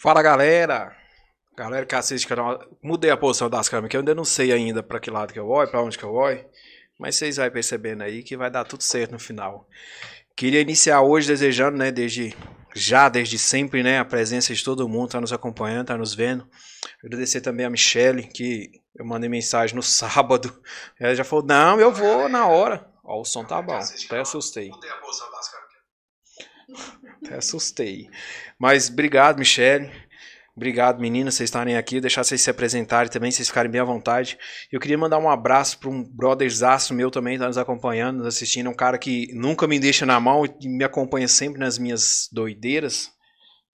Fala galera! Galera que assiste o canal, mudei a posição das câmeras, que eu ainda não sei ainda para que lado que eu olho, para onde que eu olho, mas vocês vão percebendo aí que vai dar tudo certo no final. Queria iniciar hoje desejando, né, desde já, desde sempre, né, a presença de todo mundo, tá nos acompanhando, tá nos vendo. Agradecer também a Michelle, que eu mandei mensagem no sábado. Ela já falou: Não, eu vou na hora. Ó, o som tá bom, até assustei. Mudei a posição das câmeras. Até assustei. Mas obrigado, Michele. Obrigado, meninas, vocês estarem aqui. Deixar vocês se apresentarem também, vocês ficarem bem à vontade. Eu queria mandar um abraço para um brotherzaço meu também, que tá nos acompanhando, nos assistindo. Um cara que nunca me deixa na mão e me acompanha sempre nas minhas doideiras.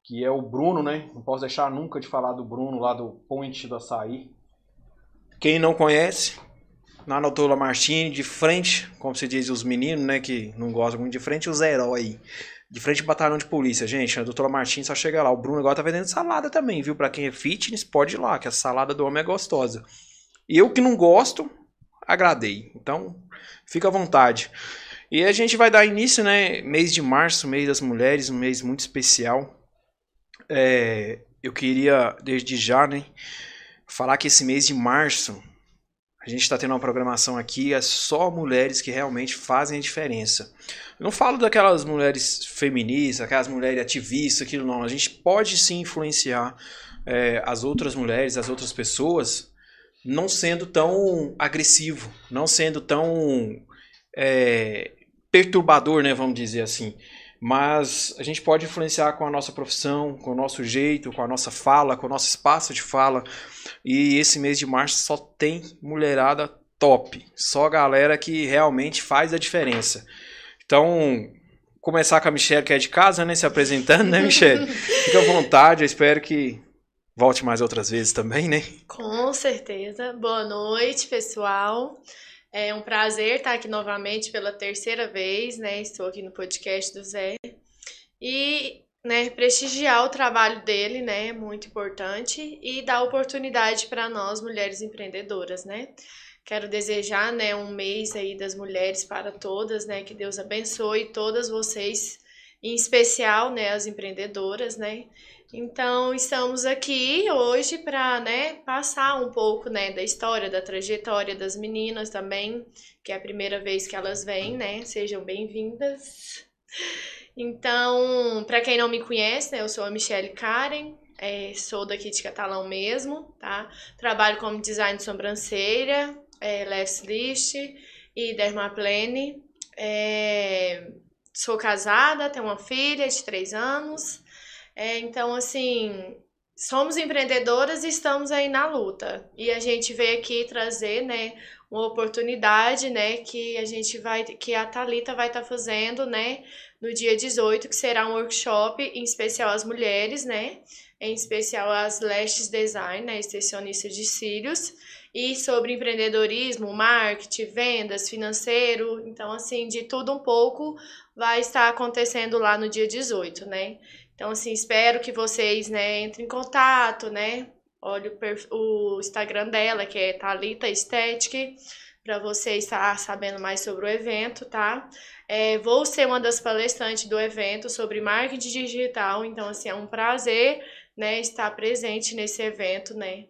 Que é o Bruno, né? Não posso deixar nunca de falar do Bruno lá do Point do Açaí. Quem não conhece, na Notola Martini, de frente, como se diz os meninos, né? Que não gostam muito de frente, os heróis. De frente ao batalhão de polícia, gente. A doutora Martins só chega lá. O Bruno agora tá vendendo salada também, viu? Pra quem é fitness, pode ir lá, que a salada do homem é gostosa. E eu que não gosto, agradei. Então, fica à vontade. E a gente vai dar início, né? Mês de março, mês das mulheres, um mês muito especial. É, eu queria, desde já, né? Falar que esse mês de março a gente está tendo uma programação aqui, é só mulheres que realmente fazem a diferença. Eu não falo daquelas mulheres feministas, aquelas mulheres ativistas, aquilo não. A gente pode sim influenciar é, as outras mulheres, as outras pessoas, não sendo tão agressivo, não sendo tão é, perturbador, né, vamos dizer assim. Mas a gente pode influenciar com a nossa profissão, com o nosso jeito, com a nossa fala, com o nosso espaço de fala. E esse mês de março só tem mulherada top. Só galera que realmente faz a diferença. Então, começar com a Michelle, que é de casa, né? Se apresentando, né, Michelle? Fica à vontade, eu espero que volte mais outras vezes também, né? Com certeza. Boa noite, pessoal. É um prazer estar aqui novamente pela terceira vez, né? Estou aqui no podcast do Zé. E né, prestigiar o trabalho dele, né? Muito importante. E dar oportunidade para nós, mulheres empreendedoras, né? Quero desejar, né, um mês aí das mulheres para todas, né? Que Deus abençoe todas vocês, em especial, né, as empreendedoras, né? Então, estamos aqui hoje para né, passar um pouco né, da história, da trajetória das meninas também, que é a primeira vez que elas vêm, né? Sejam bem-vindas. Então, para quem não me conhece, né, eu sou a Michelle Karen, é, sou daqui de Catalão mesmo, tá? Trabalho como design de sobrancelha, é, Left List e Dermaplane. É, sou casada, tenho uma filha de três anos. É, então, assim, somos empreendedoras e estamos aí na luta. E a gente veio aqui trazer, né, uma oportunidade, né, que a gente vai, que a Talita vai estar tá fazendo, né, no dia 18, que será um workshop em especial às mulheres, né, em especial as lashes design, né, extensionistas de cílios, e sobre empreendedorismo, marketing, vendas, financeiro, então assim, de tudo um pouco vai estar acontecendo lá no dia 18, né? Então, assim, espero que vocês, né, entrem em contato, né? Olhe o, o Instagram dela, que é Talita Estética, para você estar sabendo mais sobre o evento, tá? É, vou ser uma das palestrantes do evento sobre marketing digital, então, assim, é um prazer, né, estar presente nesse evento, né?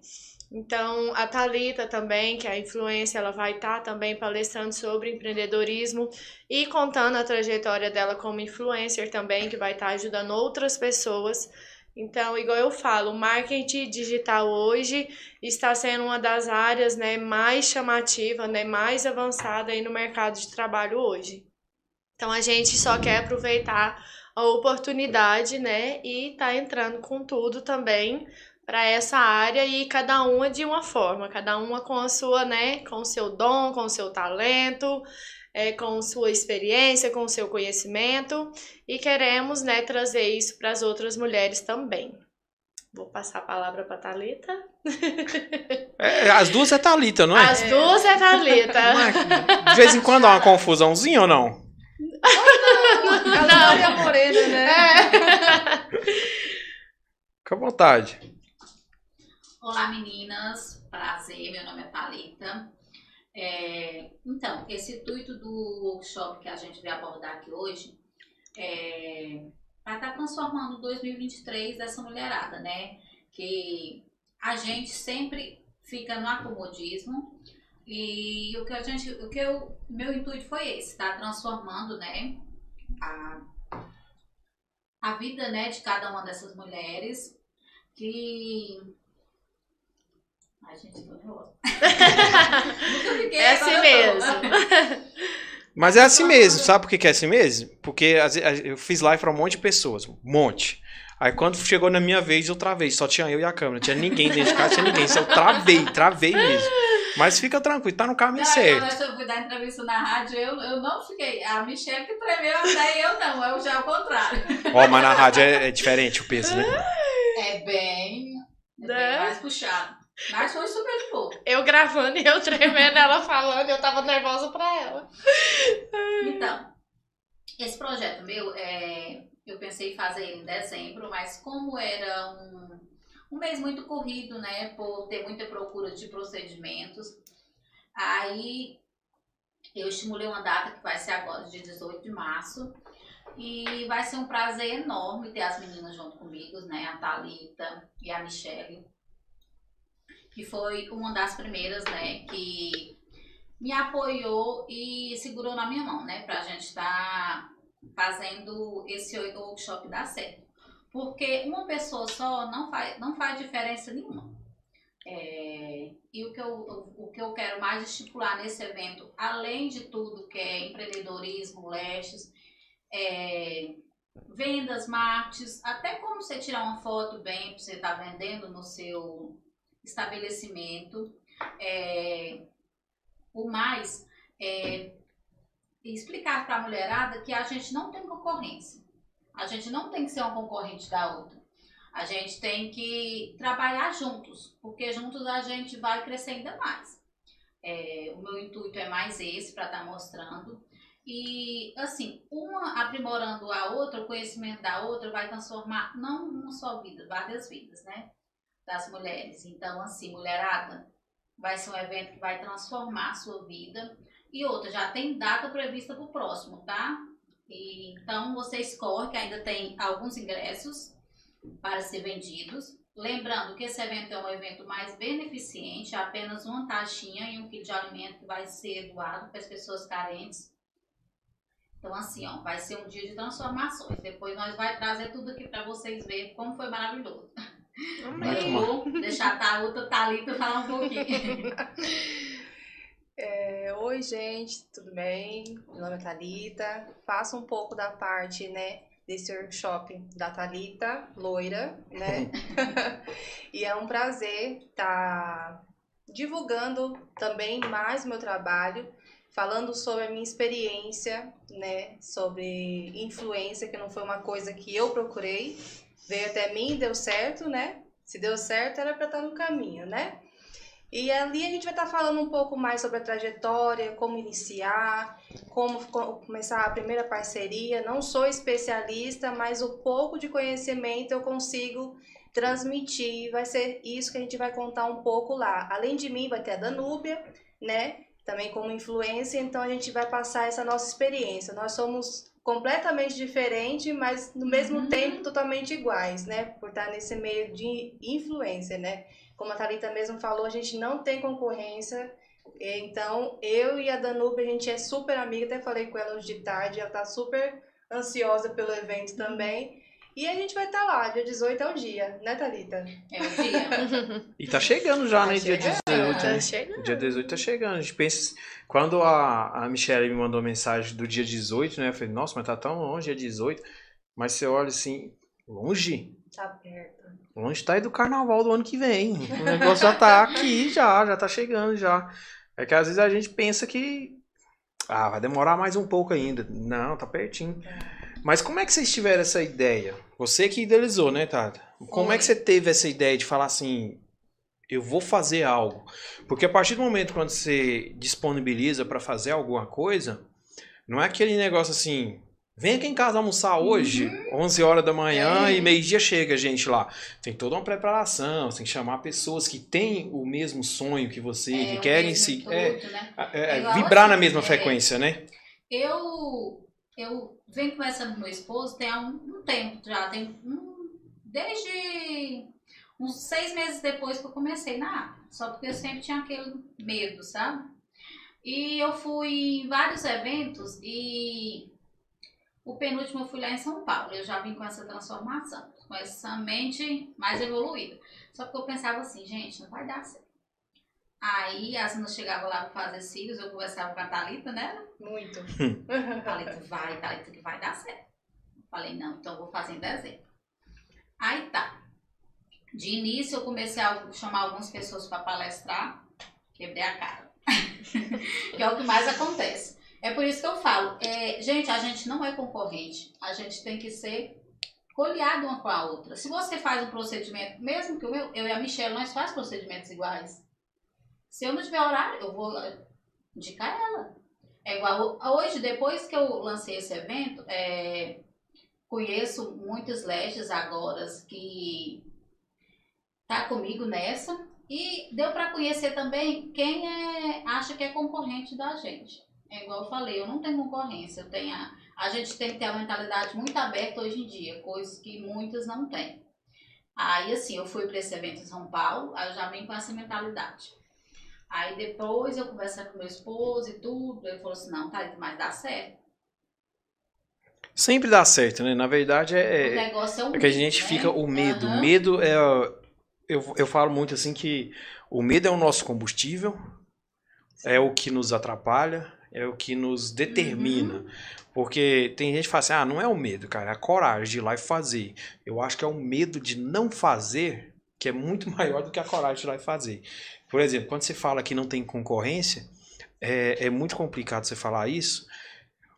Então, a Talita também, que é a influência, ela vai estar também palestrando sobre empreendedorismo e contando a trajetória dela como influencer também, que vai estar ajudando outras pessoas. Então, igual eu falo, o marketing digital hoje está sendo uma das áreas né, mais chamativa, né, mais avançada aí no mercado de trabalho hoje. Então, a gente só quer aproveitar a oportunidade, né, e tá entrando com tudo também para essa área e cada uma de uma forma, cada uma com a sua, né, com o seu dom, com o seu talento, é, com sua experiência, com o seu conhecimento e queremos, né, trazer isso para as outras mulheres também. Vou passar a palavra para Talita. É, as duas é Talita, não é? As duas é Talita. De vez em quando há uma confusãozinha ou não? Não. não. não. Morena, né? É. Fica à vontade. Olá meninas, prazer, meu nome é Thalita. É, então, esse intuito do workshop que a gente vai abordar aqui hoje é para estar tá transformando 2023 dessa mulherada, né? Que a gente sempre fica no acomodismo e o que a gente, o que eu, meu intuito foi esse, tá transformando, né, a, a vida, né, de cada uma dessas mulheres que Ai, gente, tô nervosa. é assim mesmo. Mas é assim mesmo, sabe por que é assim mesmo? Porque eu fiz live para um monte de pessoas, um monte. Aí quando chegou na minha vez, eu travei. Só tinha eu e a câmera. Não tinha ninguém dentro de casa, tinha ninguém. Só eu travei, travei mesmo. Mas fica tranquilo, tá no caminho não, certo. Quando eu fui dar entrevista na rádio, eu, eu não fiquei. A Michelle que tremeu até eu não, eu já é o contrário. Ó, mas na rádio é, é, diferente o peso, né? É bem, é bem né? mais puxado. Mas foi super de boa. Eu gravando e eu tremendo, ela falando, eu tava nervosa pra ela. Então, esse projeto meu, é, eu pensei em fazer ele em dezembro, mas como era um, um mês muito corrido, né, por ter muita procura de procedimentos, aí eu estimulei uma data que vai ser agora, dia 18 de março, e vai ser um prazer enorme ter as meninas junto comigo, né, a Thalita e a Michelle que foi uma das primeiras, né, que me apoiou e segurou na minha mão, né, pra gente estar tá fazendo esse workshop dar certo. Porque uma pessoa só não faz, não faz diferença nenhuma. É, e o que, eu, o que eu quero mais estipular nesse evento, além de tudo que é empreendedorismo, lestes, é, vendas, marketing, até como você tirar uma foto bem para você estar tá vendendo no seu estabelecimento. É, o mais é explicar para a mulherada que a gente não tem concorrência. A gente não tem que ser uma concorrente da outra. A gente tem que trabalhar juntos, porque juntos a gente vai crescer ainda mais. É, o meu intuito é mais esse para estar tá mostrando. E assim, uma aprimorando a outra, o conhecimento da outra vai transformar não uma só vida, várias vidas, né? das mulheres. Então, assim, mulherada, vai ser um evento que vai transformar a sua vida. E outra, já tem data prevista para o próximo, tá? E, então, você escorre que ainda tem alguns ingressos para ser vendidos. Lembrando que esse evento é um evento mais beneficente, apenas uma taxinha e um quilo de alimento que vai ser doado para as pessoas carentes. Então, assim, ó, vai ser um dia de transformações. Depois nós vai trazer tudo aqui para vocês verem como foi maravilhoso. Vou deixar a outra Thalita falar um pouquinho. É, Oi, gente, tudo bem? Meu nome é Thalita. Faço um pouco da parte, né, desse workshop da Thalita, loira, né? e é um prazer estar tá divulgando também mais o meu trabalho, falando sobre a minha experiência, né, sobre influência, que não foi uma coisa que eu procurei, veio até mim, deu certo, né? Se deu certo, era para estar no caminho, né? E ali a gente vai estar falando um pouco mais sobre a trajetória, como iniciar, como começar a primeira parceria. Não sou especialista, mas o pouco de conhecimento eu consigo transmitir. Vai ser isso que a gente vai contar um pouco lá. Além de mim, vai ter a Danúbia, né? Também como influência, então a gente vai passar essa nossa experiência. Nós somos completamente diferente, mas no mesmo uhum. tempo totalmente iguais, né? Por estar nesse meio de influência, né? Como a Thalita mesmo falou, a gente não tem concorrência. Então, eu e a Danube, a gente é super amiga, até falei com ela hoje de tarde, ela tá super ansiosa pelo evento também. E a gente vai estar tá lá, dia 18 é o dia, né, Thalita? É o dia. e tá chegando já, tá né? Chegando, dia 18. Tá né? chegando. Dia 18 tá chegando. A gente pensa. Quando a, a Michelle me mandou mensagem do dia 18, né? Eu falei, nossa, mas tá tão longe, dia 18. Mas você olha assim, longe? Tá perto. Longe tá aí do carnaval do ano que vem. O negócio já tá aqui, já, já tá chegando já. É que às vezes a gente pensa que. Ah, vai demorar mais um pouco ainda. Não, tá pertinho. Mas como é que vocês tiveram essa ideia? Você que idealizou, né, Tata? Como é que você teve essa ideia de falar assim, eu vou fazer algo? Porque a partir do momento quando você disponibiliza para fazer alguma coisa, não é aquele negócio assim, vem aqui em casa almoçar hoje, uhum. 11 horas da manhã é. e meio-dia chega a gente lá. Tem toda uma preparação, você tem que chamar pessoas que têm o mesmo sonho que você, é, que querem se é, né? é, é vibrar na mesma é. frequência, né? Eu eu venho conversando com meu esposo tem há um, um tempo já, tem um, desde uns seis meses depois que eu comecei na área. Só porque eu sempre tinha aquele medo, sabe? E eu fui em vários eventos e o penúltimo eu fui lá em São Paulo. Eu já vim com essa transformação, com essa mente mais evoluída. Só que eu pensava assim, gente, não vai dar certo. Aí as meninas chegavam lá para fazer cílios, eu conversava com a Thalita, né? Muito. Thalita, vai, Thalita, que vai dar certo. Falei, não, então eu vou fazer em dezembro. Aí tá. De início eu comecei a chamar algumas pessoas para palestrar, quebrei a cara. que é o que mais acontece. É por isso que eu falo, é, gente, a gente não é concorrente, a gente tem que ser coliado uma com a outra. Se você faz um procedimento, mesmo que o meu, eu e a Michelle, nós faz procedimentos iguais. Se eu não tiver horário, eu vou indicar ela. É igual hoje, depois que eu lancei esse evento, é, conheço muitos leges agora que tá comigo nessa e deu para conhecer também quem é, acha que é concorrente da gente. É igual eu falei, eu não tenho concorrência, eu tenho a, a gente tem que ter a mentalidade muito aberta hoje em dia, coisas que muitas não têm. Aí assim, eu fui para esse evento em São Paulo, aí eu já vim com essa mentalidade. Aí depois eu conversei com meu esposo e tudo, ele falou assim, não, tá, mas dá certo. Sempre dá certo, né? Na verdade é. O negócio é o é que a gente né? fica. O medo. Aham. O medo é. Eu, eu falo muito assim que o medo é o nosso combustível, é o que nos atrapalha, é o que nos determina. Uhum. Porque tem gente que fala assim: ah, não é o medo, cara, é a coragem de ir lá e fazer. Eu acho que é o medo de não fazer que é muito maior do que a coragem de ir lá e fazer. Por exemplo, quando você fala que não tem concorrência, é, é muito complicado você falar isso,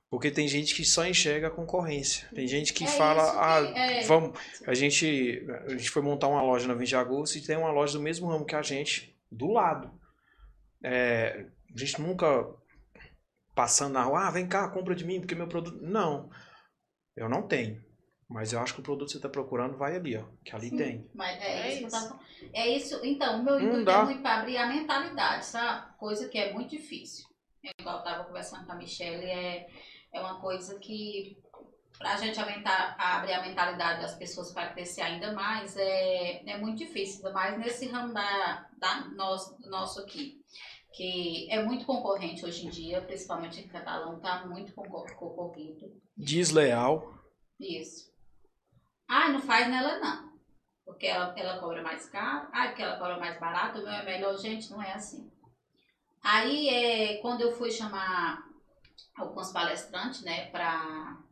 porque tem gente que só enxerga a concorrência. Tem gente que É fala, isso ah, é. vamos, a gente, a gente foi montar uma loja na 20 de agosto e tem uma loja do mesmo ramo que a gente, do lado. É, a gente nunca passando na rua, ah, vem cá, compra de mim, porque meu produto. Não, eu não tenho. Mas eu acho que o produto que você está procurando vai ali, ó. Que ali Sim. tem. Mas é, É isso. É isso. Então, o meu intuito dá. é muito para abrir a mentalidade, sabe? Coisa que é muito difícil. É Igual eu tava conversando com a Michelle, é, é uma coisa que pra gente aumentar, abrir a mentalidade das pessoas para crescer ainda mais, é, é muito difícil, ainda mais nesse ramo da, da nosso, nosso aqui. Que é muito concorrente hoje em dia, principalmente em catalão, tá muito concor- concorrido. Desleal. Isso. Ah, não faz nela não. Porque ela, ela cobra mais caro. Ah, porque ela cobra mais barato. O meu é melhor. Gente, não é assim. Aí, é, quando eu fui chamar alguns palestrantes, né, pra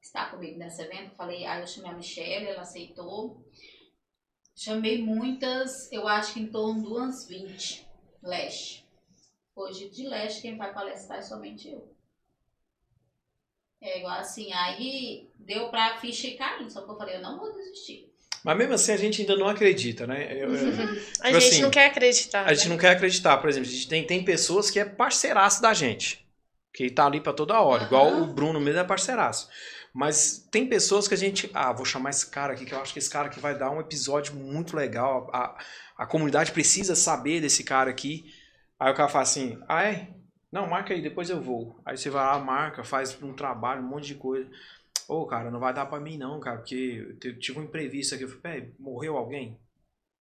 estar comigo nesse evento, falei, aí eu chamei a Michelle, ela aceitou. Chamei muitas, eu acho que em torno de umas 20 leste. Hoje, de leste, quem vai palestrar é somente eu. É igual assim, aí deu pra ficha e cair, só que eu falei, eu não vou desistir. Mas mesmo assim a gente ainda não acredita, né? Eu- eu- A Tipo gente assim, não quer acreditar. A gente né? não quer acreditar, por exemplo, a gente tem, tem pessoas que é parceiraço da gente. Que tá ali pra toda hora. Igual Aham. o Bruno mesmo é parceiraço. Mas tem pessoas que a gente. Ah, vou chamar esse cara aqui, que eu acho que esse cara aqui vai dar um episódio muito legal. A, a comunidade precisa saber desse cara aqui. Aí o cara fala assim: ah, é? Não, marca aí, depois eu vou. Aí você vai lá, marca, faz um trabalho, um monte de coisa. Ô, cara, não vai dar pra mim não, cara, porque eu tive um imprevisto aqui. Eu falei, peraí, morreu alguém?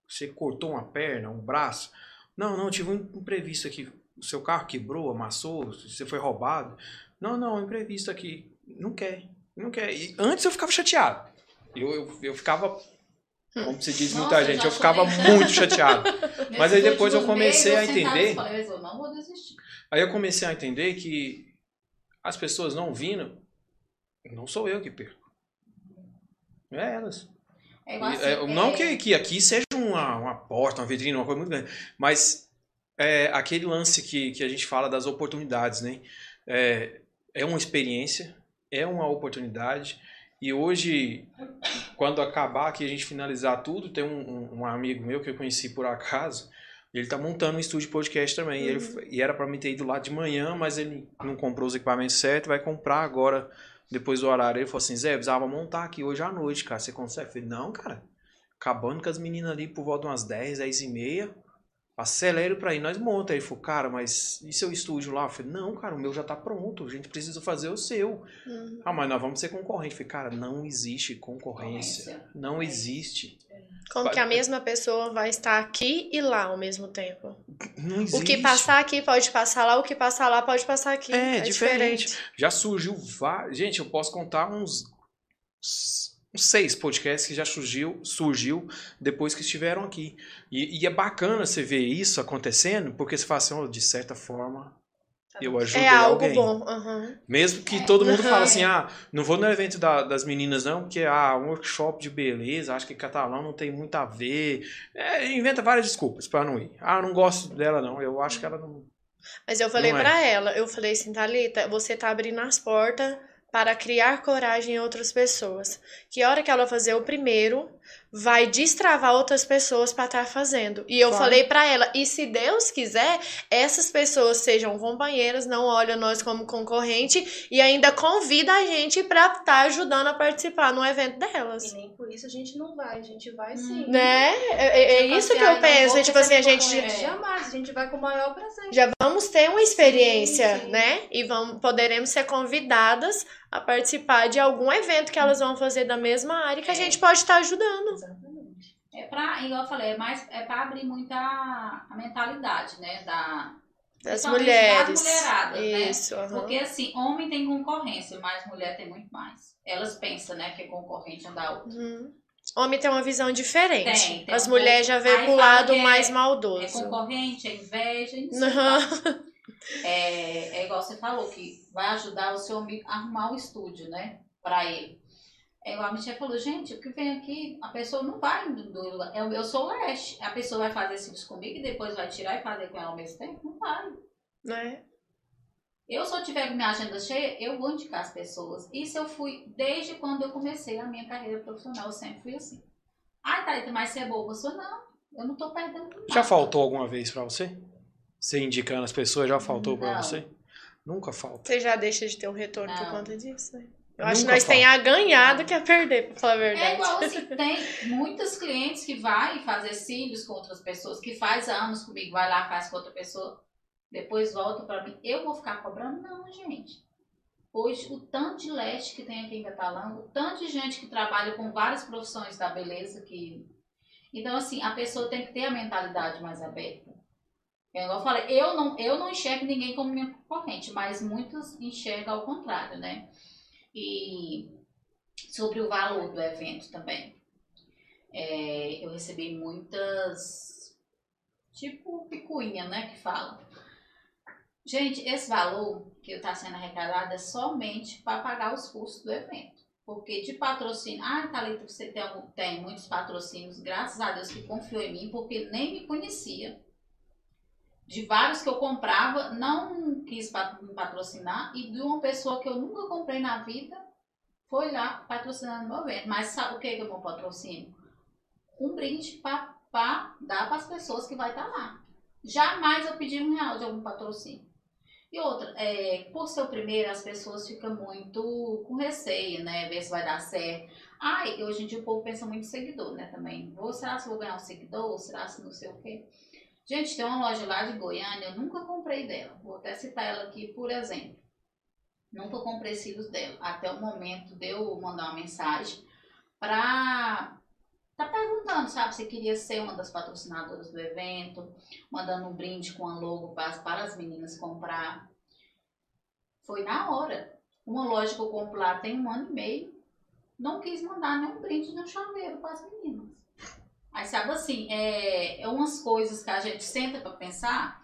Você cortou uma perna, um braço? Não, não, tive um imprevisto aqui. O seu carro quebrou, amassou, você foi roubado. Não, não, imprevisto aqui. Não quer, não quer. E antes eu ficava chateado. Eu, eu, eu ficava, como se diz muita Nossa, gente, eu ficava chorei. muito chateado. Mas aí depois eu comecei a entender. falei, eu não vou desistir. Aí eu comecei a entender que as pessoas não vindo, não sou eu que perco. É elas. É igual assim, é, não é, que, que aqui seja uma, uma porta, uma vitrine, uma coisa muito grande, mas é aquele lance que, que a gente fala das oportunidades, né? É, é uma experiência, é uma oportunidade, e hoje, quando acabar aqui, a gente finalizar tudo, tem um, um, amigo meu que eu conheci por acaso, ele tá montando um estúdio de podcast também, e, ele, e era para mim ter ido lá de manhã, mas ele não comprou os equipamentos certos, vai comprar agora depois do horário. Ele falou assim, Zé, precisava montar aqui hoje à noite, cara. Você consegue? Eu falei, não, cara. Acabando com as meninas ali por volta de umas 10, 10 e meia. Acelere pra ir, nós monta. Ele falou, cara, mas e seu estúdio lá? Eu falei, não, cara, o meu já tá pronto, a gente precisa fazer o seu. Uhum. Ah, mas nós vamos ser concorrente. Eu falei, cara, não existe concorrência. Concorrência. Não É. existe. Como que a mesma pessoa vai estar aqui e lá ao mesmo tempo? Não existe. O que passar aqui pode passar lá, o que passar lá pode passar aqui. É, diferente. Já surgiu vários. Gente, eu posso contar uns, uns seis podcasts que já surgiu, surgiu depois que estiveram aqui. E, e é bacana você ver isso acontecendo, porque você fala assim, "Oh, de certa forma, eu ajudei É algo alguém. bom. aham. Mesmo que É. todo mundo fala Aham. assim, ah, não vou no evento da- das meninas não, porque ah, um workshop de beleza, acho que catalão não tem muito a ver. É, inventa várias desculpas pra não ir. Ah, não gosto dela não, eu acho que ela não... Mas eu falei é. pra ela, eu falei assim, Thalita, você tá abrindo as portas para criar coragem em outras pessoas. Que a hora que ela fazer o primeiro, vai destravar outras pessoas pra estar fazendo. E eu Claro. falei pra ela, e se Deus quiser, essas pessoas sejam companheiras, não olham nós como concorrente e ainda convida a gente pra estar ajudando a participar no evento E delas. nem por isso a gente não vai, a gente vai sim. Né? É, é- é Tipo isso assim, que "Ai, eu penso. Tipo assim, a gente. você não conhece". Jamais, a gente vai com o maior prazer. já vamos ter uma experiência, Sim, sim. né? E vamos, poderemos ser convidadas a participar de algum evento que elas vão fazer da mesma área que a É. gente pode estar ajudando. Exatamente. É pra, igual eu falei, é mais é pra abrir muito a, mentalidade, né? Da, Das mulheres. né? Isso, aham. Porque assim, homem tem concorrência, mas mulher tem muito mais. Elas pensam, né, que é concorrente um da outra. Uhum. Homem tem uma visão diferente. Tem, tem As um mulheres já vê pro lado é- mais É maldoso. concorrente, é inveja, não. É, é igual você falou, que vai ajudar o seu amigo a arrumar o estúdio, né? Pra ele. É igual a Michelle falou, gente, o que vem aqui, a pessoa não vai do, do lugar. Eu, eu sou leste. A pessoa vai fazer serviço comigo e depois vai tirar e fazer com ela ao mesmo tempo? Não vai. Né? Eu, se eu tiver com minha agenda cheia, eu vou indicar as pessoas. Isso eu fui desde quando eu comecei a minha carreira profissional. Eu sempre fui assim. Ai, Thalita, mas você é boa. Eu sou, não. Eu não tô perdendo nada. Já faltou alguma vez pra você? Você indicando as pessoas, já faltou pra Não. você? Nunca falta. Você já deixa de ter um retorno por Não. conta disso, né? Eu acho que Nunca nós tem a ganhar do que a perder, pra falar a É verdade. igual assim, tem muitos clientes que vai fazer cílios com outras pessoas, que faz anos comigo, vai lá, faz com outra pessoa, depois volta pra mim. Eu vou ficar cobrando? Não, gente. Hoje, o tanto de leste que tem aqui em Catalão, o tanto de gente que trabalha com várias profissões da beleza que. Então, assim, a pessoa tem que ter a mentalidade mais aberta. É eu falei, eu não, eu não enxergo ninguém como minha concorrente, mas muitos enxergam ao contrário, né? E sobre o valor do evento também. É, eu recebi muitas, tipo picuinha, né, que fala. Gente, esse valor que está sendo arrecadado é somente para pagar os custos do evento. Porque de patrocínio, ah, Thalita, você tem, tem muitos patrocínios, graças a Deus que confiou em mim, porque nem me conhecia. De vários que eu comprava, não quis patrocinar, e de uma pessoa que eu nunca comprei na vida, foi lá patrocinando meu evento. Mas sabe o que é o meu patrocínio? Um brinde para dar para as pessoas que vai estar lá. Jamais eu pedi um real de algum patrocínio. E outra, é, por ser o primeiro, as pessoas ficam muito com receio, né? Ver se vai dar certo. Ai, hoje em dia o povo pensa muito em seguidor, né? Também. Ou será se vou ganhar um seguidor? Ou será se não sei o quê? Gente, tem uma loja lá de Goiânia, eu nunca comprei dela. Vou até citar ela aqui, por exemplo. Nunca comprei cílios dela. Até o momento de eu mandar uma mensagem pra tá perguntando, sabe, se queria ser uma das patrocinadoras do evento, mandando um brinde com a logo para, as meninas comprar. Foi na hora. Uma loja que eu compro lá tem um ano e meio, não quis mandar nenhum brinde nem um chaveiro para as meninas. Aí, sabe assim, é, é umas coisas que a gente senta para pensar.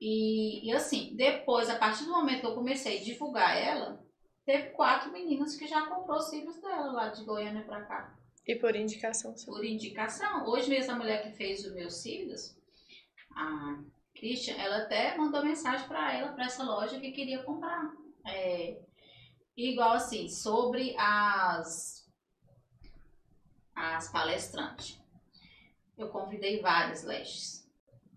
E, e assim, depois, a partir do momento que eu comecei a divulgar ela, teve quatro meninas que já comprou os cílios dela lá de Goiânia para cá E por indicação sua. por indicação. Hoje mesmo a mulher que fez os meus cílios, a Christian, ela até mandou mensagem para ela, para essa loja que queria comprar. É, igual assim, sobre as, as palestrantes. Eu convidei várias lestes.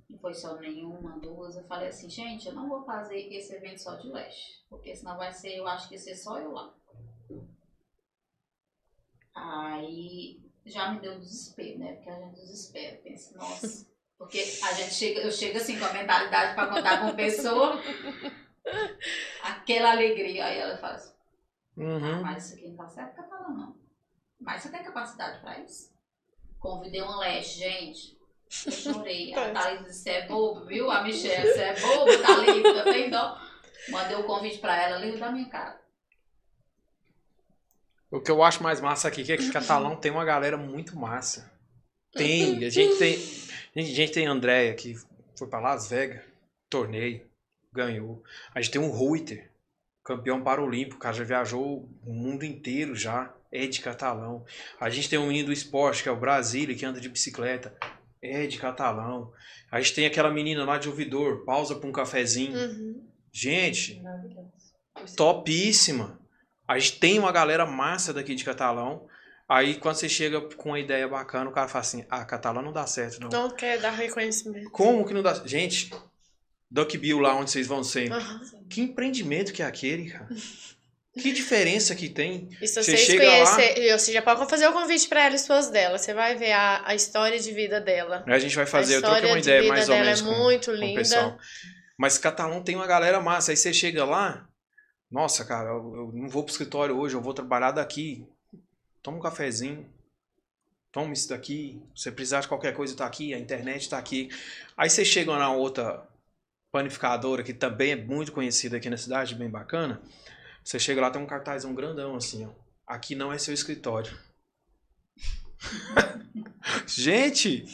Não foi só nenhuma, duas. Eu falei assim, gente, eu não vou fazer esse evento só de leste. Porque senão vai ser, eu acho que ser só eu lá. Aí já me deu desespero, né? Porque a gente desespera, pensa, nossa, Porque a gente chega, eu chego assim com a mentalidade para contar com pessoa, aquela alegria. Aí ela fala assim, ah, Uhum. mas isso aqui não tá certo catalão, não. Mas você tem capacidade pra isso? Convidei um leste, gente. Eu chorei. A Thalita disse, você é bobo, viu? A Michelle, você é bobo, Thalita, tem dó. Mandei o convite pra ela, livro da minha cara. O que eu acho mais massa aqui é que Catalão tem uma galera muito massa. Tem, a gente tem. A gente, a gente tem Andréia que foi pra Las Vegas, torneio, ganhou. A gente tem um Ruiter, campeão paralímpico, o cara já viajou o mundo inteiro já, é de Catalão. A gente tem um menino do esporte, que é o Brasília, que anda de bicicleta, é de Catalão. A gente tem aquela menina lá de ouvidor, pausa pra um cafezinho. Uhum. Gente, topíssima. A gente tem uma galera massa daqui de Catalão. Aí quando você chega com uma ideia bacana, o cara fala assim: ah, Catalão não dá certo, não. Não quer dar reconhecimento. Como que não dá Gente, Duck Bill lá onde vocês vão sempre. Aham. Que empreendimento que é aquele, cara? Que diferença que tem. E se Você vocês chega lá- conhecerem, você já pode fazer o convite pra ela e esposa dela. Você vai ver a, a história de vida dela. A gente vai fazer, eu troquei uma de ideia mais ou menos é com, muito com linda. pessoal. Mas Catalão tem uma galera massa. Aí você chega lá, nossa, cara, eu, eu não vou pro escritório hoje, eu vou trabalhar daqui. Toma um cafezinho. Toma isso daqui. Se você precisar de qualquer coisa, tá aqui. A internet tá aqui. Aí você chega na outra panificadora, que também é muito conhecida aqui na cidade, bem bacana. Você chega lá, tem um cartazão grandão assim, ó. Aqui não é seu escritório. Gente,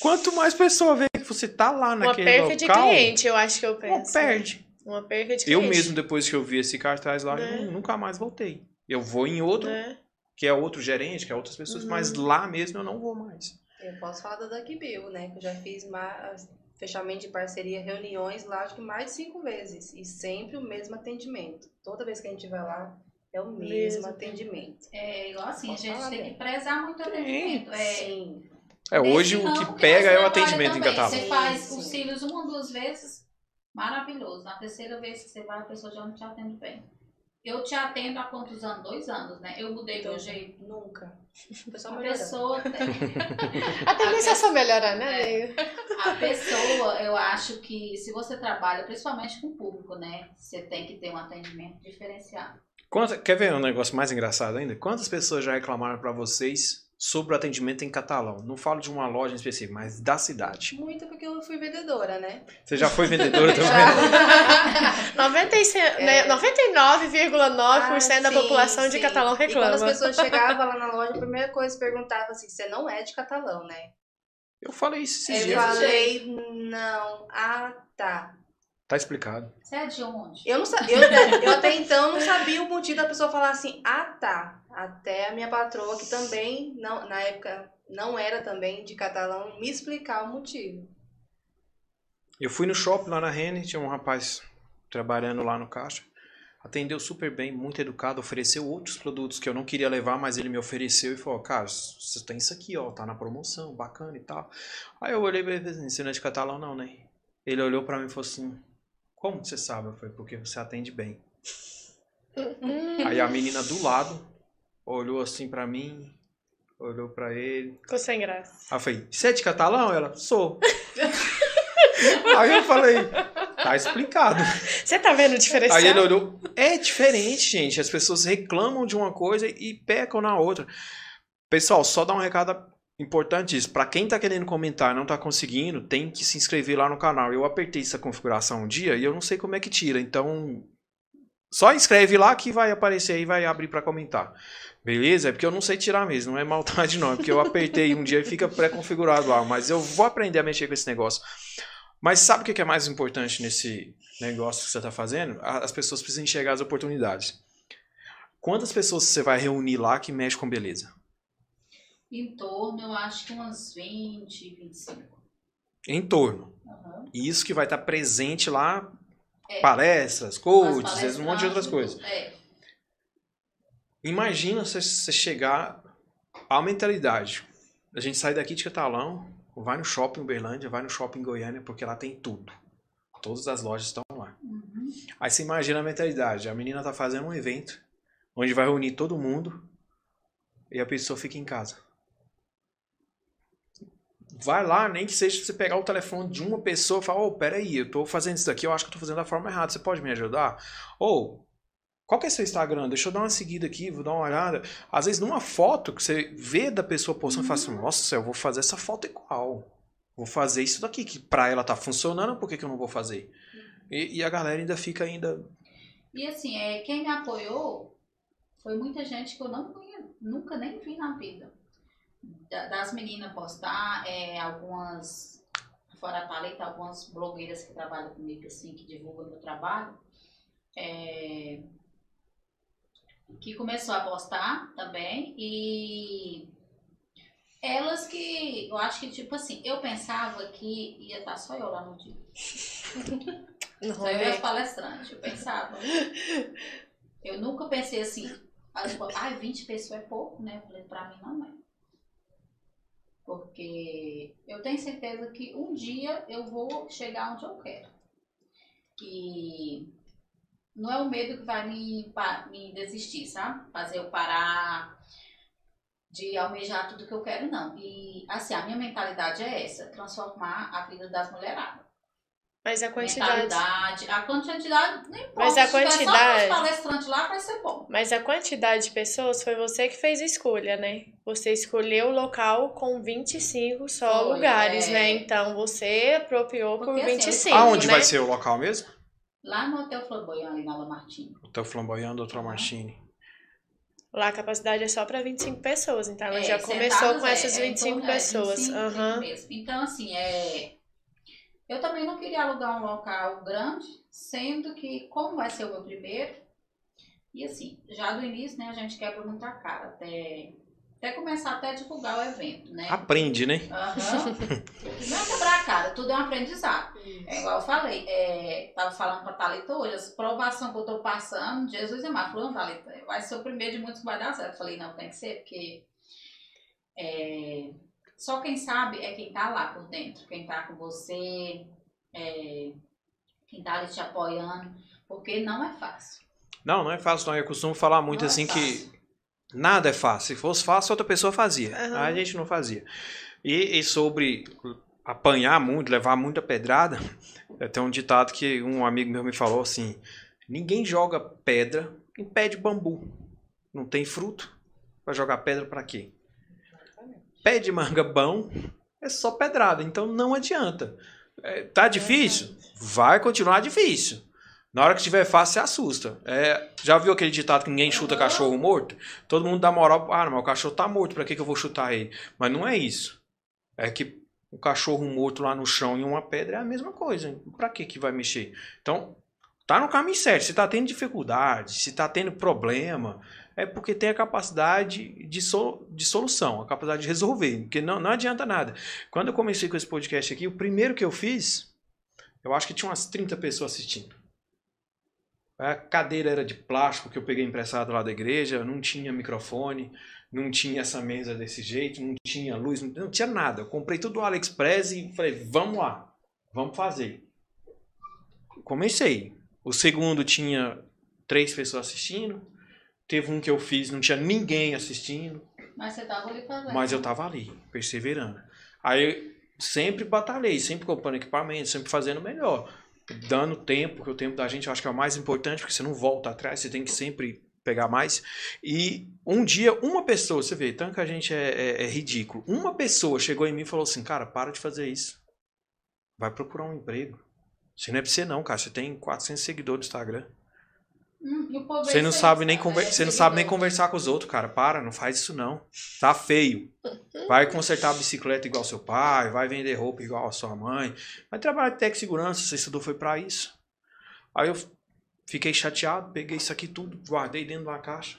quanto mais pessoa vê que você tá lá Uma naquele perca de local, cliente, eu acho que eu penso. perde. Uma perca de cliente. Eu mesmo, depois que eu vi esse cartaz lá, Né? eu nunca mais voltei. Eu vou em outro, Né? que é outro gerente, que é outras pessoas, Uhum. mas lá mesmo eu não vou mais. Eu posso falar da Duck Bill, né? Que eu já fiz mais, fechamento de parceria, reuniões lá, acho que mais de cinco vezes. E sempre o mesmo atendimento. Toda vez que a gente vai lá, é o mesmo, Mesmo. atendimento. É igual assim, a gente tem bem? que prezar muito o atendimento. É, Sim. É, hoje o não, que pega é o atendimento em. Catalão. Você faz os cílios uma ou duas vezes, maravilhoso. Na terceira vez que você vai, a pessoa já não te atende bem. Eu te atendo há quantos anos? Dois anos, né? Eu mudei meu Então, jeito. Nunca. A melhorando. pessoa, A tendência é só melhorar, né, É. a pessoa, eu acho que se você trabalha principalmente com o público, né? Você tem que ter um atendimento diferenciado. Quanta- quer ver um negócio mais engraçado ainda? Quantas pessoas já reclamaram pra vocês sobre o atendimento em catalão? Não falo de uma loja em específico, mas da cidade. Muito porque eu fui vendedora, né? Você já foi vendedora também? Já. 96, né, 99,9% da Ah, sim, população de sim. catalão E quando as reclama. pessoas chegavam lá na loja, a primeira coisa que perguntava assim, você não é de catalão, né? Eu falei isso esses Eu dias. falei, não. Ah, tá. Tá explicado. Você é de onde? Eu, não sa- eu, eu até então não sabia o motivo da pessoa falar assim, ah, tá. Até a minha patroa, que também, não, na época, não era também de catalão, me explicar o motivo. Eu fui no shopping lá na Rene, tinha um rapaz trabalhando lá no caixa. Atendeu super bem, muito educado, ofereceu outros produtos que eu não queria levar, mas ele me ofereceu e falou: Cara, você tem isso aqui, ó, tá na promoção, bacana e tal. Aí eu olhei pra ele e falei assim: Você não é de catalão, não, né? Ele olhou pra mim e falou assim: Como você sabe? Eu falei: Porque você atende bem. Aí a menina do lado olhou assim pra mim, olhou pra ele. ficou sem graça. Aí eu falei, você é de catalão? Ela, sou. Aí eu falei, tá explicado. Você tá vendo o diferencial? Aí ele olhou, é diferente, gente. As pessoas reclamam de uma coisa e pecam na outra. Pessoal, só dar um recado importante isso. Pra quem tá querendo comentar e não tá conseguindo, tem que se inscrever lá no canal. Eu apertei essa configuração um dia e eu não sei como é que tira. Então, só inscreve lá que vai aparecer aí, vai abrir pra comentar. Beleza? É porque eu não sei tirar mesmo, não é maldade não. É porque eu apertei um dia e fica pré-configurado lá. Mas eu vou aprender a mexer com esse negócio. Mas sabe o que é mais importante nesse negócio que você está fazendo? As pessoas precisam enxergar as oportunidades. Quantas pessoas você vai reunir lá que mexe com beleza? Em torno, eu acho que umas 20, 25. Em torno. Uhum. Isso que vai estar presente lá, É. palestras, coaches, um monte de outras coisas. É. Imagina você, chegar à mentalidade. A gente sai daqui de Catalão, vai no shopping Uberlândia, vai no shopping Goiânia, porque lá tem tudo. Todas as lojas estão lá. Uhum. Aí você imagina a mentalidade. A menina tá fazendo um evento onde vai reunir todo mundo e a pessoa fica em casa. vai lá, nem que seja você pegar o telefone de uma pessoa e falar, ô, oh, peraí, eu tô fazendo isso daqui, eu acho que eu tô fazendo da forma errada, você pode me ajudar? Ou, qual que é seu Instagram? Deixa eu dar uma seguida aqui, vou dar uma olhada. Às vezes, numa foto que você vê da pessoa postando, uhum. fala assim, nossa, eu vou fazer essa foto igual. Vou fazer isso daqui, que pra ela tá funcionando, por que, que eu não vou fazer? E, e a galera ainda fica ainda... E assim, é, quem me apoiou foi muita gente que eu não nunca nem vi na vida das meninas postar, é, algumas, fora a Thalita, algumas blogueiras que trabalham comigo, assim, que divulgam meu trabalho, é, que começou a postar também e elas que, eu acho que, tipo assim, eu pensava que ia estar só eu lá no dia. Não só eu e as palestrantes, eu pensava. Eu nunca pensei assim, ah, 20 pessoas é pouco, né? Eu falei, pra mim não é. Porque eu tenho certeza que um dia eu vou chegar onde eu quero. E não é o medo que vai me, me desistir, sabe? Fazer eu parar de almejar tudo que eu quero, não. E assim, a minha mentalidade é essa, transformar a vida das mulheradas. Mas a quantidade. A quantidade, nem importa. Mas a quantidade. Só palestrantes lá vai ser bom. Mas a quantidade de pessoas foi você que fez a escolha, né? Você escolheu o local com 25 só foi, lugares, é... né? Então você apropriou Porque, por 25. Assim, Aonde né? vai ser o local mesmo? Lá no Hotel Flamboyant, ali na Lamartine. Hotel Flamboyant, doutora Martini. Lá a capacidade é só para 25 pessoas, então ela é, já começou com essas 25 é, pessoas. 25, uhum. Então, assim, é eu também não queria alugar um local grande, sendo que, como vai ser o meu primeiro, e assim, já do início, né, a gente quebra muita cara até, até começar até a divulgar o evento, né? Aprende, né? Uhum. não é quebrar a cara, tudo é um aprendizado. É igual eu falei, é, tava falando pra Thalita hoje, essa provação que eu tô passando, Jesus é mais, falou, Thalita, vai ser o primeiro de muitos que vai dar certo. Eu falei, não, tem que ser, porque é, só quem sabe é quem tá lá por dentro, quem tá com você, é, quem tá ali te apoiando, porque não é fácil. Não, não é fácil, não. Eu costumo falar muito não é assim é que nada é fácil. Se fosse fácil, outra pessoa fazia. Uhum. A gente não fazia. E, e, sobre apanhar muito, levar muita pedrada, tem um ditado que um amigo meu me falou assim: ninguém joga pedra em pé de bambu. Não tem fruto. Vai jogar pedra para quê? pé de manga bom é só pedrada, então não adianta. É, tá difícil? Vai continuar difícil. Na hora que estiver fácil, você assusta. É, já viu aquele ditado que ninguém chuta cachorro morto? Todo mundo dá moral. Ah, mas o cachorro tá morto, pra que, que eu vou chutar ele? Mas não é isso. É que o cachorro morto lá no chão e uma pedra é a mesma coisa. Pra que, que vai mexer? Então, tá no caminho certo. Se tá tendo dificuldade, se tá tendo problema, é porque tem a capacidade de, so, de solução, a capacidade de resolver, porque não, não adianta nada. Quando eu comecei com esse podcast aqui, o primeiro que eu fiz, eu acho que tinha umas 30 pessoas assistindo. A cadeira era de plástico que eu peguei emprestado lá da igreja, não tinha microfone, não tinha essa mesa desse jeito, não tinha luz, não, tinha nada. Eu comprei tudo no AliExpress e falei, vamos lá, vamos fazer. Comecei. O segundo tinha três pessoas assistindo. Teve um que eu fiz, não tinha ninguém assistindo. Mas você tava ali fazendo. Mas eu tava ali, perseverando. Aí sempre batalhei, sempre comprando equipamento, sempre fazendo melhor. Dando tempo, que o tempo da gente eu acho que é o mais importante, porque você não volta atrás, você tem que sempre pegar mais. E um dia, uma pessoa, você vê, tanto que a gente é, é, é ridículo. Uma pessoa chegou em mim e falou assim: Cara, para de fazer isso. Vai procurar um emprego. Você não é pra você, não, cara. Você tem 400 seguidores no Instagram. Hum, você não sabe nem conver... você não sabe nem conversar com os outros, cara. Para, não faz isso não. Tá feio. Vai consertar a bicicleta igual seu pai, vai vender roupa igual a sua mãe. Vai trabalhar de tech segurança, você estudou foi para isso. Aí eu fiquei chateado, peguei isso aqui tudo, guardei dentro de uma caixa.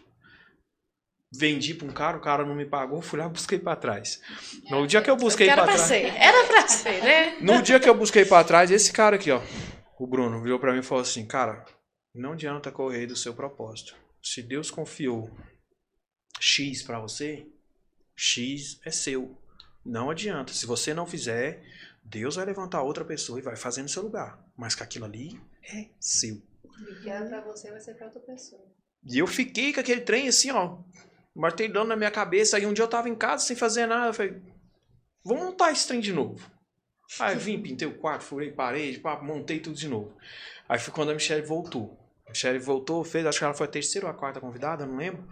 Vendi para um cara, o cara não me pagou, fui lá busquei para trás. No dia que eu busquei para trás. Ser. Era para ser, né? No dia que eu busquei para trás, esse cara aqui, ó, o Bruno, virou para mim e falou assim: "Cara, não adianta correr do seu propósito. Se Deus confiou X para você, X é seu. Não adianta. Se você não fizer, Deus vai levantar outra pessoa e vai fazer no seu lugar. Mas que aquilo ali é seu. E que era pra você, vai ser pra outra pessoa. E eu fiquei com aquele trem assim, ó, martelando na minha cabeça. Aí um dia eu tava em casa sem fazer nada. Eu falei, vamos montar esse trem de novo. Aí eu vim, pintei o quarto, furei parede, pá, montei tudo de novo. Aí foi quando a Michelle voltou. A Michelle voltou, fez, acho que ela foi a terceira ou a quarta convidada, não lembro.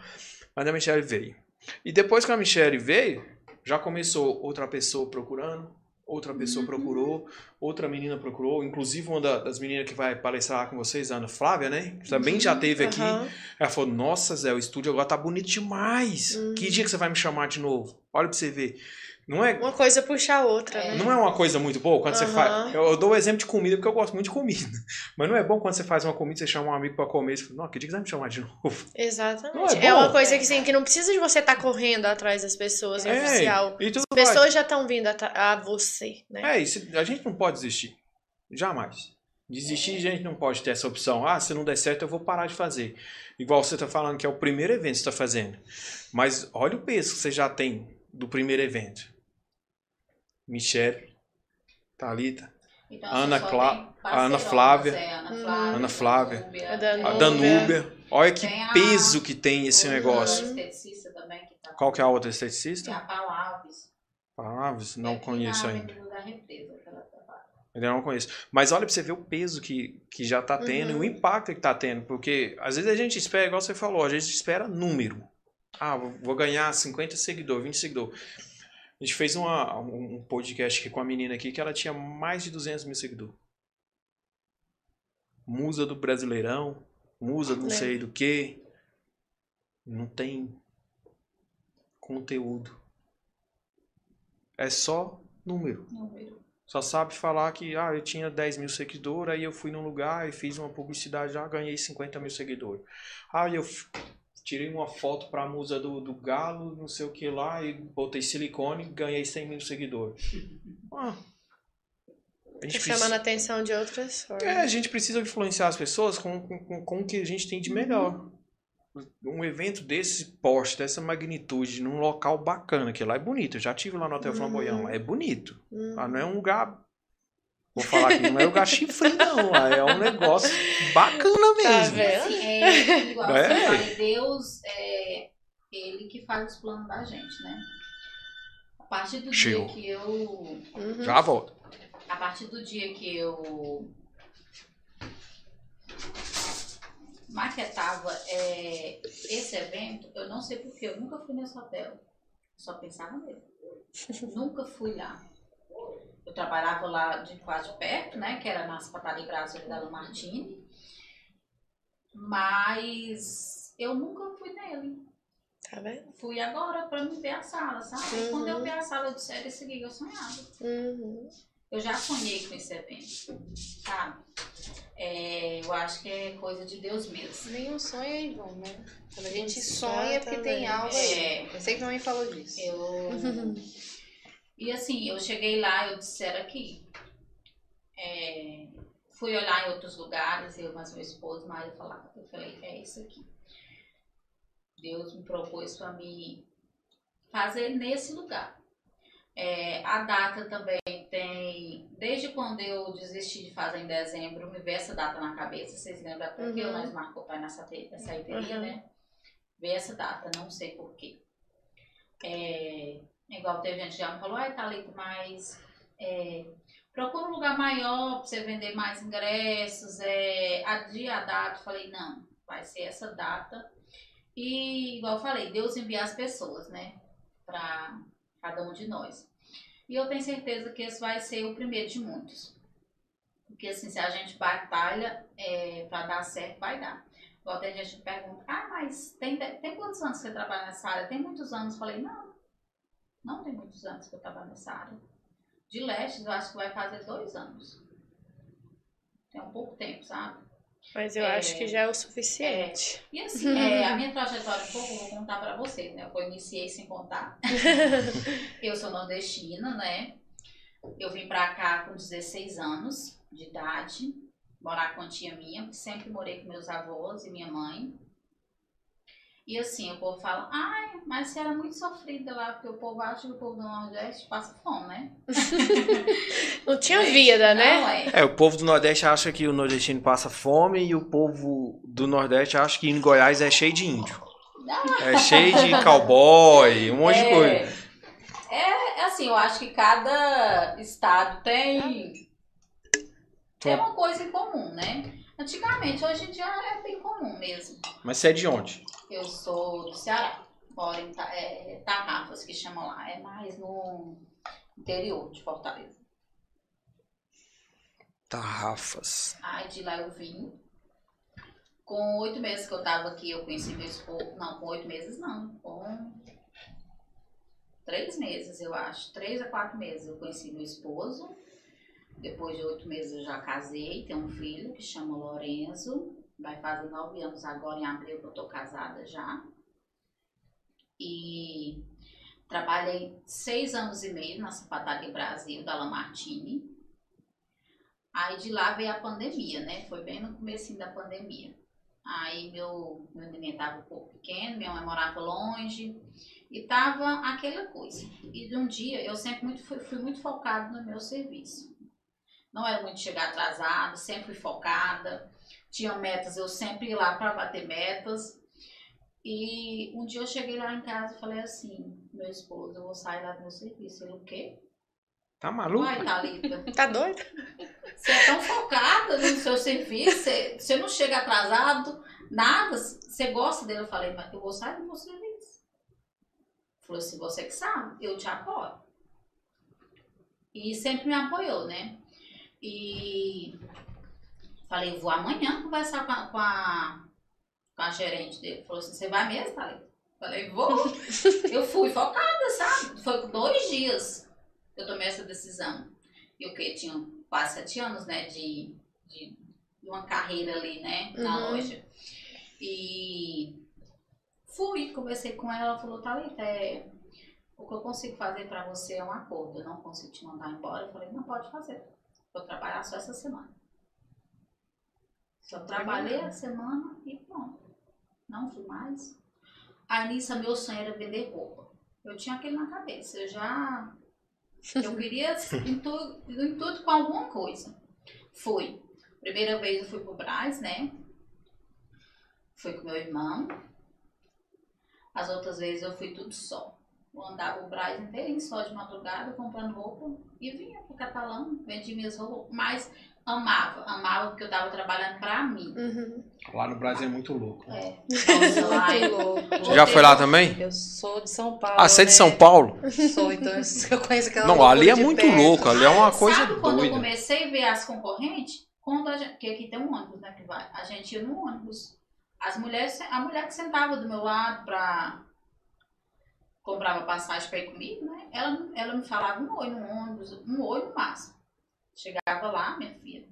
Mas a Michelle veio. E depois que a Michelle veio, já começou outra pessoa procurando, outra pessoa Uhum. procurou, outra menina procurou, inclusive uma da- das meninas que vai palestrar lá com vocês, a Ana Flávia, né? Que também já teve aqui. Aham. Ela falou: Nossa, Zé, o estúdio agora tá bonito demais. Uhum. Que dia que você vai me chamar de novo? Olha pra você ver. Não é, Uma coisa puxa a outra, né? não é uma coisa muito boa quando você Aham. faz. Eu, eu dou o exemplo de comida porque eu gosto muito de comida. Mas não é bom quando você faz uma comida, você chama um amigo pra comer e você fala: Não, que dia que você vai me chamar de novo? Exatamente. É é, uma coisa que, assim, que não precisa de você estar correndo atrás das pessoas em É, oficial. e tudo As vai. pessoas já estão vindo atra- a você, né? É, isso, a gente não pode desistir. Jamais. Desistir, a gente não pode ter essa opção. Ah, se não der certo, eu vou parar de fazer. Igual você tá falando que é o primeiro evento que você tá fazendo. Mas olha o peso que você já tem do primeiro evento. Michelle, Thalita, Então, Ana Clá- tem Ana Flávia. é, Ana Uhum. Flávia. Ana Flávia. Danúbia, A Danúbia. a Vamos Danúbia. Olha que Tem a- peso que tem esse negócio. também, que tá Qual que é a outra esteticista? a Palavras. Palavras? Não É conheço ainda. Ainda não conheço. Mas olha pra você ver o peso que, que já tá tendo e o impacto que tá tendo. Porque às vezes a gente espera, igual você falou, a gente espera número. Ah, vou vou ganhar 50 seguidores, 20 seguidores. A gente fez uma, um podcast aqui com a menina aqui que ela tinha mais de 200 mil seguidores. Musa do Brasileirão, musa não sei do que. Não tem conteúdo. É só número. Número. Só sabe falar que ah, eu tinha 10 mil seguidores, aí eu fui num lugar e fiz uma publicidade, já ganhei 50 mil seguidores. Ah, eu tirei uma foto pra musa do, do galo, não sei o que lá, e botei silicone e ganhei 100 mil seguidores. Ah, a gente Tá chamando a precisa, atenção de outras formas. é, a gente precisa influenciar as pessoas com, com, com, com o que a gente tem de melhor. Um evento desse porte, dessa magnitude, num local bacana, que lá é bonito. Eu já tive lá no Hotel Uhum. Flamboyant, lá é bonito. Hum. Ah, não é um lugar. Vou falar aqui, não é um lugar chifre, não. É um negócio bacana Tá mesmo. vendo? Assim, é, igual É. você fala, Deus é ele que faz os planos da gente, né? A partir do Chegou. dia que eu. Uhum. Já volto. A partir do dia que eu maquetava é, esse evento, eu não sei porquê, eu nunca fui nesse hotel. Só pensava nele. nunca fui lá. Eu trabalhava lá de quase perto, né? Que era na Sapataria Brasil da Lamartine. Mas eu nunca fui nele. Tá vendo? Fui agora pra me ver a sala, sabe? E quando eu Uhum. vi a sala, eu disse, era esse que eu sonhava. Uhum. Eu já sonhei com esse evento, sabe? É, eu acho que é coisa de Deus mesmo. Nenhum sonho é em vão, né? Quando a gente sonha é porque tem algo aí. É, Eu sei que não me falou disso. eu... E assim, eu cheguei lá, eu disse, era aqui. É, fui olhar em outros lugares, eu mais meu esposo, mas eu falava, eu falei, é isso aqui. Deus me propôs para mim fazer nesse lugar. É, a data também tem, desde quando eu desisti de fazer em dezembro, me veio essa data na cabeça, vocês lembram até que Uhum. nós marcou para nessa essa ideia, Uhum. né? Veio essa data, não sei porquê. É, igual teve gente que já me falou, ai Thalita, mas é, procura um lugar maior para você vender mais ingressos, é, adia a data. Falei, não, vai ser essa data. E, igual eu falei, Deus envia as pessoas, né? Para cada um de nós. E eu tenho certeza que esse vai ser o primeiro de muitos. Porque, assim, se a gente batalha é, para dar certo, vai dar. Igual tem gente que pergunta, ah, mas tem, tem quantos anos que você trabalha nessa área? Tem muitos anos. Falei, não, não tem muitos anos que eu trabalho nessa área. De leste, eu acho que vai fazer dois anos. Tem um pouco tempo, sabe? Mas eu É. acho que já é o suficiente. E assim, é, a minha trajetória um pouco eu vou contar pra vocês, né? Eu iniciei sem contar. eu sou nordestina, né? Eu vim pra cá com 16 anos de idade, morar com a tia minha, sempre morei com meus avós e minha mãe. E assim, o povo fala, ai, mas você era muito sofrida lá, porque o povo acha que o povo do Nordeste passa fome, né? Não tinha vida, né? Não, é. É, o povo do Nordeste acha que o nordestino passa fome e o povo do Nordeste acha que em Goiás é cheio de índio. É cheio de cowboy, um monte de coisa. É, é assim, eu acho que cada estado tem, tem uma coisa em comum, né? Antigamente, hoje em dia é bem comum mesmo. Mas você é de onde? Eu sou do Ceará. Moro em é, Tarrafas, que chamam lá. É mais no interior de Fortaleza. Tarrafas. Aí de lá eu vim. Com oito meses que eu tava aqui, eu conheci meu esposo. Não, com oito meses não. Com três meses, eu acho. Três a quatro meses eu conheci meu esposo. Depois de oito meses eu já casei, tenho um filho que chama Lorenzo. Vai fazer nove anos agora em abril que eu tô casada já. E trabalhei seis anos e meio na Sapataria Brasil, da Lamartine. Aí de lá veio a pandemia, né? Foi bem no começo da pandemia. Aí meu, meu neném estava um pouco pequeno, minha mãe morava longe e tava aquela coisa. E de um dia eu sempre muito, fui, fui muito focada no meu serviço. Não era muito chegar atrasado, sempre fui focada. Tinha metas, eu sempre ia lá para bater metas. E um dia eu cheguei lá em casa e falei assim, meu esposo, eu vou sair lá do meu serviço. Ele, o quê? Tá maluco? Uai, Thalita, Tá doido? você é tão focada no seu serviço, você, você não chega atrasado, nada, você gosta dele. Eu falei, mas eu vou sair do meu serviço. Ele Falou assim, você que sabe, eu te apoio. E sempre me apoiou, né? E falei, eu vou amanhã conversar com a, com a, com a gerente dele. Falou assim, você vai mesmo, Thalita? Falei, vou. eu fui focada, sabe? Foi com dois dias que eu tomei essa decisão. E o que? Tinha quase sete anos, né, de, de uma carreira ali, né, na Uhum. loja. E fui, conversei com ela, ela falou, Thalita, é, o que eu consigo fazer pra você é um acordo, eu não consigo te mandar embora. Eu falei, não pode fazer, vou trabalhar só essa semana. Só trabalhei a semana e pronto. Não fui mais. Aí nisso, meu sonho era vender roupa. Eu tinha aquele na cabeça, eu já eu queria em tudo, em tudo com alguma coisa. Fui. Primeira vez eu fui pro Brás, né? Fui com meu irmão. As outras vezes eu fui tudo só. Eu andava o Brás inteirinho só de madrugada, comprando roupa. E vinha pro catalão, vendi minhas roupas. Mas amava, amava porque eu tava trabalhando pra mim. Uhum. Lá no Brasil é muito louco. É. Nossa, lá Muito eu- louco. Você já foi lá também? Eu sou de São Paulo. Ah, você é de né? São Paulo? Sou, então eu conheço aquela Não, ali é muito perto. louco, ali é uma Sabe coisa quando eu doida. comecei a ver as concorrentes? Quando a gente, porque aqui tem um ônibus, né, que vai. A gente ia no ônibus. As mulheres, a mulher que sentava do meu lado pra comprava passagem pra ir comigo, né? Ela, ela me falava um oi no ônibus, um oi no máximo. Chegava lá, minha filha.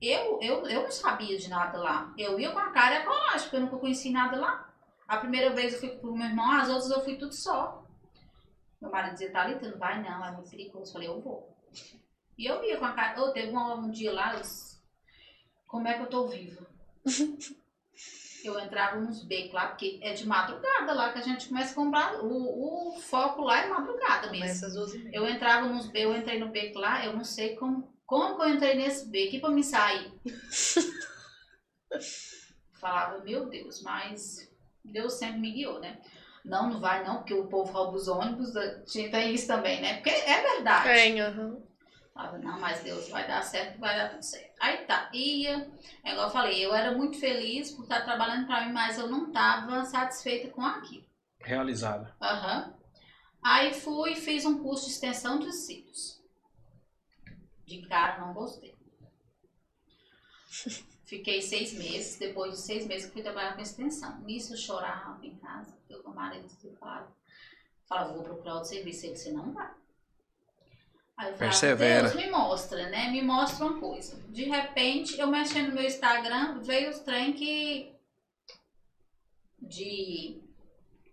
Eu, eu, eu não sabia de nada lá. Eu ia com a cara e a coragem, porque eu nunca conheci nada lá. A primeira vez eu fui com o meu irmão, as outras eu fui tudo só. Meu marido dizia, Thalita, não vai não, é muito perigoso. Eu falei, eu vou. E eu ia com a cara. Oh, teve um, um dia lá, eu disse, como é que eu tô viva? eu entrava nos becos lá, porque é de madrugada lá que a gente começa a comprar. O, o foco lá é madrugada mesmo. Eu entrava nos becos, eu entrei no beco lá, eu não sei como, como que eu entrei nesse beco e pra me sair. Falava, meu Deus, mas Deus sempre me guiou, né? Não, não vai não, porque o povo rouba os ônibus, tinha- isso também, né? Porque é verdade. Tem, aham. Falava, não, mas Deus vai dar certo, vai dar tudo certo. Aí tá, ia, é igual eu falei, eu era muito feliz por estar trabalhando pra mim, mas eu não tava satisfeita com aquilo. Realizada. Aham. Aí fui e fiz um curso de extensão de cílios. De cara, não gostei. Fiquei seis meses, depois de seis meses que fui trabalhar com extensão. Nisso eu chorava em casa, eu com o marido falava, falava, vou procurar outro serviço. Ele disse, não vai. Aí eu falava, Persevera. Deus me mostra, né? Me mostra uma coisa. De repente, eu mexendo no meu Instagram, veio os trem que... De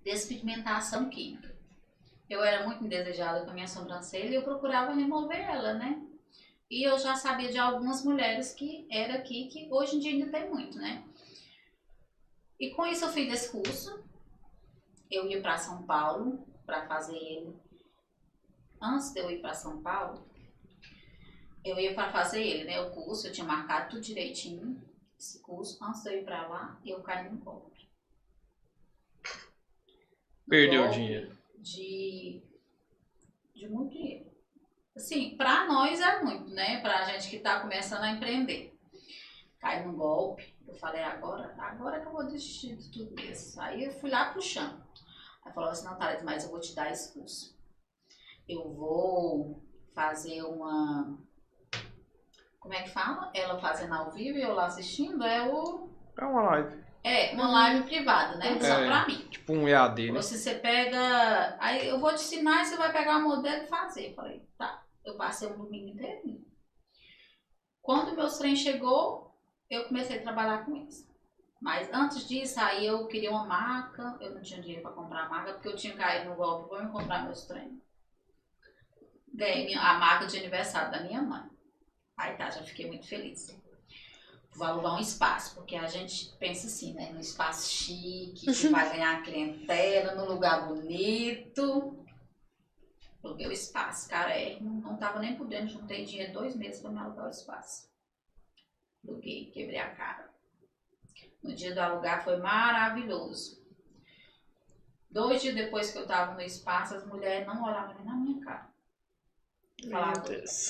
despigmentação química. Eu era muito indesejada com a minha sobrancelha e eu procurava remover ela, né? E eu já sabia de algumas mulheres que era aqui, que hoje em dia ainda tem muito, né? E com isso eu fiz esse curso. Eu ia para São Paulo para fazer ele. Antes de eu ir para São Paulo, eu ia para fazer ele, né? O curso, eu tinha marcado tudo direitinho. Esse curso, antes de eu ir para lá, eu caí no golpe. Perdeu o golpe dinheiro. De De muito dinheiro. Assim, pra nós é muito, né? Pra gente que tá começando a empreender. Cai num golpe. Eu falei, agora, agora que eu vou desistir de tudo isso. Aí eu fui lá pro chão. Aí falou assim, não, Thalita, mas eu vou te dar esse curso. Eu vou fazer uma. Como é que fala? Ela fazendo ao vivo e eu lá assistindo, é o. É uma live. É, uma live privada, né? Só É. pra mim. Tipo um EAD, né? Você, você pega. Aí eu vou te ensinar e você vai pegar o modelo e fazer. Eu falei, tá. Eu passei o domingo inteiro. Quando meus trem chegou, eu comecei a trabalhar com isso. Mas antes disso, aí eu queria uma maca. Eu não tinha dinheiro pra comprar a maca, porque eu tinha caído no golpe me comprar meus trem. Ganhei a maca de aniversário da minha mãe. Aí tá, já fiquei muito feliz. Vou alugar um espaço, porque a gente pensa assim, né? Num espaço chique, que vai ganhar clientela, num lugar bonito. Aluguei o espaço, cara, é, não, não tava nem podendo, juntei dinheiro dois meses pra me alugar o espaço. Aluguei, quebrei a cara. No dia do alugar foi maravilhoso. Dois dias depois que eu tava no espaço, as mulheres não olhavam nem na minha cara.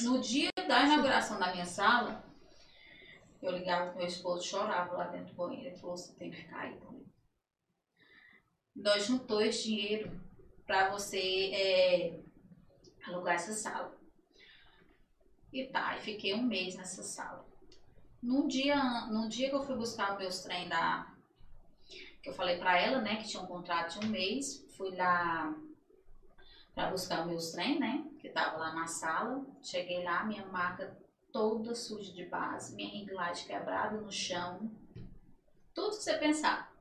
No dia da inauguração da minha sala, eu ligava pro meu esposo, chorava lá dentro do banheiro. Ele falou, você tem que ficar aí comigo. Nós juntou esse dinheiro para você é, alugar essa sala. E tá, e fiquei um mês nessa sala. No dia, no dia que eu fui buscar os meus trem da. Que eu falei pra ela, né, que tinha um contrato de um mês, fui lá para buscar os meus trem, né? Que tava lá na sala. Cheguei lá, minha maca toda suja de base, minha ring light quebrada no chão. Tudo que você pensar.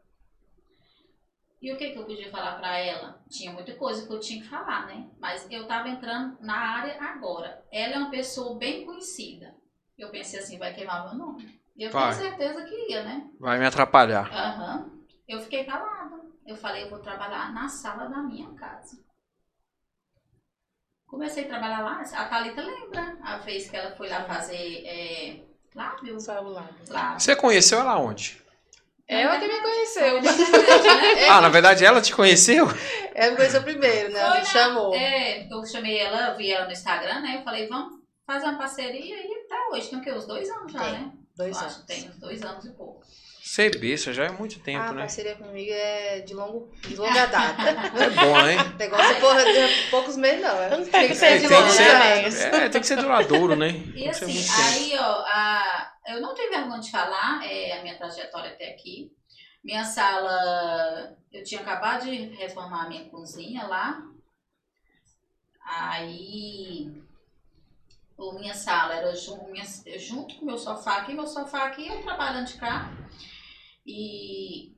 E o que, que eu podia falar para ela? Tinha muita coisa que eu tinha que falar, né? Mas eu tava entrando na área agora. Ela é uma pessoa bem conhecida. Eu pensei assim, vai queimar meu nome. E eu Vai. tenho certeza que ia, né? Vai me atrapalhar. Aham. Eu fiquei calada. Eu falei, eu vou trabalhar na sala da minha casa. Comecei a trabalhar lá. A Thalita lembra a vez que ela foi lá fazer é, lábio? Lábio. Você conheceu ela onde? Ela que me conheceu. Ah, na verdade ela te conheceu? Ela me conheceu primeiro, né? Ela me chamou. É, eu chamei ela, eu vi ela no Instagram, né? Eu falei, vamos fazer uma parceria e até hoje. Tem o quê? Uns dois anos já, Tem, né? Dois eu acho anos. que tem uns dois anos e pouco. Ser besta já é muito tempo, Ah, a né? parceria comigo é de, longo, de longa data. É bom, hein? Negócio porra de poucos meses, não. É. Não tem que ser de longa também. é, tem que ser duradouro, né? E Tem que ser assim, aí, ó, a, eu não tenho vergonha de falar é, a minha trajetória até aqui. Minha sala, eu tinha acabado de reformar a minha cozinha lá. Aí, a minha sala era junto, com o meu sofá aqui, meu sofá aqui, eu trabalhando de cá. E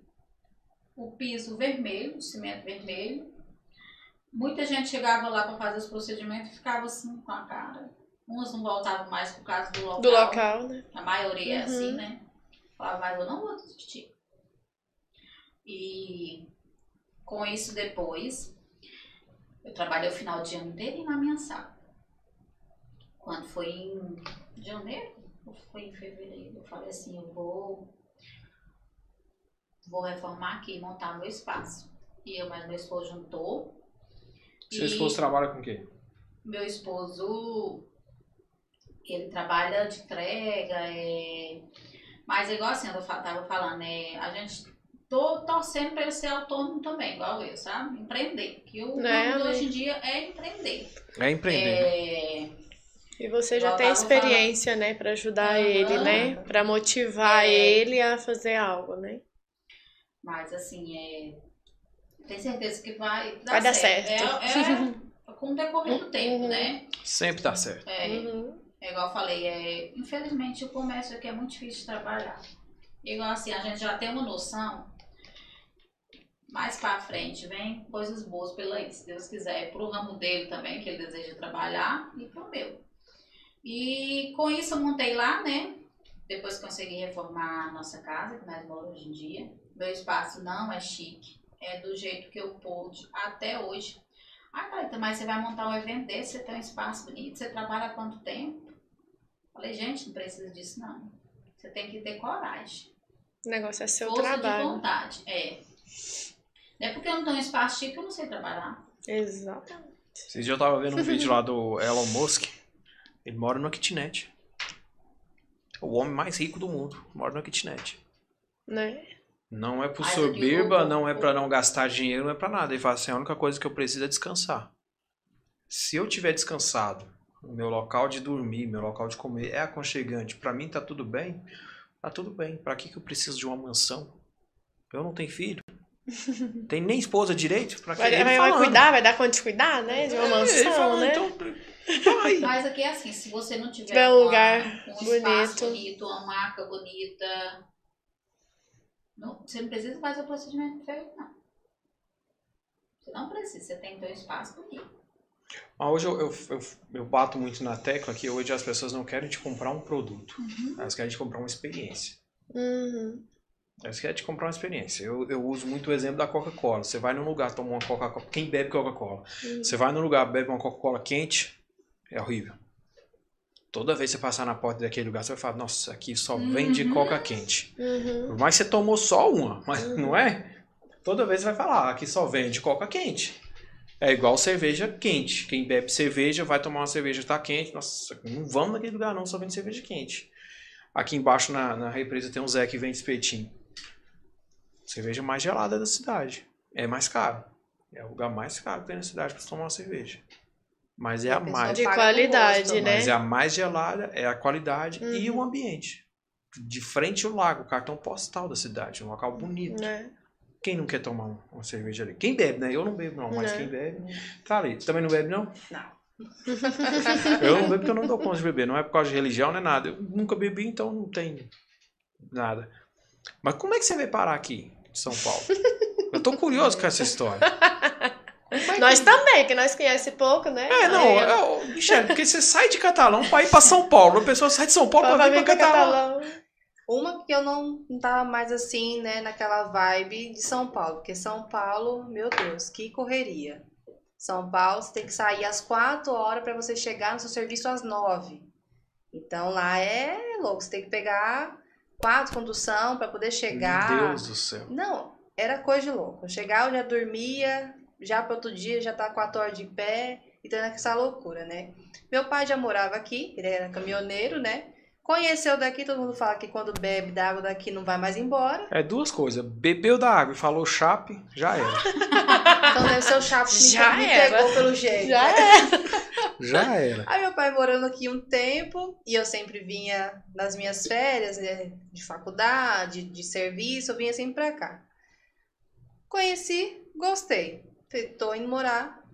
o piso vermelho, o cimento vermelho. Muita gente chegava lá para fazer os procedimentos e ficava assim com a cara. Umas não voltavam mais por causa do local. Do local, né? A maioria é Uhum. assim, né? Falava, mas eu não vou desistir. E com isso depois, eu trabalhei o final de ano inteiro na minha sala. Quando foi em janeiro, ou foi em fevereiro, eu falei assim, eu vou, vou reformar aqui, montar meu espaço. E eu, mas meu esposo juntou. Seu esposo trabalha com o quê? meu esposo, ele trabalha de entrega, é... mas é igual assim, eu tava falando, é... a gente tô torcendo para ele ser autônomo também, igual eu, sabe? Empreender, que o Né, mundo né? hoje em dia é empreender. É empreender. É... E você já tem experiência, né, pra ajudar Aham. ele, né? Pra motivar É. ele a fazer algo, né? Mas assim, é... tenho certeza que vai dar Vai dar certo. certo. É, é com o decorrer do tempo, Uhum. né? Sempre dá certo. É, Uhum. É igual eu falei, é, infelizmente o comércio aqui é muito difícil de trabalhar. Igual assim, a gente já tem uma noção, mais pra frente vem coisas boas pela aí, se Deus quiser, pro ramo dele também, que ele deseja trabalhar, e pro meu. E com isso eu montei lá, né? Depois que consegui reformar a nossa casa, que nós moramos hoje em dia. Meu espaço não é chique, é do jeito que eu pude até hoje. Ah, Thalita, mas você vai montar um evento desse, você tem um espaço bonito, você trabalha há quanto tempo? Falei, gente, não precisa disso não. Você tem que ter coragem. O negócio é seu Força de trabalho. vontade. É. Não é porque eu não tenho um espaço chique que eu não sei trabalhar. Exato. Esse dia eu tava vendo um vídeo lá do Elon Musk. Ele mora numa kitnet. O homem mais rico do mundo mora numa kitnet. Né? Não é por soberba, não é pra não gastar dinheiro, não é pra nada. Ele fala assim, a única coisa que eu preciso é descansar. Se eu tiver descansado, o meu local de dormir, meu local de comer é aconchegante, pra mim tá tudo bem, tá tudo bem. Pra que que eu preciso de uma mansão? Eu não tenho filho. Tem nem esposa direito? Pra que Vai, ele vai, vai cuidar, vai dar conta de cuidar, né? De uma É, mansão, falando, né? então, vai. Mas aqui é assim, se você não tiver, Tiver um uma- lugar um bonito. espaço bonito, uma marca bonita, não, você não precisa fazer o procedimento feito, não. Você não precisa, você tem que ter um espaço bonito. Mas hoje eu, eu, eu, eu bato muito na tecla que hoje as pessoas não querem te comprar um produto. Elas querem te comprar uma experiência. Uhum. Elas querem te comprar uma experiência. Eu, eu uso muito o exemplo da Coca-Cola. Você vai num lugar, toma uma Coca-Cola. Quem bebe Coca-Cola? Você vai num lugar, bebe uma Coca-Cola quente, é horrível. Toda vez que você passar na porta daquele lugar, você vai falar, nossa, aqui só vende Coca quente. Uhum. Por mais que você tomou só uma, mas não é? Toda vez você vai falar, aqui só vende Coca quente. É igual cerveja quente. Quem bebe cerveja vai tomar uma cerveja que tá quente. Nossa, não vamos naquele lugar não, só vende cerveja quente. Aqui embaixo na, na represa tem um Zé que vende espetinho. Cerveja mais gelada da cidade. É mais caro. É o lugar mais caro que tem na cidade para tomar uma cerveja. Mas é a A pessoa mais. De qualidade, gosto. né? Mas é a mais gelada, é a qualidade e Uhum. o ambiente. De frente ao lago, o cartão postal da cidade, um local bonito. Né? Quem não quer tomar um- uma cerveja ali? Quem bebe, né? Eu não bebo, não, mas Né? quem bebe. Tá ali. Também não bebe, não? Não. Eu não bebo porque eu não dou conta de beber. Não é por causa de religião, não é nada. Eu nunca bebi, então não tem nada. Mas como é que você veio parar aqui, em São Paulo? Eu tô curioso com essa história. Nós também, que nós conhecemos pouco, né? É, não, é, Michele, porque você sai de Catalão pra ir pra São Paulo. A pessoa sai de São Paulo pra, Pra vir pra Catalão. Catalão. Uma que eu não, não tava mais assim, né, naquela vibe de São Paulo. Porque São Paulo, meu Deus, que correria. São Paulo, você tem que sair às 4 horas para você chegar no seu serviço às 9. Então lá é louco, você tem que pegar quatro condução para poder chegar. Meu Deus do céu. Não, era coisa de louco. Eu chegava, eu já dormia, já para outro dia já tá quatro horas de pé, então era essa loucura, né? Meu pai já morava aqui, ele era caminhoneiro, né? Conheceu daqui, todo mundo fala que quando bebe da água daqui não vai mais embora. É duas coisas. Bebeu da água e falou chape, já era. Então deve ser o que me- Já me, era. pegou pelo jeito. Já é. Já era. Aí meu pai morando aqui um tempo, e eu sempre vinha nas minhas férias, né, de faculdade, de serviço, eu vinha sempre pra cá. Conheci, gostei. Tô indo morar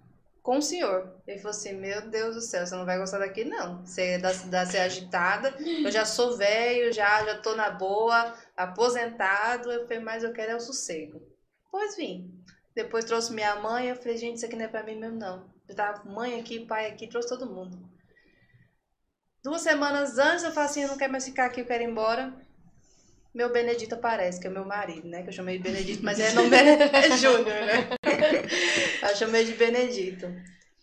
com o senhor. Ele falou assim, meu Deus do céu, você não vai gostar daqui não. Você é da cidade, você é agitada, eu já sou velho, já, já tô na boa, aposentado. Eu falei, mas eu quero é o sossego. Pois vim. Depois trouxe minha mãe, eu falei, gente, isso aqui não é pra mim mesmo não. Eu tava mãe aqui, pai aqui, trouxe todo mundo. Duas semanas antes eu falei assim, eu não quero mais ficar aqui, eu quero ir embora. Meu Benedito aparece, que é meu marido, né? Que eu chamei de Benedito, mas é nome é Júnior, né? Eu chamei de Benedito.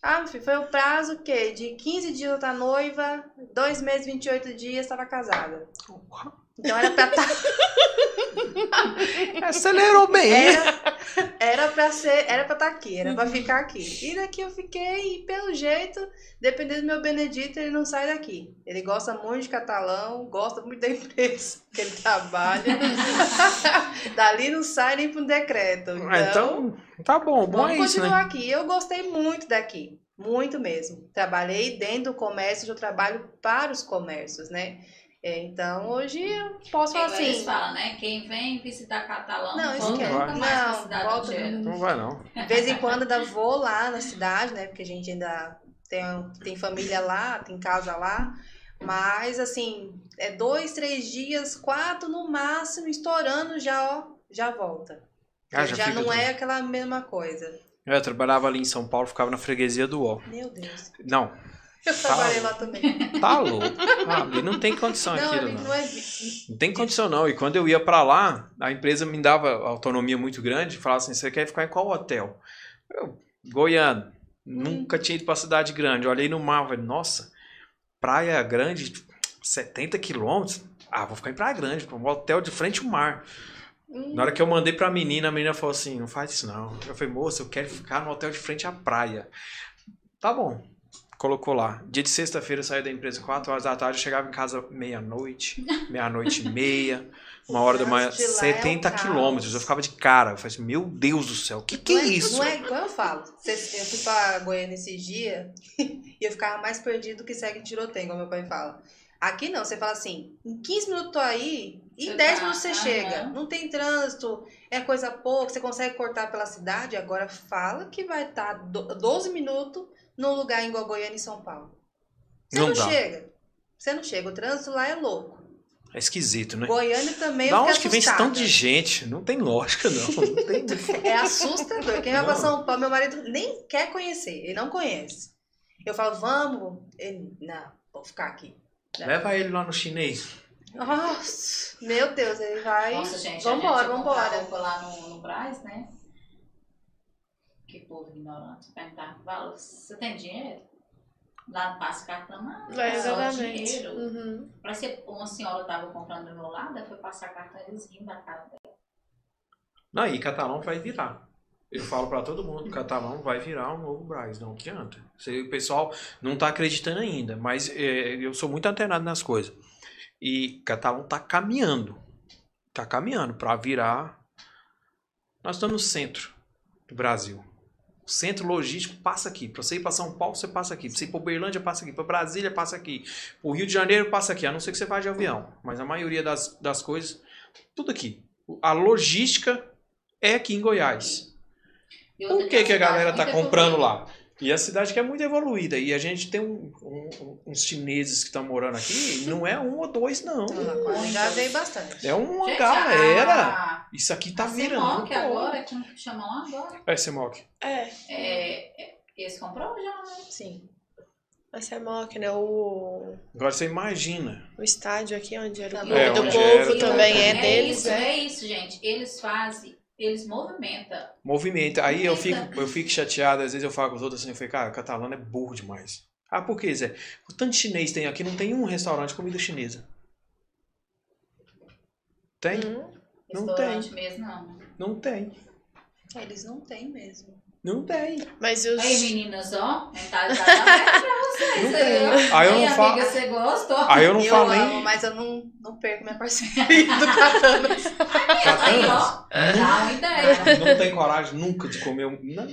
Ah, filho, foi o prazo o quê? De 15 dias eu tá noiva, dois meses, 28 dias, estava casada. Então era pra estar. Acelerou bem? Era, era pra ser, era pra estar aqui, era pra ficar aqui. E daqui eu fiquei, e pelo jeito, dependendo do meu Benedito, ele não sai daqui. Ele gosta muito de catalão, gosta muito da empresa que ele trabalha. Dali não sai nem para um decreto. Então, Ah, Então, tá bom. Bom vamos é isso, continuar né? aqui. Eu gostei muito daqui. Muito mesmo. Trabalhei dentro do comércio, eu trabalho para os comércios, né? É, Então, hoje eu posso falar Igual eles assim. falam, né? Quem vem visitar Catalão, Não, volta esquece. nunca mais Não, cidade volta era. Não vai, não. De vez em quando ainda vou lá na cidade, né? Porque a gente ainda tem, tem família lá, tem casa lá. Mas, assim, é dois, três dias, quatro no máximo, estourando, já, ó, já volta. Ah, já já não tudo. é aquela mesma coisa. Eu trabalhava ali em São Paulo, ficava na freguesia do UOL. Meu Deus. Não, Eu Tá trabalhei louco. lá também. tá louco. Ah, não tem condição Não, aquilo, não. não é. Não tem condição, não. E quando eu ia pra lá, a empresa me dava autonomia muito grande. Falava assim: você quer ficar em qual hotel? Eu, Goiânia. Nunca tinha ido pra cidade grande. Olhei no mar, falei, nossa, praia grande, 70 quilômetros. Ah, vou ficar em Praia Grande, um hotel de frente ao mar. Hum, Na hora que eu mandei pra menina, a menina falou assim: não faz isso não. Eu falei, moça, eu quero ficar no hotel de frente à praia. Tá bom. Colocou lá. Dia de sexta-feira eu saía da empresa 4 horas da tarde, eu chegava em casa meia-noite, meia-noite e meia, uma hora da manhã, trânsito de lá é um 70 caos. quilômetros. Eu ficava de cara. Eu falei assim, meu Deus do céu, o que, que não é isso? Não é igual eu falo. Eu fui pra Goiânia esses dias e eu ficava mais perdido que segue tiroteio, como meu pai fala. Aqui não, você fala assim, em 15 minutos tô aí, em Você 10 tá, minutos você aham. chega. Não tem trânsito, é coisa pouca, você consegue cortar pela cidade. Agora fala que vai estar 12 minutos num lugar igual Goiânia e São Paulo. Você Não não, chega. Você não chega. O trânsito lá é louco. É esquisito, né? Goiânia também Da eu onde que vem esse tanto de gente? Não tem lógica, não. Não tem... É assustador. Quem vai pra Não. São Paulo, meu marido nem quer conhecer, ele não conhece. Eu falo, vamos. Ele, não, vou ficar aqui. Leva ele lá no chinês. Nossa, meu Deus, ele vai. Nossa, gente, vambora, a gente vambora. lá no, no Brás, né? Que povo ignorante. Perguntar, você tem dinheiro? Lá passa cartão, não, É, é só dinheiro. Uhum. Parece que uma senhora tava comprando do meu lado, ela foi passar cartão eles rindo da cara dela. Não, e catalão vai virar. Eu falo pra todo mundo, catalão vai virar um novo Braz, não adianta. O pessoal não tá acreditando ainda, mas é, eu sou muito antenado nas coisas. E catalão tá caminhando. Tá caminhando pra virar. Nós estamos no centro do Brasil. O centro logístico passa aqui. Pra você ir pra São Paulo, você passa aqui. Pra você ir pra Uberlândia, passa aqui. Pra Brasília, passa aqui. Pro Rio de Janeiro, passa aqui. A não ser que você vá de avião. Mas a maioria das, das coisas, tudo aqui. A logística é aqui em Goiás. Por que, que a galera tá muito comprando lá? E a cidade que é muito evoluída. E a gente tem um- um- uns chineses que estão morando aqui. Não é um ou dois, não. Já veio bastante. É uma Gente, galera. a- Isso aqui tá a virando. Semoc agora, como que chama lá agora? É, Semoc. É, É, é, eles comprou já, né? Sim. a Semoc, né? O, Agora você imagina. o estádio aqui onde era o É, do onde povo era também também. é deles, isso, né? É isso, gente. Eles fazem, eles movimentam. Movimento. Aí eu fico, Movimenta. eu fico chateado. Às vezes eu falo com os outros assim. Eu falei, cara, catalano é burro demais. Ah, por que, Zé? O tanto de chinês tem aqui, não tem um restaurante de comida chinesa. Tem? Hum. Não Restaurante mesmo, não. Não tem. Eles não têm mesmo. Não tem. Mas os. Aí, meninas, ó, aberta pra vocês. Aí, tem. ó. Aí eu não falo. amiga, você gostou? Aí eu não eu falo nem. amo, mas eu não, não perco minha parceria do ó, dá uma ideia. Não tem coragem nunca de comer um. Não.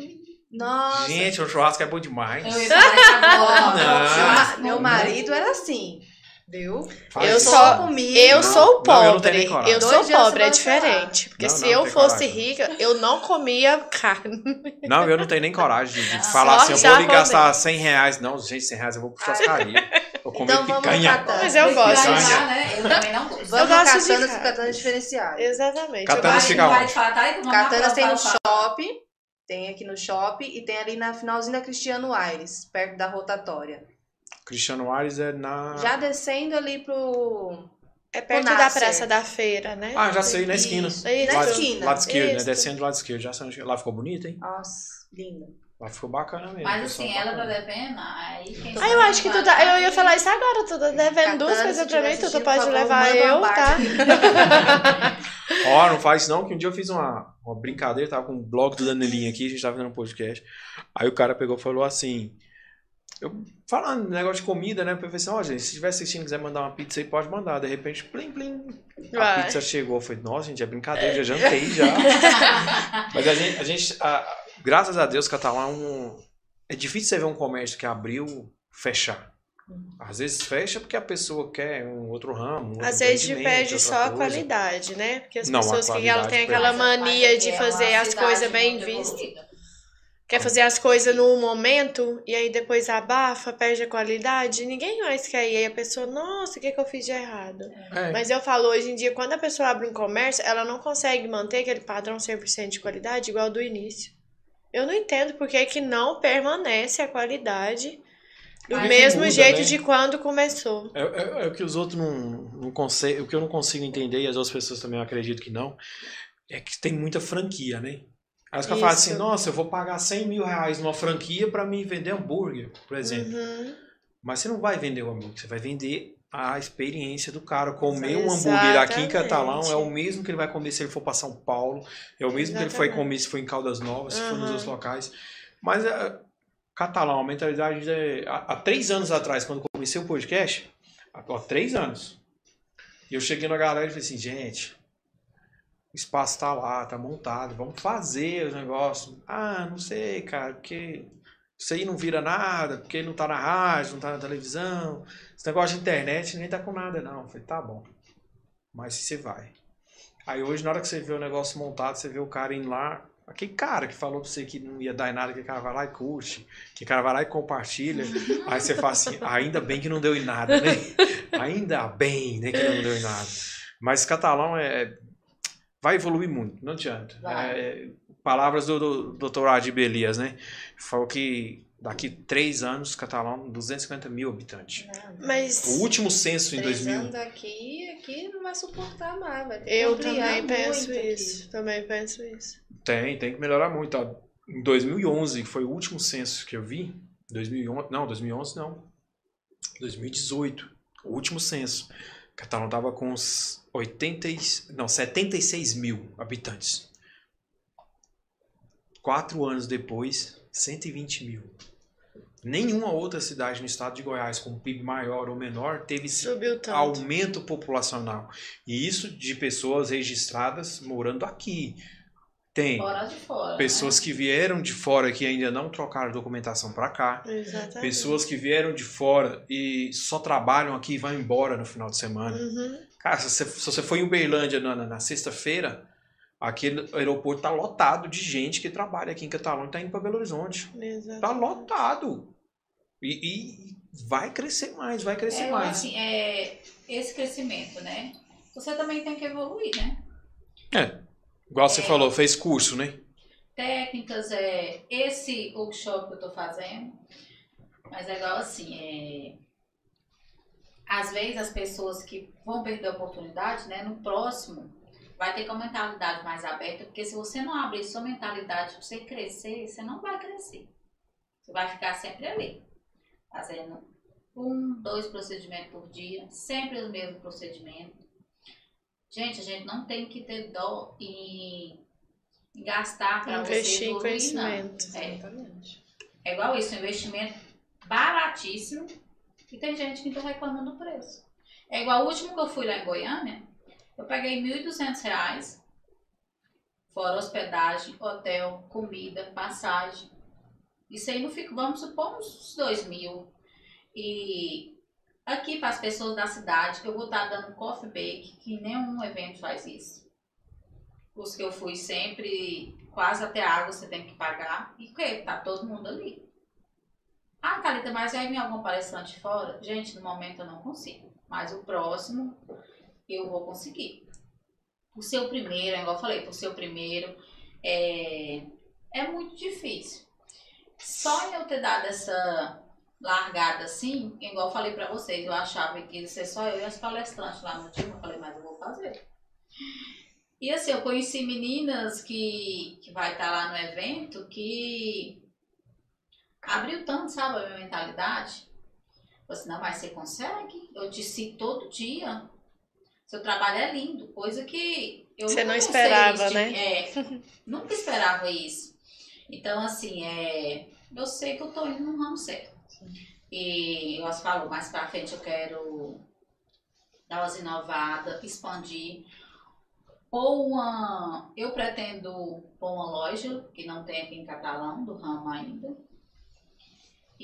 Nossa. Gente, o churrasco é bom demais. Eu ia falar isso agora. Não. Meu marido era assim. Viu? Faz Eu só- comigo. Eu Não, sou não, eu não pobre. nem coragem. Eu Dois sou pobre, é diferente. Porque Não, se não, eu fosse coragem. rica, eu não comia carne. Não, eu não tenho nem coragem de, de Ah, falar só assim, eu vou lhe gastar 100 reais. Não, gente, 100 reais eu vou pro churrascaria. Vou comer Então picanha. Mas eu gosto. Picanha. Né? Eu também não gosto. Vamos Eu no gosto de Katana, cara. Katana diferenciado. Exatamente. Eu gosto- fica onde? tá Catanas tem no shopping, tem aqui no shopping e tem ali na finalzinho da Cristiano Aires, perto da rotatória. Cristiano Aires é na. Já descendo ali pro. É perto da. Praça da Feira, né? Ah, já sei, na esquina. Isso, Isso. Na Lado, esquina. lado esquerdo, né? Isso. Descendo do lado esquerdo. Já sei onde- Lá ficou bonito, hein? Nossa, linda. Lá ficou bacana mesmo. Mas assim, ela tá bacana. devendo, aí quem Ah, eu acho que tu tá. Eu ia falar isso agora, tu tá devendo duas coisas pra mim, tu, tu pode levar eu, tá? Ó, não faz isso não, que um dia eu fiz uma, uma brincadeira, tava com o blog do Danelinho aqui, a gente tava fazendo um podcast. Aí o cara pegou e falou assim. Eu falando negócio de comida, né? Eu falei assim, ó, gente, se estiver assistindo e quiser mandar uma pizza aí, pode mandar. De repente, plim, plim. A Vai. pizza chegou. Eu falei, nossa, gente, é brincadeira, já jantei já. Mas a gente, a gente a- graças a Deus, Catalão é um. É difícil você ver um comércio que abriu fechar. Às vezes fecha porque a pessoa quer um outro ramo. um outro Às vezes perde só a qualidade, né? Porque as Não, pessoas que ela tem aquela mania de é fazer as coisas bem vistas. Quer fazer as coisas no momento e aí depois abafa, perde a qualidade. Ninguém mais quer ir. Aí a pessoa, nossa, o que, que eu fiz de errado? É. Mas eu falo, hoje em dia, quando a pessoa abre um comércio, ela não consegue manter aquele padrão 100% de qualidade igual do início. Eu não entendo por que, que não permanece a qualidade do Porque mesmo muda, jeito né? de quando começou. É, é- é o que os outros não, não conseguem, o que eu não consigo entender, e as outras pessoas também eu acredito que não, é que tem muita franquia, né? Aí os caras falam assim, nossa, eu vou pagar 100 mil reais numa franquia pra me vender hambúrguer, por exemplo. Uhum. Mas você não vai vender o hambúrguer, você vai vender a experiência do cara. Comer um hambúrguer aqui em Exatamente. Catalão é o mesmo que ele vai comer se ele for pra São Paulo, é o mesmo que ele foi Exatamente. comer se for em Caldas Novas, se for nos outros locais. Mas é, catalão, a mentalidade de, há, há, três anos atrás, quando comecei o podcast, há, há três anos, e eu cheguei na galera e falei assim, gente, o espaço tá lá, tá montado, vamos fazer os negócios. Ah, não sei, cara, porque isso aí não vira nada, porque não tá na rádio, não tá na televisão. Esse negócio de internet nem tá com nada, não. Eu falei, tá bom. Mas você vai. Aí hoje, na hora que você vê o negócio montado, você vê o cara indo lá. Aquele cara que falou pra você que não ia dar em nada, que o cara vai lá e curte, que o cara vai lá e compartilha. aí você fala assim, ainda bem que não deu em nada, né? Ainda bem, né, que não deu em nada. Mas catalão é. Vai evoluir muito, não adianta. É, palavras do, do Dr. Adib Elias, né? Falou que daqui três anos, Catalão, 250 mil habitantes. Mas o último censo em 2000. Anos aqui, aqui não vai suportar mais. Vai eu também penso isso. Aqui. Também penso isso. Tem, tem que melhorar muito. Ó. Em 2011, que foi o último censo que eu vi, 2011, não, 2011 não. 2018, o último censo. Catalão tava com uns 80, não, 76 mil habitantes. Quatro anos depois, 120 mil. Nenhuma outra cidade no estado de Goiás com PIB maior ou menor teve aumento populacional. E isso de pessoas registradas morando aqui. Tem fora, pessoas né? que vieram de fora que ainda não trocaram documentação para cá. Exatamente. Pessoas que vieram de fora e só trabalham aqui e vão embora no final de semana. Uhum. Cara, se você, se você for em Uberlândia na, na, na sexta-feira, Aquele aeroporto tá lotado de gente que trabalha aqui em Catalão e tá indo para Belo Horizonte. Exatamente. Tá lotado. E, e, vai crescer mais, vai crescer é, mais. Assim, é, esse crescimento, né? Você também tem que evoluir, né? É. Igual você é, falou, fez curso, né? Técnicas, é, esse workshop que eu tô fazendo, mas é igual assim, é, às vezes as pessoas que vão perder a oportunidade, né? No próximo, vai ter com a mentalidade mais aberta, porque se você não abrir sua mentalidade para você crescer, você não vai crescer. Você vai ficar sempre ali, fazendo um, dois procedimentos por dia, sempre os mesmos procedimentos. Gente, a gente não tem que ter dó em, gastar para você evoluir. Não. É. é igual isso, um investimento baratíssimo e tem gente que está reclamando do preço. É igual o último que eu fui lá em Goiânia, eu paguei R$ 1.200, fora hospedagem, hotel, comida, passagem. Isso aí não fica, vamos supor, uns R$ mil. E aqui para as pessoas da cidade, eu vou estar dando coffee break, que nenhum evento faz isso. Os que eu fui sempre, quase até água você tem que pagar. E que tá todo mundo ali. Ah, Thalita, mas vai vir algum palestrante fora? Gente, no momento eu não consigo. Mas o próximo, eu vou conseguir. O seu primeiro, igual eu falei, por seu primeiro, é, é muito difícil. Só em eu ter dado essa largada assim, igual eu falei pra vocês, eu achava que ia ser só eu e as palestrantes lá no time, eu falei, mas eu vou fazer. E assim, eu conheci meninas que, que vai estar lá no evento que abriu tanto, sabe, a minha mentalidade. Falei assim, não, mas você consegue? Eu te cito todo dia. Seu trabalho é lindo, coisa que eu Você não esperava, né? É, nunca esperava isso. Então, assim, é, eu sei que eu tô indo no ramo certo. E eu falo, mais pra frente eu quero dar umas inovadas, expandir. Ou uma. Eu pretendo pôr uma loja, que não tem aqui em Catalão, do ramo ainda.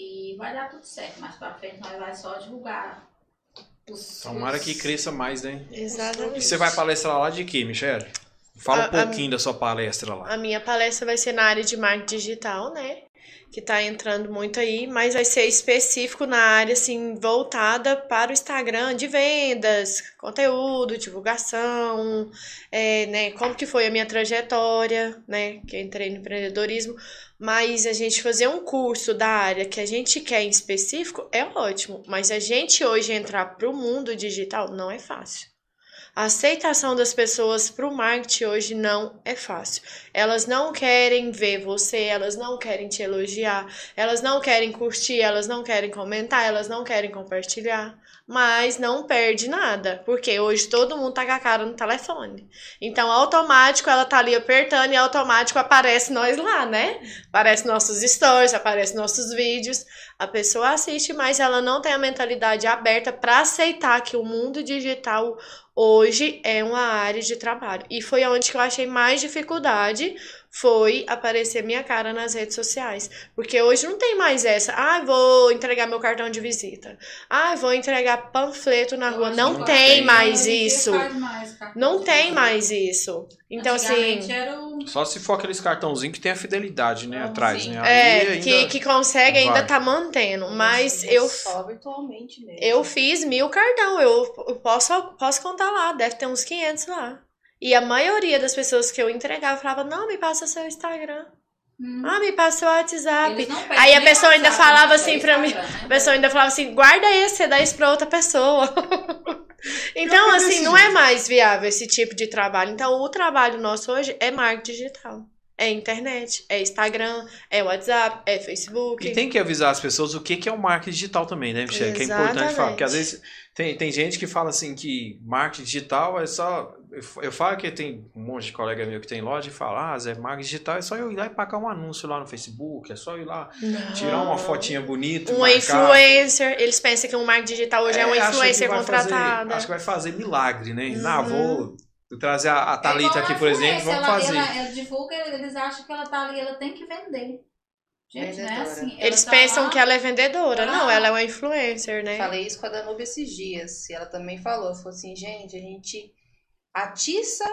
E vai dar tudo certo. Mais pra frente nós vai só divulgar os, Tomara os... que cresça mais, né? Exatamente. E você vai palestrar lá de quê, Michelle? Fala a, um pouquinho a, da sua palestra lá. A minha palestra vai ser na área de marketing digital, né? Que tá entrando muito aí, mas vai ser específico na área, assim, voltada para o Instagram de vendas, conteúdo, divulgação, é, né? Como que foi a minha trajetória, né? Que eu entrei no empreendedorismo. Mas a gente fazer um curso da área que a gente quer em específico é ótimo. Mas a gente hoje entrar para o mundo digital não é fácil. A aceitação das pessoas para o marketing hoje não é fácil. Elas não querem ver você, elas não querem te elogiar, elas não querem curtir, elas não querem comentar, elas não querem compartilhar mas não perde nada, porque hoje todo mundo tá com a cara no telefone. Então, automático ela tá ali apertando e automático aparece nós lá, né? Aparece nossos stories, aparece nossos vídeos. A pessoa assiste, mas ela não tem a mentalidade aberta para aceitar que o mundo digital hoje é uma área de trabalho. E foi onde que eu achei mais dificuldade, foi aparecer minha cara nas redes sociais. Porque hoje não tem mais essa, ah, vou entregar meu cartão de visita. Ah, vou entregar panfleto na rua. Não tem mais isso. Não tem mais isso. Então, assim. Só se for aqueles cartãozinhos que tem a fidelidade, né? Atrás, né? é, que, que consegue vai. ainda tá mantendo. Mas eu. Só virtualmente mesmo. Eu fiz mil cartão. Eu, eu posso, posso contar lá. Deve ter uns 500 lá. E a maioria das pessoas que eu entregava falava: não, me passa seu Instagram. Hum. Ah, me passa o WhatsApp. Aí a pessoa ainda falava assim pra mim. Né? A pessoa ainda falava assim: guarda esse, você dá isso pra outra pessoa. então, assim, não é mais viável esse tipo de trabalho. Então, o trabalho nosso hoje é marketing digital. É internet, é Instagram, é WhatsApp, é Facebook. E tem que avisar as pessoas o que, que é o marketing digital também, né, Michelle? Que é importante falar. Porque às vezes tem, tem gente que fala assim que marketing digital é só. Eu falo que tem um monte de colega meu que tem loja e fala, ah, Zé, marketing digital é só eu ir lá e pagar um anúncio lá no Facebook, é só ir lá Não. tirar uma fotinha bonita. Um influencer, eles pensam que um marketing digital hoje é, é um influencer contratado. Fazer, acho que vai fazer milagre, né? Uhum. Não, vou trazer a, a Thalita é aqui, por exemplo, vamos ela, fazer. Ela, ela divulga, eles acham que ela tá ali, ela tem que vender. Gente, né? Assim, Eles tá pensam lá... que ela é vendedora. Ah. Não, ela é uma influencer, né? Falei isso com a Danube esses dias. E ela também falou. Falou assim, gente, a gente atiça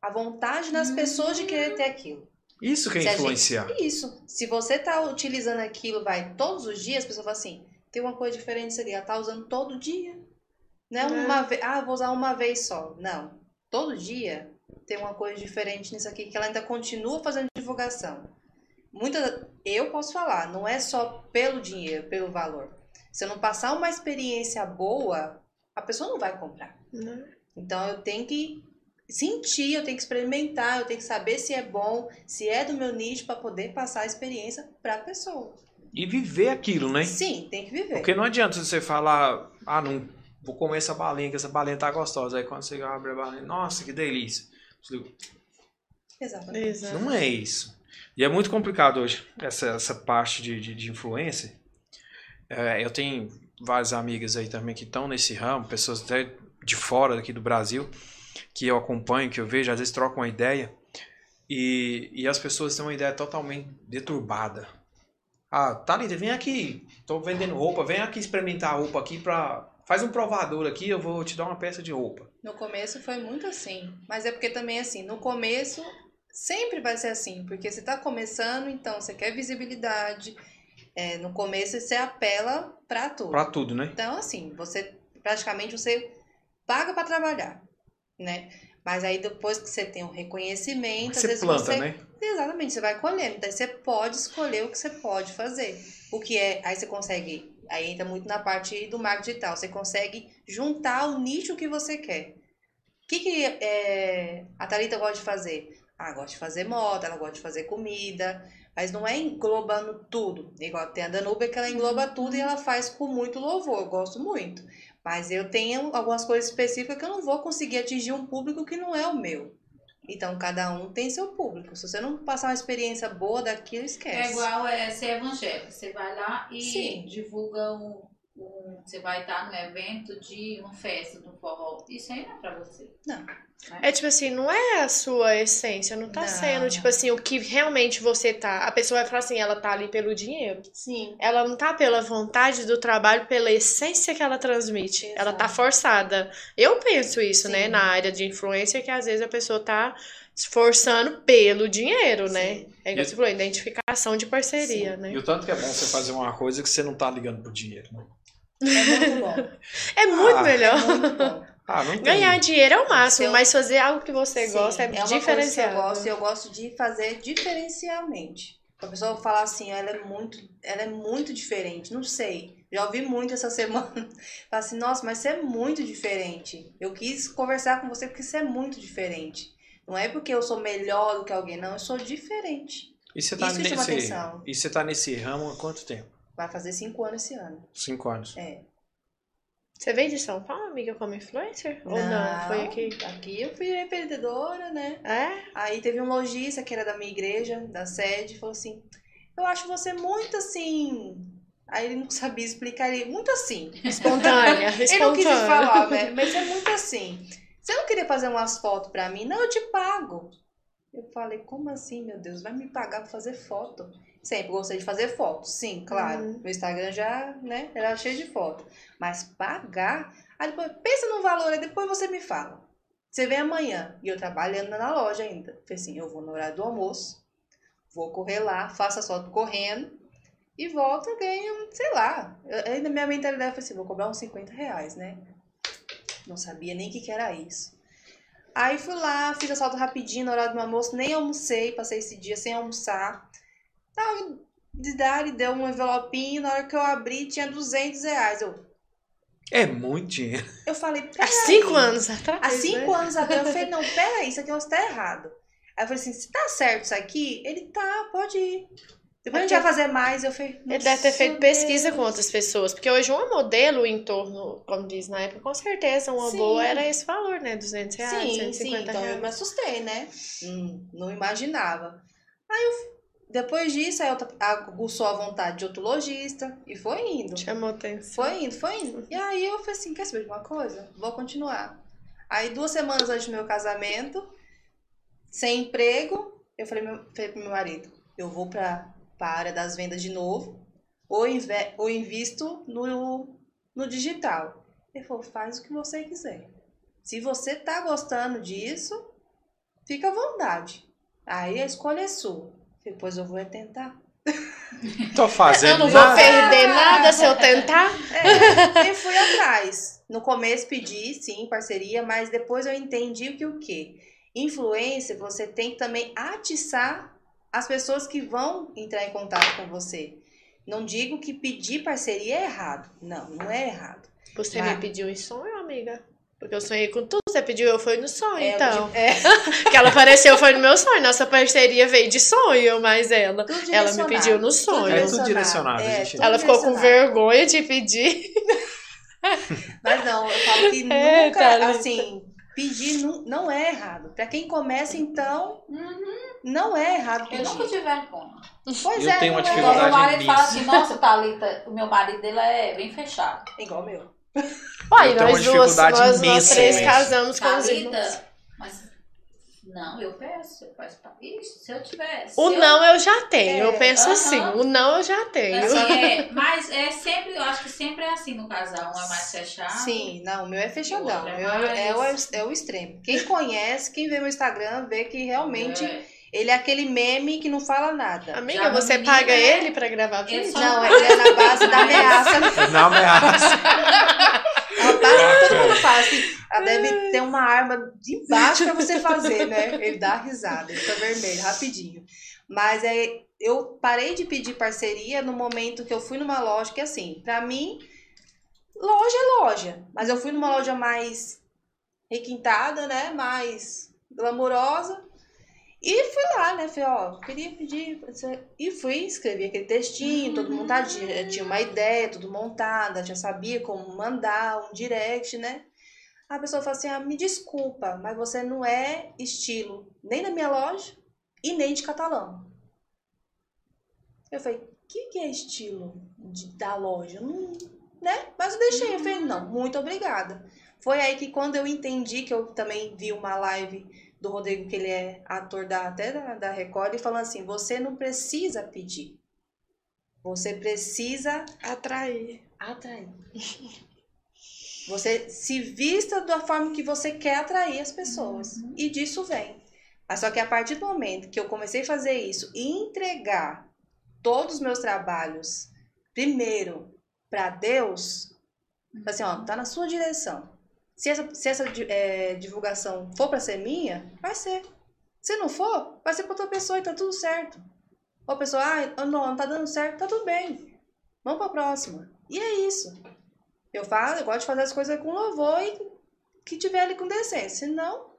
a vontade das hum. pessoas de querer ter aquilo. Isso que é influenciar. Gente, isso. Se você tá utilizando aquilo, vai, todos os dias, a pessoa fala assim, tem uma coisa diferente isso ali. Ela tá usando todo dia. Não é uma vez, ah, vou usar uma vez só. Não. Todo dia tem uma coisa diferente nisso aqui que ela ainda continua fazendo divulgação muita eu posso falar, não é só pelo dinheiro, pelo valor. Se eu não passar uma experiência boa, a pessoa não vai comprar. Não. Então eu tenho que sentir, eu tenho que experimentar, eu tenho que saber se é bom, se é do meu nicho para poder passar a experiência para a pessoa. E viver aquilo, né? Sim, tem que viver. Porque não adianta você falar, ah, não vou comer essa balinha, que essa balinha tá gostosa. Aí quando você abre a balinha, nossa, que delícia. Exatamente. Não é isso. E é muito complicado hoje essa, essa parte de, de, de influência. É, eu tenho várias amigas aí também que estão nesse ramo, pessoas até de fora daqui do Brasil, que eu acompanho, que eu vejo, às vezes trocam uma ideia e, e as pessoas têm uma ideia totalmente deturbada. Ah, Thalita, vem aqui, tô vendendo roupa, vem aqui experimentar a roupa aqui pra... Faz um provador aqui, eu vou te dar uma peça de roupa. No começo foi muito assim, mas é porque também assim, no começo Sempre vai ser assim, porque você está começando, então você quer visibilidade. É, no começo você apela para tudo. Para tudo, né? Então, assim, você praticamente você paga para trabalhar, né? Mas aí depois que você tem um reconhecimento, você às vezes planta, você. Né? Exatamente, você vai colhendo. Então você pode escolher o que você pode fazer. O que é. Aí você consegue. Aí entra muito na parte do marketing digital. Você consegue juntar o nicho que você quer. O que, que é, a Thalita gosta de fazer? Ah, gosta de fazer moda, ela gosta de fazer comida, mas não é englobando tudo. Igual tem a Danube que ela engloba tudo e ela faz com muito louvor, eu gosto muito. Mas eu tenho algumas coisas específicas que eu não vou conseguir atingir um público que não é o meu. Então, cada um tem seu público. Se você não passar uma experiência boa daquilo, esquece. É igual é, ser evangélico. Você vai lá e Sim. divulga um, um, Você vai estar no evento de uma festa, do forró. Isso aí não é pra você. Não. É tipo assim, não é a sua essência, não tá não, sendo, tipo assim, o que realmente você tá. A pessoa vai falar assim, ela tá ali pelo dinheiro. Sim. Ela não tá pela vontade do trabalho, pela essência que ela transmite. Exato. Ela tá forçada. Eu penso isso, né, Sim. né, na área de influência, que às vezes a pessoa tá esforçando pelo dinheiro, né? Sim. né? É igual você falou, identificação de parceria, Sim. né? E o tanto que é bom você fazer uma coisa que você não tá ligando pro dinheiro, né? É muito bom. é muito ah, melhor. É muito bom. Ah, Ganhar dinheiro é o máximo, eu... mas fazer algo que você Sim, gosta é, é diferenciado. eu gosto e eu gosto de fazer diferencialmente. A pessoa fala assim, ela é muito, ela é muito diferente, não sei. Já ouvi muito essa semana. Fala assim, nossa, mas você é muito diferente. Eu quis conversar com você porque você é muito diferente. Não é porque eu sou melhor do que alguém, não, eu sou diferente. E você tá Isso nesse. E você tá nesse ramo há quanto tempo? Vai fazer cinco anos esse ano. Cinco anos. É. Você veio de São Paulo, amiga, como influencer? Ou não? Foi aqui? Aqui eu fui empreendedora, né? É? Aí teve um lojista que era da minha igreja, da sede, falou assim: Eu acho você muito assim. Aí ele não sabia explicar, ele muito assim. Espontânea. Ele não quis espontânea. falar, né? Mas é muito assim. Você não queria fazer umas fotos pra mim? Não, eu te pago. Eu falei, como assim, meu Deus? Vai me pagar pra fazer foto? Sempre gostei de fazer foto, sim, claro. Uhum. Meu Instagram já, né, era cheio de foto. Mas pagar? Aí depois, pensa no valor, aí depois você me fala. Você vem amanhã, e eu trabalhando na loja ainda. Falei assim, eu vou no horário do almoço, vou correr lá, faço as fotos correndo, e volto e ganho, sei lá. Eu, ainda minha mentalidade foi assim, vou cobrar uns 50 reais, né? Não sabia nem o que, que era isso. Aí fui lá, fiz assalto rapidinho na hora do meu almoço, nem almocei, passei esse dia sem almoçar. Tava de dar e deu um envelopinho, na hora que eu abri tinha 200 reais. Eu, É muito dinheiro. eu falei, Há peraí. cinco anos atrás. Há cinco né? anos atrás, eu falei, não, peraí, isso aqui está errado. Aí eu falei assim, se tá certo isso aqui? Ele tá, pode ir. Depois a gente vai fazer mais. Eu falei, Ele deve ter "Nossa, feito pesquisa Deus." com outras pessoas. Porque hoje uma modelo em torno, como diz na época, com certeza uma Sim. boa era esse valor, né? 200 reais, Sim, 150 sim, então eu me reais. assustei, né? Hum, não imaginava. Aí eu, depois disso, aí eu aguçou a vontade de outro lojista e foi indo. Chamou atenção. Foi indo, foi indo. E aí eu falei assim, quer saber de uma coisa? Vou continuar. Aí duas semanas antes do meu casamento, sem emprego, eu falei, meu, falei pro meu marido, eu vou pra, pra área das vendas de novo, ou, inve, ou invisto no, no digital. Ele falou, faz o que você quiser. Se você tá gostando disso, fica à vontade. Aí a escolha é sua. Depois eu vou é tentar. Tô fazendo Eu não vou nada. perder nada se eu tentar. É, e fui atrás. No começo pedi, sim, parceria, mas depois eu entendi que o quê? Influência, você tem que também atiçar as pessoas que vão entrar em contato com você. Não digo que pedir parceria é errado. Não, não é errado. Você Vai. me pediu em sonho, amiga? Porque eu sonhei com tudo. Você pediu, eu fui no sonho, É, eu então. pedi- é, Que ela apareceu, foi no meu sonho. Nossa parceria veio de sonho, mas ela. Ela me pediu no sonho. É tudo direcionado, É, gente. tudo Ela ficou com vergonha de pedir. Mas não, eu falo que É, nunca, Thalita. assim, pedir não, não é errado. Pra quem começa, então, não é errado Eu pedir. nunca tive vergonha. Pois Eu é, tenho uma é. dificuldade Meu marido fala assim, nossa, Thalita, o meu marido dele é bem fechado. Igual o meu. Eu uma nós duas, dificuldade nós, nós imensa, três imensa. casamos com os irmãos. Mas não, eu peço, eu peço pra isso, se eu tivesse. O eu- não eu já tenho, eu É, penso aham. assim, o não eu já tenho. Assim, é, mas é sempre, eu acho que sempre é assim no casal, um é mais fechado. Sim, não, o meu é fechadão. Outro é O meu é, é o, mais- é o extremo. Quem conhece, quem vê meu Instagram, vê que realmente É. ele é aquele meme que não fala nada. Amiga, Já você paga né? ele pra gravar vídeo? Não, ele é na base da ameaça. Não ameaça. A base, todo mundo fala assim, ela deve ter uma arma de baixo pra você fazer, né? Ele dá risada, ele fica vermelho, rapidinho. Mas é, eu parei de pedir parceria no momento que eu fui numa loja que, assim, pra mim, loja é loja. Mas eu fui numa loja mais requintada, né? Mais glamourosa. E fui lá, né? Falei, ó, queria pedir. E fui, escrevi aquele textinho, todo montadinho. Já tinha uma ideia, tudo montada, já sabia como mandar um direct, né? A pessoa falou assim: ah, me desculpa, mas você não é estilo nem da minha loja e nem de catalão. Eu falei: o que, que é estilo de- da loja? Não, né? Mas eu deixei. Eu falei: não, muito obrigada. Foi aí que quando eu entendi que eu também vi uma live do Rodrigo, que ele é ator da, até da, da Record, e falando assim: você não precisa pedir. Você precisa Atrair. atrair. Você se vista da forma que você quer atrair as pessoas. E disso vem. Mas só que a partir do momento que eu comecei a fazer isso e entregar todos os meus trabalhos primeiro para Deus, assim, ó, tá na sua direção. Se essa, se essa eh, divulgação for para ser minha, vai ser. Se não for, vai ser para outra pessoa e tá tudo certo. Ou a pessoa, ah, não, não tá dando certo, tá tudo bem. Vamos pra próxima. E é isso. Eu falo, eu gosto de fazer as coisas com louvor e que tiver ali com decência. Se não,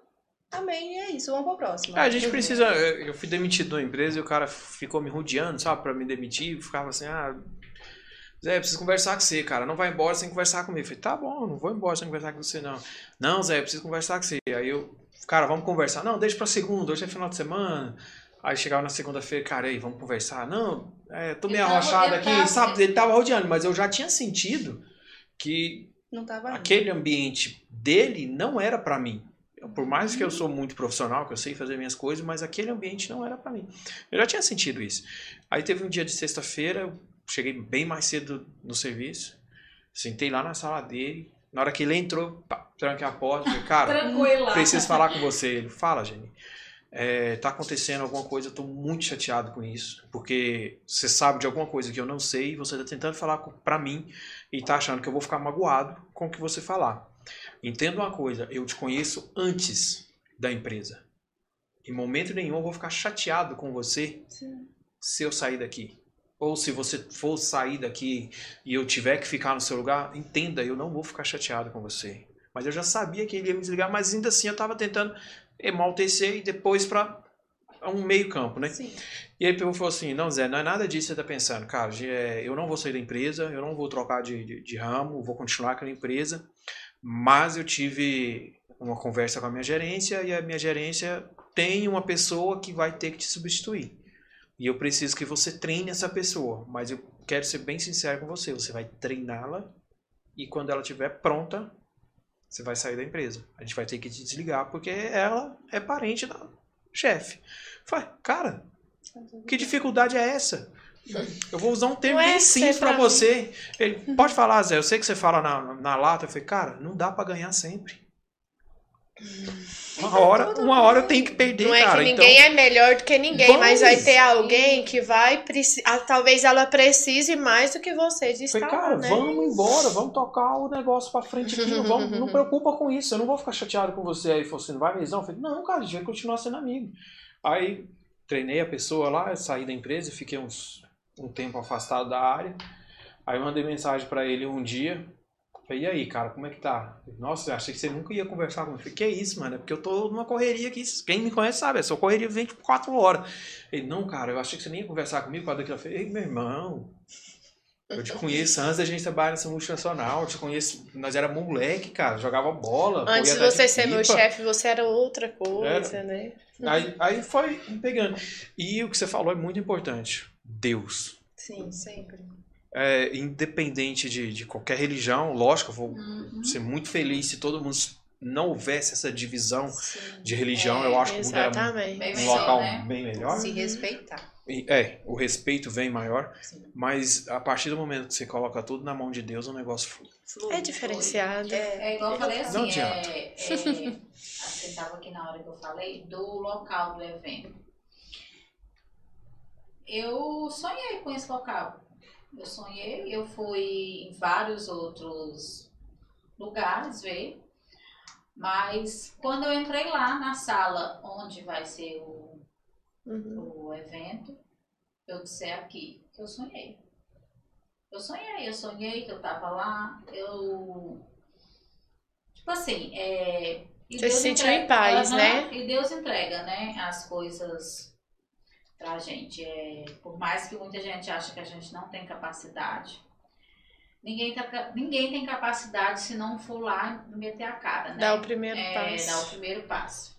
amém, e é isso. Vamos pra próxima. É, a gente precisa. Eu fui demitido da empresa e o cara ficou me rodeando, sabe, pra me demitir. Ficava assim, ah. Zé, preciso conversar com você, cara. Não vai embora sem conversar comigo. Eu falei, tá bom, não vou embora sem conversar com você, não. Não, Zé, preciso conversar com você. Aí eu, cara, vamos conversar. Não, deixa pra segunda, hoje é final de semana. Aí chegava na segunda-feira, cara, aí, vamos conversar. Não, é, tô meio arrochado aqui, tava- sabe? Ele tava rodeando, mas eu já tinha sentido que aquele ambiente dele não era pra mim. Por mais que eu sou muito profissional, que eu sei fazer minhas coisas, mas aquele ambiente não era pra mim. Eu já tinha sentido isso. Aí teve um dia de sexta-feira, cheguei bem mais cedo no serviço, sentei lá na sala dele. Na hora que ele entrou, pá, tranquei a porta, falei, cara, Tranquila. preciso falar com você. Ele, fala, Jenny. É, tá acontecendo alguma coisa, eu tô muito chateado com isso, porque você sabe de alguma coisa que eu não sei, e você tá tentando falar pra mim e tá achando que eu vou ficar magoado com o que você falar. Entenda uma coisa, eu te conheço antes da empresa. Em momento nenhum eu vou ficar chateado com você Sim. se eu sair daqui. Ou se você for sair daqui e eu tiver que ficar no seu lugar, entenda, eu não vou ficar chateado com você. Mas eu já sabia que ele ia me desligar, mas ainda assim eu tava tentando enaltecer e depois para um meio campo, né? Sim. E aí ele falou assim, não Zé, não é nada disso que você tá pensando, cara, é, eu não vou sair da empresa, eu não vou trocar de, de, de ramo, vou continuar com a empresa, mas eu tive uma conversa com a minha gerência e a minha gerência tem uma pessoa que vai ter que te substituir. E eu preciso que você treine essa pessoa, mas eu quero ser bem sincero com você, você vai treiná-la e quando ela estiver pronta, você vai sair da empresa. A gente vai ter que te desligar porque ela é parente da chefe. Falei, cara, que dificuldade é essa? Eu vou usar um termo é bem simples ser pra pra você. Ele, pode falar, Zé, eu sei que você fala na, na lata. Eu falei, cara, não dá pra ganhar sempre. Uma hora, uma hora eu tenho que perder, Não é cara. que ninguém então, é melhor do que ninguém, Vamos. mas vai ter alguém que vai precisar. Talvez ela precise mais do que você de eu falei, estar cara, né? vamos embora, vamos tocar o negócio pra frente aqui. Não, vamos, não preocupa com isso, eu não vou ficar chateado com você. Aí falou assim, não vai mesmo? Eu falei, não, cara, a gente vai continuar sendo amigo. Aí treinei a pessoa lá, saí da empresa, fiquei uns, um tempo afastado da área. Aí eu mandei mensagem pra ele um dia. Falei, e aí, cara, como é que tá? Nossa, eu achei que você nunca ia conversar comigo. Falei, que isso, mano? É porque eu tô numa correria aqui. Quem me conhece sabe, essa correria 24 horas. Ele, não, cara, eu achei que você nem ia conversar comigo por causa daquilo. Eu falei, ei, meu irmão, eu te conheço antes da gente trabalhar nessa multinacional. Eu te conheço, nós era moleque, cara, jogava bola. Antes de você ser meu chefe, você era outra coisa, né? Aí, aí foi me pegando. E o que você falou é muito importante. Deus. Sim, sempre. É, independente de, de qualquer religião, lógico, eu vou Uhum. ser muito feliz se todo mundo não houvesse essa divisão Sim. de religião. É, eu acho que o mundo era Exatamente. Bem um melhor, local né? bem melhor. Se respeitar. E, É, o respeito vem maior, Sim. mas a partir do momento que você coloca tudo na mão de Deus, o negócio flui. Flui, É diferenciado. flui. É, É igual eu falei Não assim, adianta. é, é, você estava aqui na hora que eu falei do local do evento. Eu sonhei com esse local. Eu sonhei, eu fui em vários outros lugares ver. Mas quando eu entrei lá na sala onde vai ser o, Uhum. o evento, eu disse "É aqui que eu sonhei. Eu sonhei, eu sonhei que eu tava lá, eu. Tipo assim, é. Você se Deus sentiu entrega- em paz, né? E Deus entrega, né, as coisas pra gente. É, por mais que muita gente ache que a gente não tem capacidade, ninguém, tá, ninguém tem capacidade se não for lá e meter a cara, né? Dá o primeiro é, passo. dar o primeiro passo.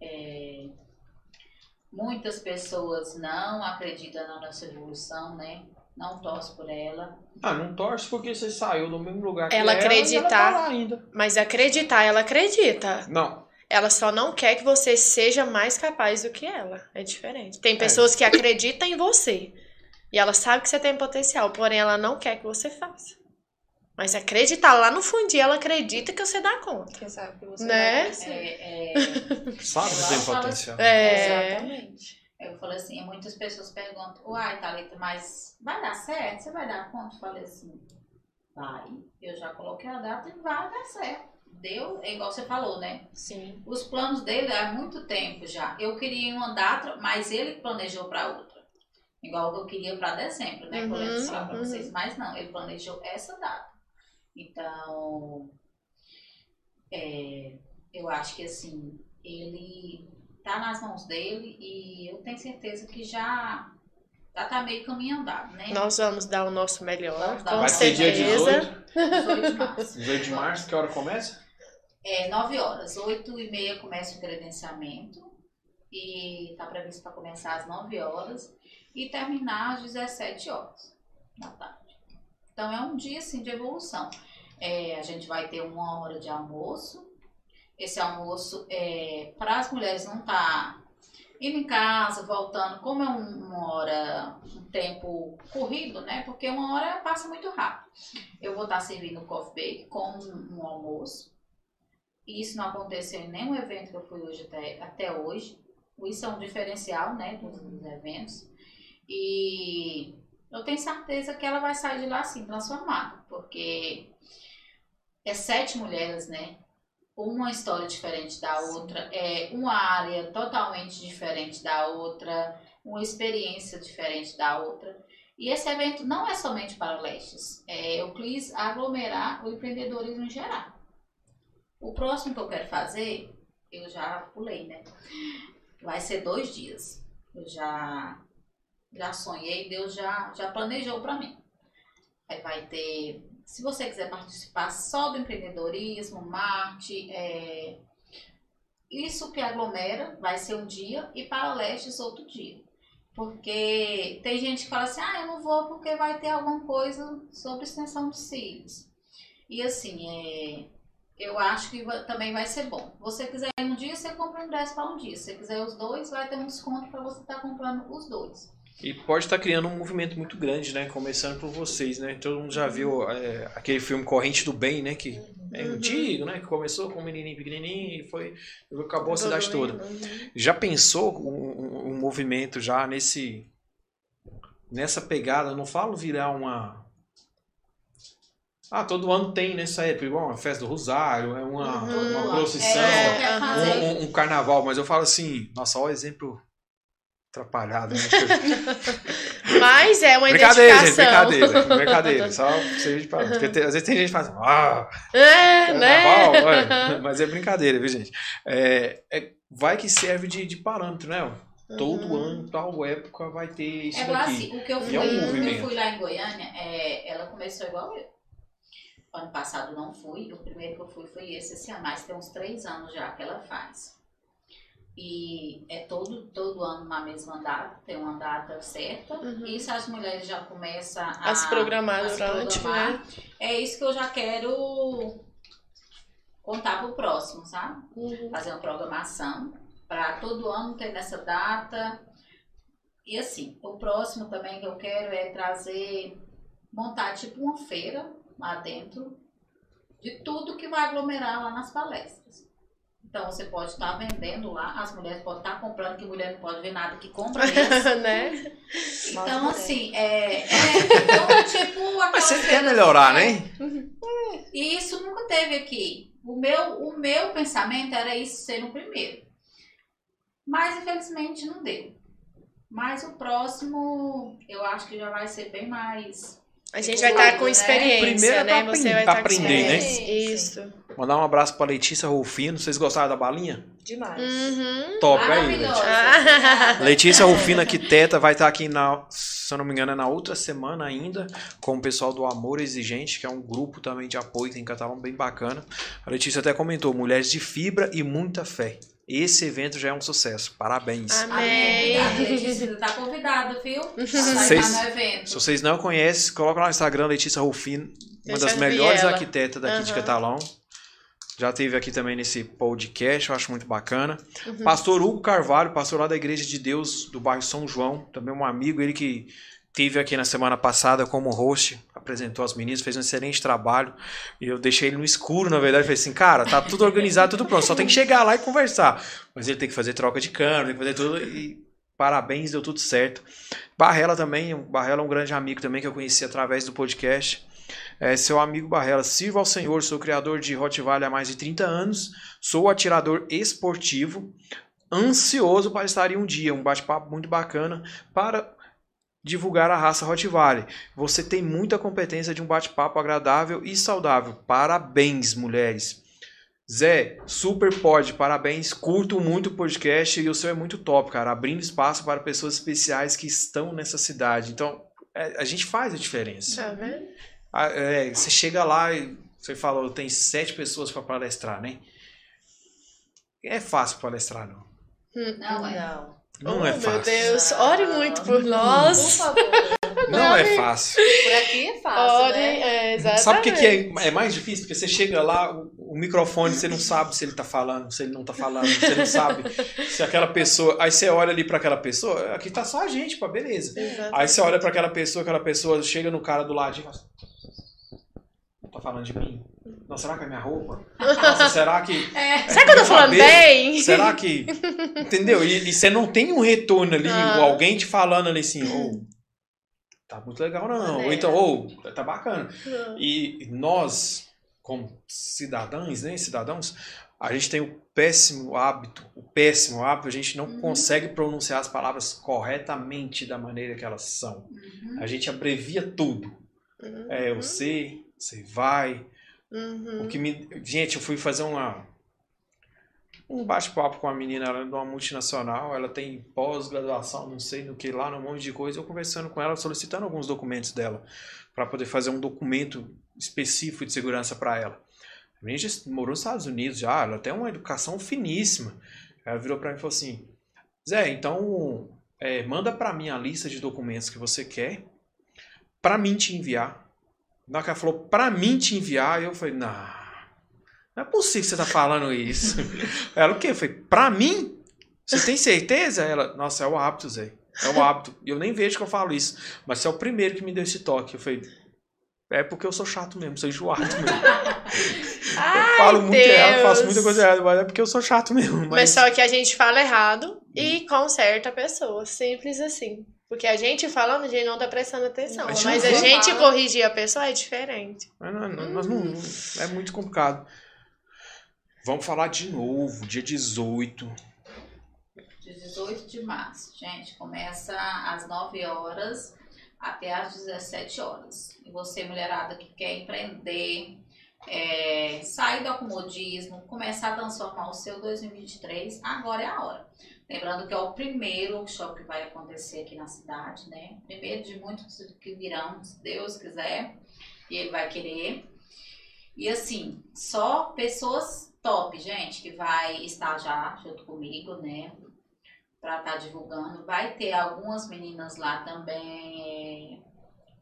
É, muitas pessoas não acreditam na nossa evolução, né? Não torcem por ela. Ah, não torce porque você saiu do mesmo lugar que Ela ela, e ela acreditar- tá lá ainda. Mas acreditar, ela acredita. Não, Ela só não quer que você seja mais capaz do que ela. É diferente. Tem pessoas que acreditam em você. E ela sabe que você tem potencial, porém ela não quer que você faça. Mas acreditar lá no fundinho, ela acredita que você dá conta. Quem sabe que você Né? vai crescer. É, é, sabe que tem potencial. É. Exatamente. eu falei assim, muitas pessoas perguntam, uai, Thalita, mas vai dar certo? Você vai dar conta? Eu falei assim, vai. Eu já coloquei a data e vai dar certo. Deu, é igual você falou, né? Sim. Os planos dele há muito tempo já. Eu queria uma data, mas ele planejou para outra. igual eu queria para dezembro, né? Uhum, eu falar para uhum. vocês, mas não, ele planejou essa data. Então, é, eu acho que assim, ele tá nas mãos dele e eu tenho certeza que já já tá meio caminho andado, né? Nós vamos dar o nosso melhor, com Vai ser dia certeza. 18, 18 de março. 18 de março, que hora começa? É 9 horas, 8 e meia começa o credenciamento e tá previsto para começar às 9 horas e terminar às 17 horas da tarde. Então é um dia assim de evolução. É, a gente vai ter uma hora de almoço. Esse almoço é para as mulheres não tá indo em casa, voltando, como é um- uma hora, um tempo corrido, né? Porque uma hora passa muito rápido. Eu vou estar servindo coffee bake com um almoço. E isso não aconteceu em nenhum evento que eu fui hoje até, até hoje. Isso é um diferencial, né, dos, dos eventos. E eu tenho certeza que ela vai sair de lá assim, transformada. Porque é sete mulheres, né? Uma história diferente da outra, é uma área totalmente diferente da outra, uma experiência diferente da outra. E esse evento não é somente para lestes, é, eu quis aglomerar o empreendedorismo em geral. O próximo que eu quero fazer, eu já pulei, né? Vai ser dois dias. Eu já, já sonhei, Deus já, já planejou para mim. Aí vai ter, se você quiser participar só do empreendedorismo, marketing, é, isso que aglomera vai ser um dia e para lestes outro dia. Porque tem gente que fala assim, ah, eu não vou porque vai ter alguma coisa sobre extensão de cílios. E assim, é, eu acho que também vai ser bom. Você quiser um dia, você compra um ingresso para um dia. Se você quiser os dois, vai ter um desconto para você estar comprando os dois. E pode estar criando um movimento muito grande, né? Começando por vocês, né? Todo mundo já viu é, aquele filme Corrente do Bem, né? Que é Uhum. antigo, né? Que começou com um menininho pequenininho e foi acabou a cidade toda. Uhum. Já pensou um, um- movimento já nesse nessa pegada? Não falo virar uma ah, todo ano tem nessa época, igual uma festa do Rosário, é uma, Uhum. uma procissão, É, um- um carnaval, mas eu falo assim, nossa, olha o exemplo atrapalhado, né? Mas é uma Brincadeira, gente, identificação. brincadeira. Brincadeira, só servir para. Porque tem- às vezes tem gente que fala assim, ah, É, carnaval, né? olha. mas é brincadeira, viu, gente? É, é- vai que serve de, de parâmetro, né? Todo Uhum. ano, tal época, vai ter isso É igual daqui. assim, o que eu fui, é um movimento. eu fui lá em Goiânia, é, ela começou igual eu. Ano passado não fui, o primeiro que eu fui foi esse, esse ano, mas tem uns três anos já que ela faz. E é todo, todo ano uma mesma data, tem uma data certa. Uhum. Isso as mulheres já começam a, A se programar a se durante, programar. né? É isso que eu já quero contar pro próximo, sabe? Uhum. fazer uma programação para todo ano ter nessa data. E assim, o próximo também que eu quero é trazer, montar tipo uma feira lá dentro de tudo que vai aglomerar lá nas palestras. Então você pode estar vendendo lá, as mulheres podem estar comprando, que mulher não pode ver nada que compra né? Então, assim, é, é então, tipo Mas feira quer melhorar, é, né? e isso nunca teve aqui. O meu, o meu pensamento era isso ser o primeiro. Mas infelizmente não deu. Mas o próximo eu acho que já vai ser bem mais. A gente vai estar com Né? experiência, Primeiro é né? Você aprender- vai estar com aprender, né? Isso. Mandar um abraço pra Letícia Rufino. Vocês gostaram da balinha? Demais. Uhum. Top, aí, Maravilhosa. Ah. Letícia Rufino, arquiteta, vai estar aqui, na, se eu não me engano, é na outra semana ainda, com o pessoal do Amor Exigente, que é um grupo também de apoio, tem catalão bem bacana. A Letícia até comentou, mulheres de fibra e muita fé. Esse evento já é um sucesso. Parabéns. Amém. Amém. Letícia tá convidada, viu? Vocês- estar no evento. Se vocês não conhecem, coloca lá no Instagram Letícia Rufino, uma Deixa das melhores arquitetas daqui de Aham. Catalão. Já teve aqui também nesse podcast, eu acho muito bacana. Uhum. Pastor Hugo Carvalho, pastor lá da Igreja de Deus do bairro São João, também um amigo, ele que teve aqui na semana passada como host, apresentou as meninas, fez um excelente trabalho. E eu deixei ele no escuro, na verdade, falei assim, cara, tá tudo organizado, tudo pronto, só tem que chegar lá e conversar. Mas ele tem que fazer troca de câmera, tem que fazer tudo e parabéns, deu tudo certo. Barrela também, o Barrela é um grande amigo também que eu conheci através do podcast. É, seu amigo Barrela, sirva ao Senhor, sou criador de Rottweiler há mais de 30 anos, sou atirador esportivo, ansioso para estar em um dia, um bate-papo muito bacana para divulgar a raça Rottweiler. Você tem muita competência de um bate-papo agradável e saudável. Parabéns, mulheres. Zé, super pode, parabéns. Curto muito o podcast e o seu é muito top, cara. Abrindo espaço para pessoas especiais que estão nessa cidade. Então, é, a gente faz a diferença. Tá vendo? Ah, é, você chega lá e você falou, tem sete pessoas para palestrar, né? É fácil palestrar, não. Não, é. Não. Não oh, é meu fácil. Deus, ore muito por Por nós. favor. Não é fácil. Por aqui é fácil, Ore, né? é, exatamente. Sabe o que, que é, é mais difícil? Porque você chega lá, o, o microfone, você não sabe se ele tá falando, se ele não tá falando, você não sabe se aquela pessoa. Aí você olha ali para aquela pessoa, aqui tá só a gente, pá, beleza. Exato. Aí você olha para aquela pessoa, aquela pessoa chega no cara do ladinho e fala assim, tá falando de mim? Não, será que é minha roupa? Nossa, será que. É. Será que eu tô falando cabelo? bem? Será que. Entendeu? E, e você não tem um retorno ali, Ah. ou alguém te falando ali assim, ô, tá muito legal não. Ou Maneiro. então, ô, tá bacana. E nós, como cidadãos, né, cidadãos, a gente tem o péssimo hábito, o péssimo hábito, a gente não Uhum. consegue pronunciar as palavras corretamente da maneira que elas são. Uhum. A gente abrevia tudo. É, você, você vai. Uhum. O que me... Gente, eu fui fazer uma um bate-papo com uma menina ela é de uma multinacional, ela tem pós-graduação, não sei no que lá, um monte de coisa. Eu conversando com ela, solicitando alguns documentos dela para poder fazer um documento específico de segurança para ela. A menina já morou nos Estados Unidos já, ela tem uma educação finíssima. Ela virou para mim e falou assim: Zé, então é, manda para mim a lista de documentos que você quer para mim te enviar. Na hora que ela falou para mim te enviar, eu falei: não, não é possível que você tá falando isso. ela o quê? Eu falei: pra mim? Você tem certeza? Ela: nossa, é o hábito, Zé. É o hábito. E eu nem vejo que eu falo isso. Mas você é o primeiro que me deu esse toque. Eu falei: é porque eu sou chato mesmo, sou enjoado mesmo. Ai, eu falo muito Deus. errado, faço muita coisa errada, mas é porque eu sou chato mesmo. Mas... Mas, só que a gente fala errado e conserta a pessoa. Simples assim. Porque a gente falando, a gente não tá prestando atenção. A gente Mas não a gente corrigir a pessoa é diferente. mas não, não- nós não, não- é muito complicado. Vamos falar de novo, dia 18. De 18 de março, gente, começa às 9 horas até às 17 horas. E você, mulherada que quer empreender, é, sair do acomodismo, começar a transformar o seu 2023, agora é a hora. Lembrando que é o primeiro workshop que vai acontecer aqui na cidade, né? Primeiro de muitos que virão, se Deus quiser, e ele vai querer. E assim, só pessoas top, gente, que vai estar já junto comigo, né? Pra estar divulgando. Vai ter algumas meninas lá também, é,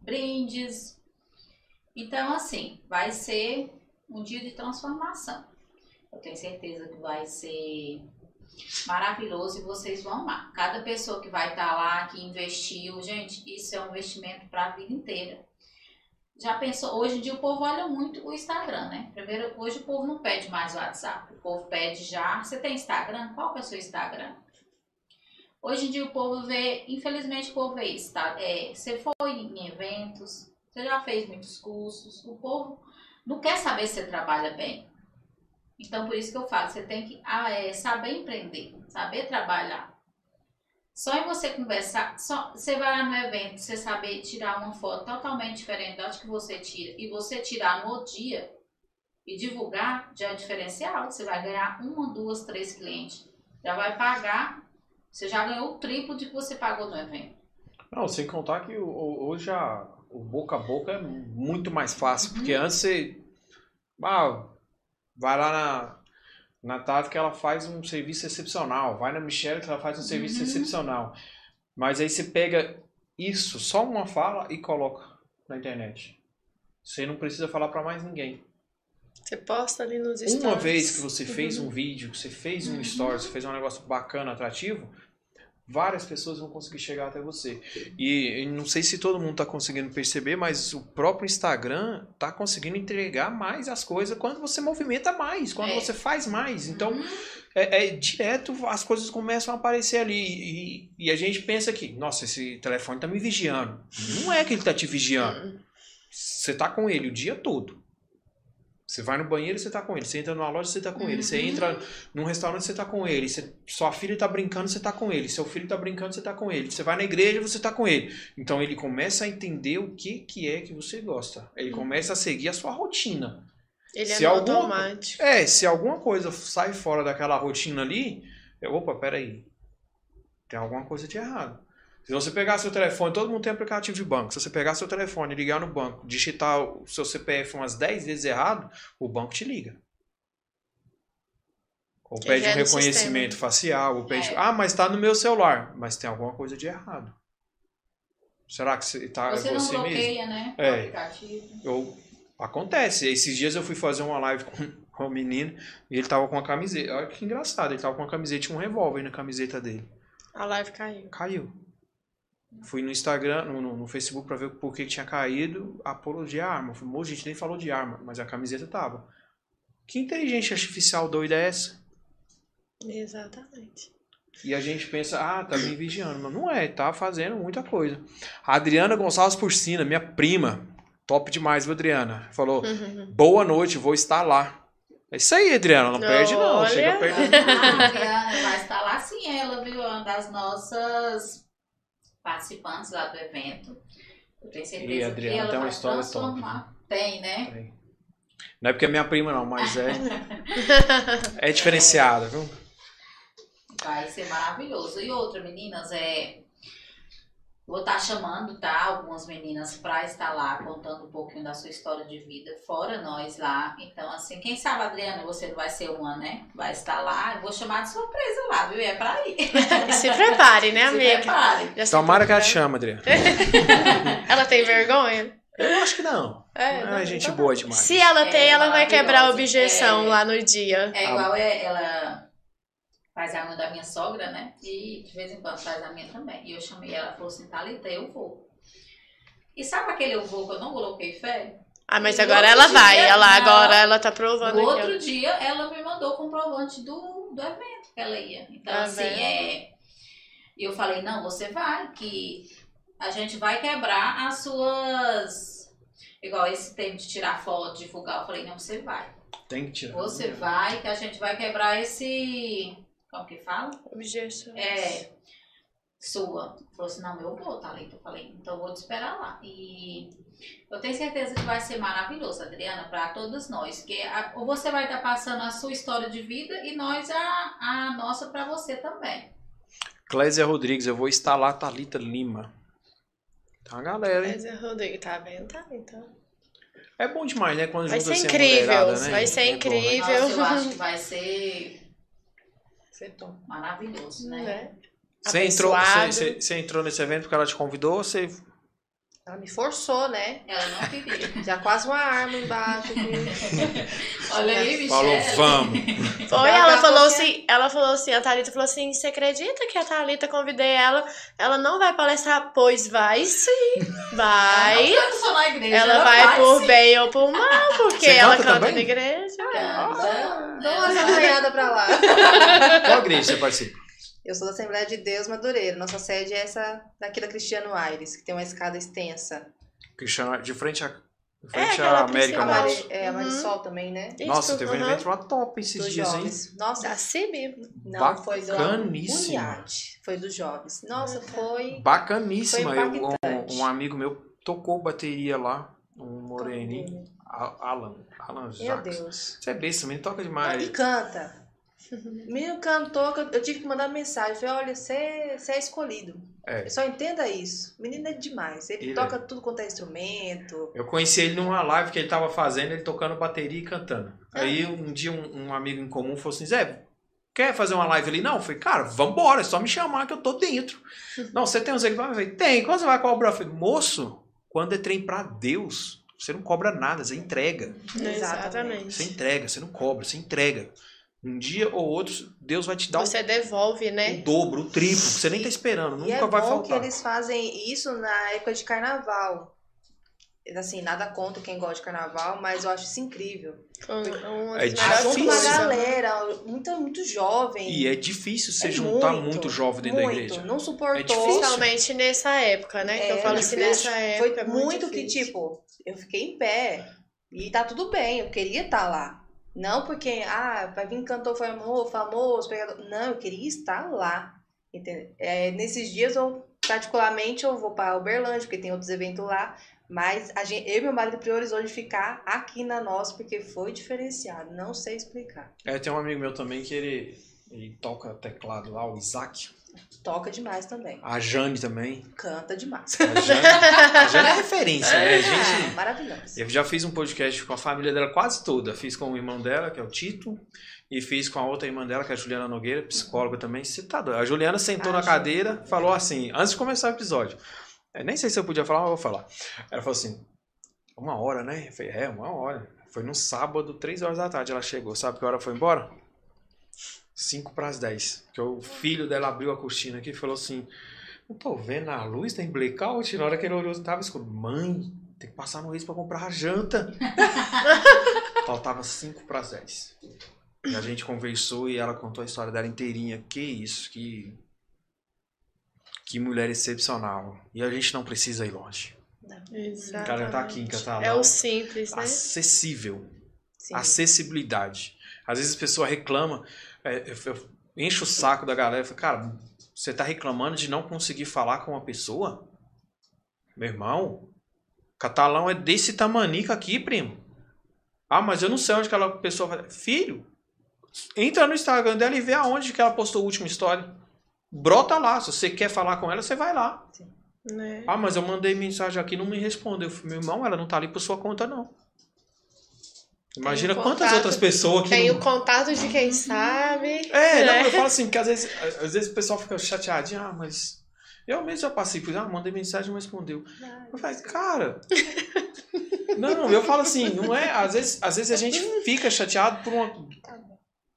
brindes. Então, assim, vai ser um dia de transformação. Eu tenho certeza que vai ser maravilhoso e vocês vão amar. Cada pessoa que vai estar lá, que investiu, gente, isso é um investimento para a vida inteira. Já pensou? Hoje em dia o povo olha muito o Instagram, né? Primeiro, hoje o povo não pede mais o WhatsApp, o povo pede já. Você tem Instagram? Qual que é o seu Instagram? Hoje em dia o povo vê, infelizmente o povo vê isso, tá? É, você foi em eventos, você já fez muitos cursos, o povo não quer saber se você trabalha bem. Então por isso que eu falo, você tem que ah, é, saber empreender, saber trabalhar. Só em você conversar, só, você vai lá no evento, você saber tirar uma foto totalmente diferente da que você tira e você tirar no dia e divulgar, já é diferencial. Você vai ganhar uma, duas, três clientes. Já vai pagar, você já ganhou o triplo de que você pagou no evento. Não, sem contar que hoje a, o boca a boca é muito mais fácil, porque Uhum. antes você ah, vai lá na, na Tati que ela faz um serviço excepcional, vai na Michelle que ela faz um serviço Uhum. excepcional. Mas aí você pega isso, só uma fala e coloca na internet. Você não precisa falar para mais ninguém. Você posta ali nos stories. Uma vez que você fez Uhum. um vídeo, que você fez um Uhum. story, você fez um negócio bacana, atrativo, várias pessoas vão conseguir chegar até você. E, e não sei se todo mundo está conseguindo perceber, mas o próprio Instagram está conseguindo entregar mais as coisas quando você movimenta mais, quando É. você faz mais. Então, Uhum. é, é direto, as coisas começam a aparecer ali. E, e a gente pensa que, nossa, esse telefone tá me vigiando. Não é que ele tá te vigiando. Hum. Você tá com ele o dia todo. Você vai no banheiro, você tá com ele. Você entra numa loja, você tá com ele. Você entra num restaurante, você tá com ele. Você- sua filha tá brincando, você tá com ele. Seu filho tá brincando, você tá com ele. Você vai na igreja, você tá com ele. Então ele começa a entender o que, que é que você gosta. Ele começa a seguir a sua rotina. Ele Se é alguma- automático. É, se alguma coisa sai fora daquela rotina ali, eu, opa, peraí. Tem alguma coisa de errado. Se você pegar seu telefone, todo mundo tem aplicativo de banco. Se você pegar seu telefone, ligar no banco, digitar o seu CPF umas 10 vezes errado, o banco te liga. Ou Ele pede um reconhecimento sistema. facial, ou pede. É. Ah, mas tá no meu celular. Mas tem alguma coisa de errado. Será que você tá Você é não você mesmo? bloqueia, né? O É. aplicativo. Eu, acontece. Esses dias eu fui fazer uma live com, com um menino e ele tava com uma camiseta. Olha que engraçado, ele tava com uma camiseta, tinha um revólver na camiseta dele. A live caiu. Caiu. Fui no Instagram, no, no, no Facebook pra ver por que tinha caído. Apologia à arma. Falei, "Moço, a gente nem falou de arma, mas a camiseta tava. Que inteligência artificial doida é essa? Exatamente. E a gente pensa, ah, tá me vigiando. Mas não é, tá fazendo muita coisa. A Adriana Gonçalves Porcina, minha prima, top demais, viu, Adriana? Falou, boa noite, vou estar lá. É isso aí, Adriana, não perde não. Olha. Chega perto. A Adriana vai estar lá sim, ela, viu? Uma das nossas participantes lá do evento. Eu tenho certeza Ih, Adriana, que ela tem uma história transformar. Tem, né? Não é porque é minha prima, não, mas é. É diferenciada, viu? Vai ser maravilhoso. E outra, meninas, é. Vou estar chamando, tá? Algumas meninas pra estar lá contando um pouquinho da sua história de vida, fora nós lá. Então, assim, quem sabe, Adriana, você não vai ser uma, né? Vai estar lá. Eu vou chamar de surpresa lá, viu? É pra ir. Se prepare, né, Se amiga? prepare. Já se Tomara que ela chama, Adriana. Ela tem vergonha? Eu acho que não. É, É, não, gente então boa demais. Se ela É, tem, ela vai quebrar a objeção É. lá no dia. É igual é, ela faz a unha da minha sogra, né? E de vez em quando faz a minha também. E eu chamei ela, ela falou assim, Thalita, eu vou. E sabe aquele eu vou que eu não coloquei fé? Ah, mas No agora ela vai. dia, Ela, não. agora ela tá provando No outro dia, ela me mandou o comprovante do, do evento que ela ia. Então, Tá assim, vendo? é... E eu falei, não, você vai, que a gente vai quebrar as suas... Igual esse tempo de tirar foto, divulgar. Eu falei, não, você vai. Tem que tirar. Você vai, que a gente vai quebrar esse... Como que fala? ó. Objeção. É, sua. Falou assim, não, eu vou, Thalita. Eu falei, então eu vou te esperar lá. E eu tenho certeza que vai ser maravilhoso, Adriana, para todos nós. Que a- você vai estar passando a sua história de vida e nós a, a nossa para você também. Clésia Rodrigues, eu vou estar lá, Thalita Lima. Tá, galera, hein? É Rodrigo, tá vendo? Tá, então. É bom demais, né? Quando Vai ser a incrível, mulherada, né? vai ser É bom, né? incrível. Nossa, eu acho que vai ser Você toma. maravilhoso, né? Né? Você entrou, você, você- você entrou nesse evento porque ela te convidou ou você. Ela me forçou, né? Ela não queria. Já quase uma arma embaixo. Olha aí, Michelle. Falou, vamos! Foi, Ela ela falou assim, ela falou assim, a Thalita falou assim, você acredita que a Thalita convidei ela, ela não vai palestrar? Pois vai sim, vai. Ela não na igreja. Ela vai por sim. bem ou por mal, porque Você ela canta canta também? na igreja. Canta. Dá uma acompanhada pra lá. Qual igreja você participa? Eu sou da Assembleia de Deus Madureira. Nossa sede é essa daqui da Cristiano Aires, que tem uma escada extensa. Cristiano, de frente à, de É, frente aquela à América. Norte. Mari, é, a Uhum. Marisol também, né? Nossa, Isso, teve um aham. evento lá top esses Dos dias, hein? jovens. Nossa, Da CIB. não, foi do. Foi dos jovens. Nossa, tá. foi... Bacaníssima. Foi Eu- um, um amigo meu tocou bateria lá, um moreninho, Alan. Alan Meu Jacques. Deus. Você é besta, também toca demais. E canta. Menino cantor, eu- tive que mandar mensagem. Eu falei, olha, você, você é escolhido. É. Só entenda isso. Menino é demais. Ele Ele toca tudo quanto é instrumento. Eu conheci ele numa live que ele tava fazendo, ele tocando bateria e cantando. Ah. Aí um dia um, um amigo em comum falou assim, Zé, quer fazer uma live ali? Não, eu falei, cara, vambora, é só me chamar que eu tô dentro. Não, você tem uns equipamentos? Eu falei, tem, quando você vai cobrar? Eu falei, moço, quando é trem pra Deus, você não cobra nada, você entrega. Você Exatamente. entrega, você não cobra, você entrega. Um dia ou outro, Deus vai te dar o- Você devolve, o, né? dobro, o triplo, que você nem tá esperando, e nunca é vai bom faltar. que eles fazem isso na época de carnaval. Assim, nada contra quem gosta de carnaval, mas eu acho isso incrível. Um- uma É melhores junto uma galera, muito, muito jovem. E é difícil você É juntar muito, jovem dentro muito. da igreja. Não suportou. É difícil. Principalmente nessa época, né? que eu É, falo assim, difícil. nessa época. Foi é muito, que, difícil. tipo, eu fiquei em pé. E tá tudo bem, eu queria estar lá. Não porque, ah, vai vir cantor famoso, famoso pregador. Não, eu queria estar lá. É, nesses dias, eu, particularmente, eu vou para Uberlândia, porque tem outros eventos lá. Mas a gente, eu e meu marido priorizou de ficar aqui na nossa, porque foi diferenciado. Não sei explicar. É, tem um amigo meu também que ele, ele toca teclado lá, o Isaac. Toca demais também. A Jane também. Canta demais. A Jane, a Jane é referência, né? Ah, Gente, maravilhoso. eu já fiz um podcast com a família dela quase toda. Fiz com o irmão dela, que é o Tito, e fiz com a outra irmã dela, que é a Juliana Nogueira, psicóloga também. Você tá doido. A Juliana sentou na Ju. cadeira, falou assim, antes de começar o episódio. Eu nem sei se eu podia falar, mas eu vou falar. Ela falou assim: uma hora, né? Eu falei, é, uma hora. Foi no sábado, três horas da tarde ela chegou. Sabe que hora foi embora? Cinco para as dez. Porque o filho dela abriu a cortina aqui e falou assim: Não tô vendo a luz, tem blackout. Na hora que ele olhou, tava escuro. Mãe, tem que passar no Reis pra comprar a janta. Faltava cinco para as dez. E a gente conversou e ela contou a história dela inteirinha. Que isso, que. Que mulher excepcional. E a gente não precisa ir longe. Exatamente. O cara tá aqui em Catalão. É o simples, né? Acessível. Sim. Acessibilidade. Às vezes a pessoa reclama, eu, eu encho o saco da galera e falo, cara, você tá reclamando de não conseguir falar com uma pessoa? Meu irmão, catalão é desse tamanica aqui, primo. Ah, mas eu não sei onde aquela pessoa vai. Filho, entra no Instagram dela e vê aonde que ela postou a última história. Brota lá. Se você quer falar com ela, você vai lá. Né? Ah, mas eu mandei mensagem aqui e não me respondeu. Meu irmão, ela não tá ali por sua conta, não. Imagina o quantas contato- outras pessoas que. Tem não- o contato de quem sabe. É, não, né? eu falo assim, porque às vezes, às vezes o pessoal fica chateadinho, ah, mas. Eu mesmo já passei por isso, ah, mandei mensagem e não respondeu. Eu falei, cara. Não, eu falo assim, não é. Às vezes, às vezes a gente fica chateado por uma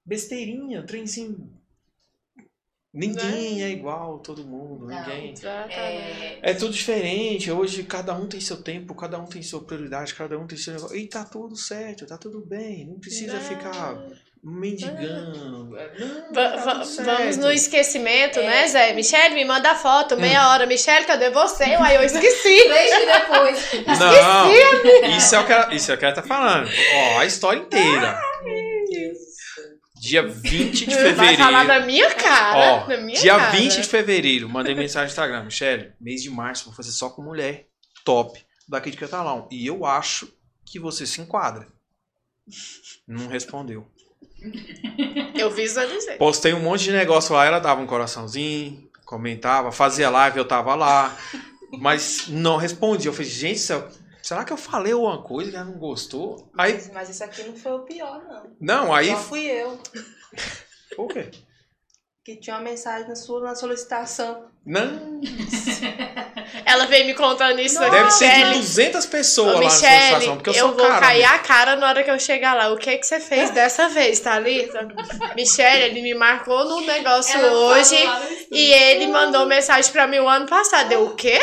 besteirinha, um trenzinho. Ninguém é igual, todo mundo, Não. ninguém. Exatamente. É, É tudo diferente. Hoje cada um tem seu tempo, cada um tem sua prioridade, cada um tem seu negócio. E tá tudo certo, tá tudo bem. Não precisa Não. ficar mendigando. É, Não, Va- tá vamos no esquecimento, É. né, Zé? Michelle, me manda foto, Hum. meia hora. Michelle, cadê você? Uai, eu esqueci. dias depois. Não, isso é o que ela, isso é o que ela tá falando. Ó, a história inteira. Dia 20 de Vai fevereiro. falar da minha cara. Ó, minha dia cara. 20 de fevereiro, mandei mensagem no Instagram. Michelle, mês de março vou fazer só com mulher. Top. Daqui de Catalão. E eu acho que você se enquadra. Não respondeu. Eu visualizei. Postei um monte de negócio lá, ela dava um coraçãozinho, comentava, fazia live, eu tava lá. Mas não respondia. Eu falei, gente, céu, será que eu falei alguma coisa que ela não gostou? Aí, Mas, mas isso aqui não foi o pior, não. não, aí. Só fui eu Por quê? que tinha uma mensagem na sua na solicitação. Não, Ela veio me contando isso aqui. deve ser de Michelle, 200 pessoas Ô, lá na solicitação, porque eu, eu, sou vou cara. cair né? a cara na hora que eu chegar lá. O que que você fez dessa vez, Thalita? Michelle, ele me marcou no negócio Ela hoje e ele mandou mensagem pra mim o ano passado. Eu, o quê?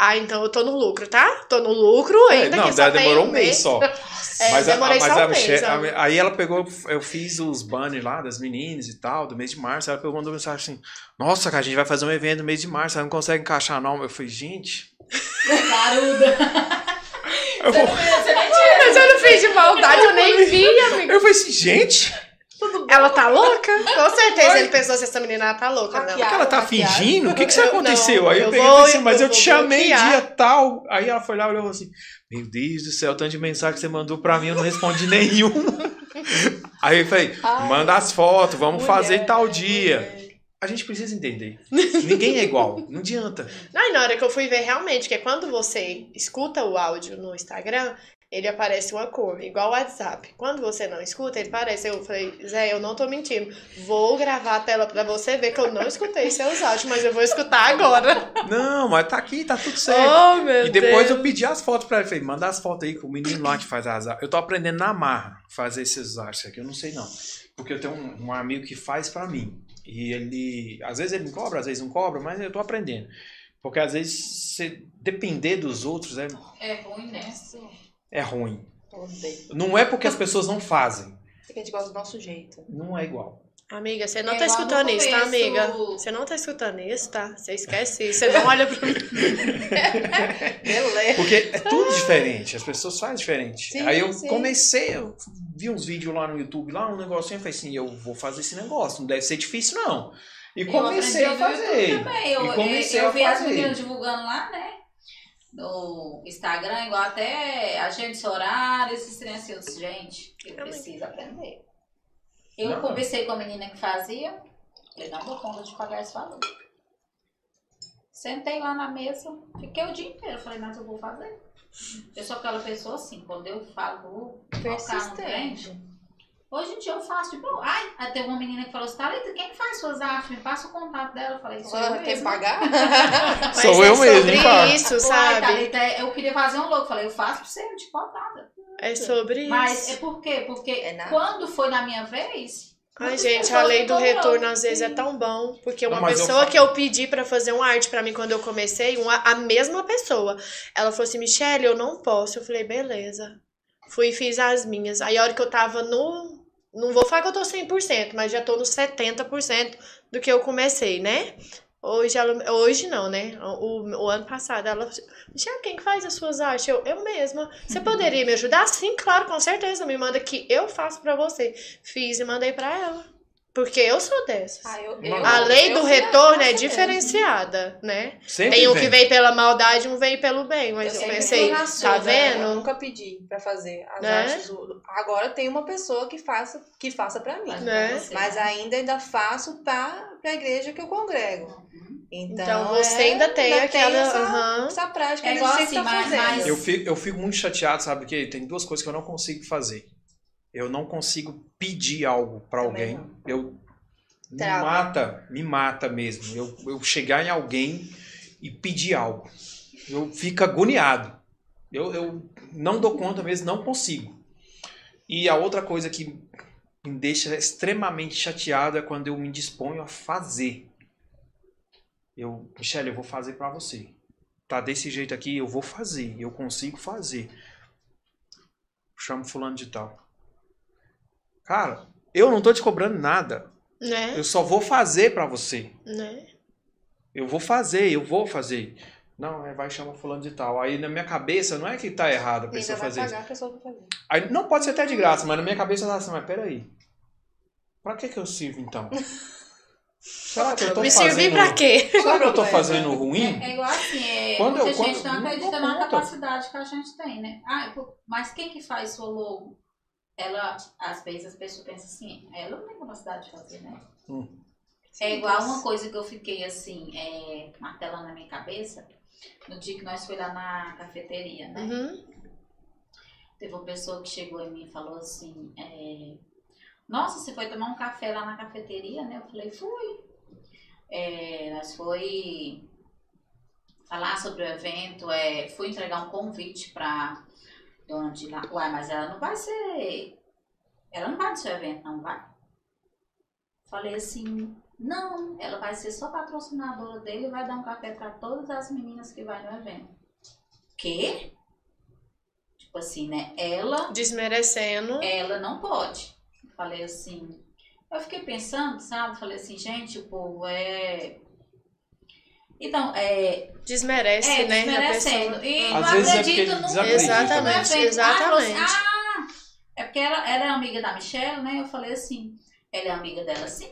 Ah, então eu tô no lucro, tá? Tô no lucro É, ainda não, que só demorou um mês só. É, mas a, mas só a um mês, Michelle- ó. a- aí ela pegou, eu fiz os banners lá das meninas e tal, do mês de março. Ela pegou mandou mensagem assim: Nossa, cara, a gente vai fazer um evento no mês de março, ela não consegue encaixar, não. Eu falei, gente. Caruda. Eu, vou- Você nem tinha. Mas eu não fiz de maldade, eu nem vi, amiga. eu falei assim, gente, Ela tá louca? Com certeza ele pensou se essa menina tá louca, né? Hackear. que ela tá Maquiagem. fingindo? O que, que aconteceu? não, aí eu, eu peguei e vou- assim, mas eu eu, te chamei bloquear. dia tal. Aí ela foi lá e olhou assim: Meu Deus do céu, tanto de mensagem que você mandou pra mim, eu não respondi nenhuma. Aí eu falei, Ai, manda as fotos, vamos mulher, fazer tal mulher. dia. A gente precisa entender. Ninguém é igual. Não adianta. Não, e na hora que eu fui ver realmente, que é quando você escuta o áudio no Instagram, ele aparece uma cor, igual o WhatsApp. Quando você não escuta, ele aparece. Eu falei, Zé, eu não tô mentindo. Vou gravar a tela pra você ver que eu não escutei seus áudios, mas eu vou escutar agora. Não, mas tá aqui, tá tudo certo. Oh, meu E depois Deus. eu pedi as fotos pra ele. Falei, manda as fotos aí com o menino lá que faz as artes. Eu tô aprendendo na marra fazer esses artes aqui. Eu não sei não. Porque eu tenho um, um amigo que faz pra mim. E ele, às vezes ele me cobra, às vezes não cobra, mas eu tô aprendendo. Porque às vezes você depender dos outros é, É ruim, né? É ruim. Odeio. Não é porque as pessoas não fazem. Porque a gente gosta do nosso jeito. Não é igual. Amiga, você não É tá escutando isso, tá, amiga? Você não tá escutando isso, tá? Você esquece isso. Você não olha pra mim. Beleza. Porque é tudo diferente, as pessoas fazem diferente. Sim, Aí eu sim. comecei, eu vi uns vídeos lá no YouTube, lá um negocinho, eu falei assim, eu vou fazer esse negócio, não deve ser difícil não. E Eu comecei a fazer. Também. Eu, E comecei eu a vi as fazer. meninas divulgando lá, né? No Instagram, igual até agentes horários, esses trem assim. Eu disse, gente, eu Também. preciso aprender. Eu Não. conversei com a menina que fazia, falei, não dou conta de pagar esse valor. Sentei lá na mesa, fiquei o dia inteiro. Falei, mas eu vou fazer. Eu sou aquela pessoa assim, quando eu falo, Persistente. Hoje em dia eu faço, tipo, ai, teve uma menina que falou assim, Thalita, quem faz suas artes? Me passa o contato dela. Eu falei, sou eu tem que mesma. pagar? Mas Sou é eu mesmo, sobre isso, sabe? Thalita, eu queria fazer um logo. Falei, eu faço pra você, não te cobro nada. É sobre isso. Mas é por quê? Porque É quando foi na minha vez... Ai, gente, a lei do retorno às vezes é tão bom. Porque uma Não, mas eu pessoa que eu pedi pra fazer uma arte pra mim quando eu comecei, uma, a mesma pessoa, ela falou assim: Michelle, eu não posso. Eu falei, beleza. Fui e fiz as minhas. Aí a hora que eu tava no. Não vou falar que eu tô 100%, mas já tô no 70% do que eu comecei, né? Hoje, ela, hoje não, né? O, o ano passado, ela Michelle, quem que faz as suas artes? Eu, eu mesma. Você poderia me ajudar? Sim, claro, com certeza. Me manda que eu faço pra você. Fiz e mandei pra ela. Porque eu sou dessas. Ah, eu- eu- A lei eu do retorno é diferenciada, né? Sempre Tem um vem. que vem pela maldade, um vem pelo bem. Mas eu sempre pensei, tá sua, né? Eu vendo? nunca pedi pra fazer as Né? artes. Agora tem uma pessoa que faça, que faça pra mim. Né? Mas ainda ainda faço pra, pra igreja que eu congrego. Então, Então você é, ainda tem aquela. essa, aham. essa prática É que igual assim, tá mas- fazendo. mas- Eu fico, eu fico muito chateado, sabe? Porque tem duas coisas que eu não consigo fazer. Eu não consigo pedir algo pra Também alguém. Eu me mata, me mata mesmo. Eu, eu chegar em alguém e pedir algo. Eu fico agoniado. Eu, eu não dou conta mesmo, não consigo. E a outra coisa que me deixa extremamente chateado é quando eu me disponho a fazer. Eu, Michelle, eu vou fazer pra você. Tá desse jeito aqui, eu vou fazer. Eu consigo fazer. Chamo fulano de tal. Cara, eu não tô te cobrando nada. Né? Eu só vou fazer pra você. Né? Eu vou fazer, eu vou fazer. Não, é, vai chamar fulano de tal. Aí na minha cabeça, não é que tá errado a pessoa fazer isso. pagar a pessoa fazer. Aí, não pode ser até de graça, mas na minha cabeça tá assim, mas peraí. Pra que que eu sirvo então? Será que eu tô Me fazendo... servir pra quê? Será que eu tô fazendo ruim? É, é igual assim, é, Quando muita eu- quando- gente não não acredita na conta. capacidade que a gente tem, né? Ah, mas quem que faz sua logo? Ela, às vezes as pessoas pensam assim, ela não tem capacidade de fazer, né? Hum. É igual uma coisa que eu fiquei assim, é, martelando na minha cabeça, no dia que nós foi lá na cafeteria, né? Uhum. Teve uma pessoa que chegou em mim e falou assim, é, nossa, você foi tomar um café lá na cafeteria, né? Eu falei, fui. É, nós foi falar sobre o evento, é, fui entregar um convite pra dona de lá. Uai, mas ela não vai ser. Ela não vai no seu evento, não vai? Falei assim, não, ela vai ser só patrocinadora dele e vai dar um café pra todas as meninas que vai no evento. Quê? Tipo assim, né? Ela Desmerecendo. ela não pode. Falei assim. Eu fiquei pensando, sabe? Falei assim, gente, o povo é. Então, é. Desmerece, É, né? Desmerecendo. pessoa. E Às não vezes é acredito porque no desacredita, Exatamente, no evento. Ah, assim, exatamente. ah, é porque ela, ela é amiga da Michelle, né? Eu falei assim, ela é amiga dela sim.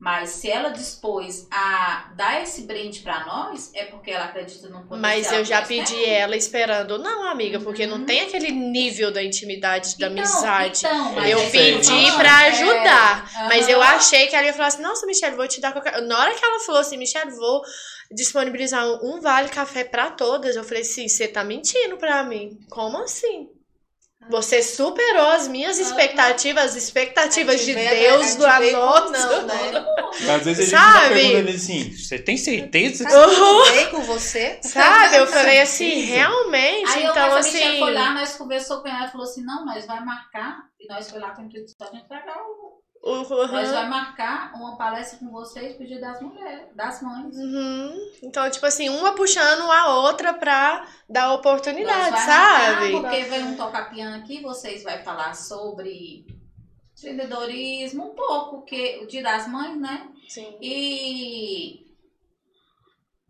Mas se ela dispôs a dar esse brinde pra nós, é porque ela acredita no potencial Mas eu já pedi temos. ela esperando. Não, amiga, porque não Uhum. tem aquele nível da intimidade, da Então, amizade. então, mas eu pedi pra ajudar. É, Mas eu achei que ela ia falar assim, nossa, Michelle, vou te dar qualquer... Na hora que ela falou assim, Michelle, vou disponibilizar um, um vale café pra todas, eu falei assim, você tá mentindo pra mim. Como assim? Você superou as minhas Aham. expectativas, as expectativas A gente de Deus, a do gente nosso. não, né? Às vezes a gente Sabe? perguntando assim, você tem certeza? Tudo bem com você? Sabe? Eu falei assim, realmente, Aí eu, então mas a Michelle assim... foi lá, nós conversou com ela e falou assim, não, nós vai marcar, e nós foi lá com o intuito só de entregar o... o- Nós uhum. vai marcar uma palestra com vocês, pro dia das mulheres, das mães. Uhum. Então, tipo assim, uma puxando a outra pra dar oportunidade, vai sabe? marcar, porque vem um tocar piano aqui, vocês vai falar sobre empreendedorismo, um pouco, que o dia das mães, né? Sim. E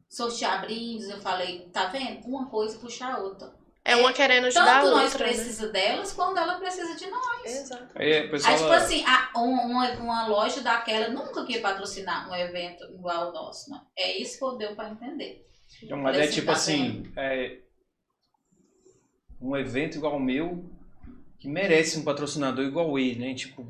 sortear brindes, eu falei, tá vendo? Uma coisa puxa a outra. É uma querendo ajudar a Tanto nós outra, né? precisa delas, quanto ela precisa de nós. Exato. Aí, o pessoal, Aí, tipo assim, a- um- uma, uma loja daquela nunca queria patrocinar um evento igual ao nosso, não. É isso que deu pra entender. Não, mas é Falei tipo assim, assim, é, um evento igual o meu, que merece um patrocinador igual ele, né? Tipo,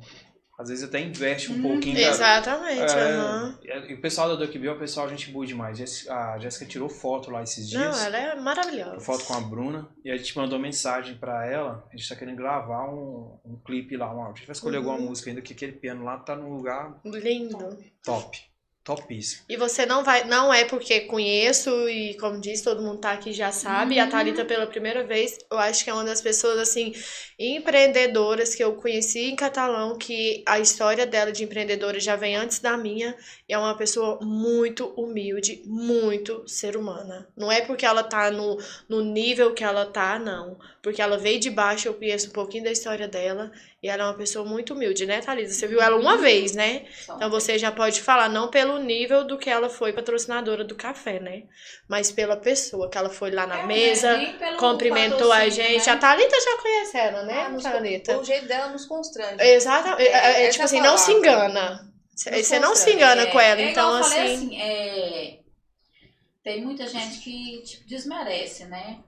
às vezes até investe um Uhum. pouquinho. da- Exatamente, aham. É, e o pessoal da Duck Bill é o pessoal gente boa demais. A Jéssica tirou foto lá esses dias. Não, ela é maravilhosa. Foto com a Bruna. E a gente mandou mensagem pra ela. A gente tá querendo gravar um, um clipe lá. Um, a gente vai escolher Uhum. alguma música ainda, que aquele piano lá tá num lugar Lindo. top. Topíssimo. E você não vai, não é porque conheço e como disse, todo mundo tá aqui já sabe, Uhum. a Thalita pela primeira vez, eu acho que é uma das pessoas assim empreendedoras que eu conheci em Catalão, que a história dela de empreendedora já vem antes da minha, e é uma pessoa muito humilde, muito ser humana. Não é porque ela tá no, no nível que ela tá, não. Porque ela veio de baixo, eu conheço um pouquinho da história dela, e ela é uma pessoa muito humilde, né, Thalita? Você viu ela uma vez, né? Então você já pode falar, não pelo nível do que ela foi patrocinadora do café, né? Mas pela pessoa que ela foi lá na É, mesa, nem pelo cumprimentou a gente. né? A Thalita já conhece ela, né, Ah, nos- Thalita? o jeito dela nos constrange. Exatamente. É, é, tipo é a assim, não se palavra. engana. Você Nos você não se engana É, com ela. é então, assim. assim, é, tem muita gente que tipo, desmerece, né?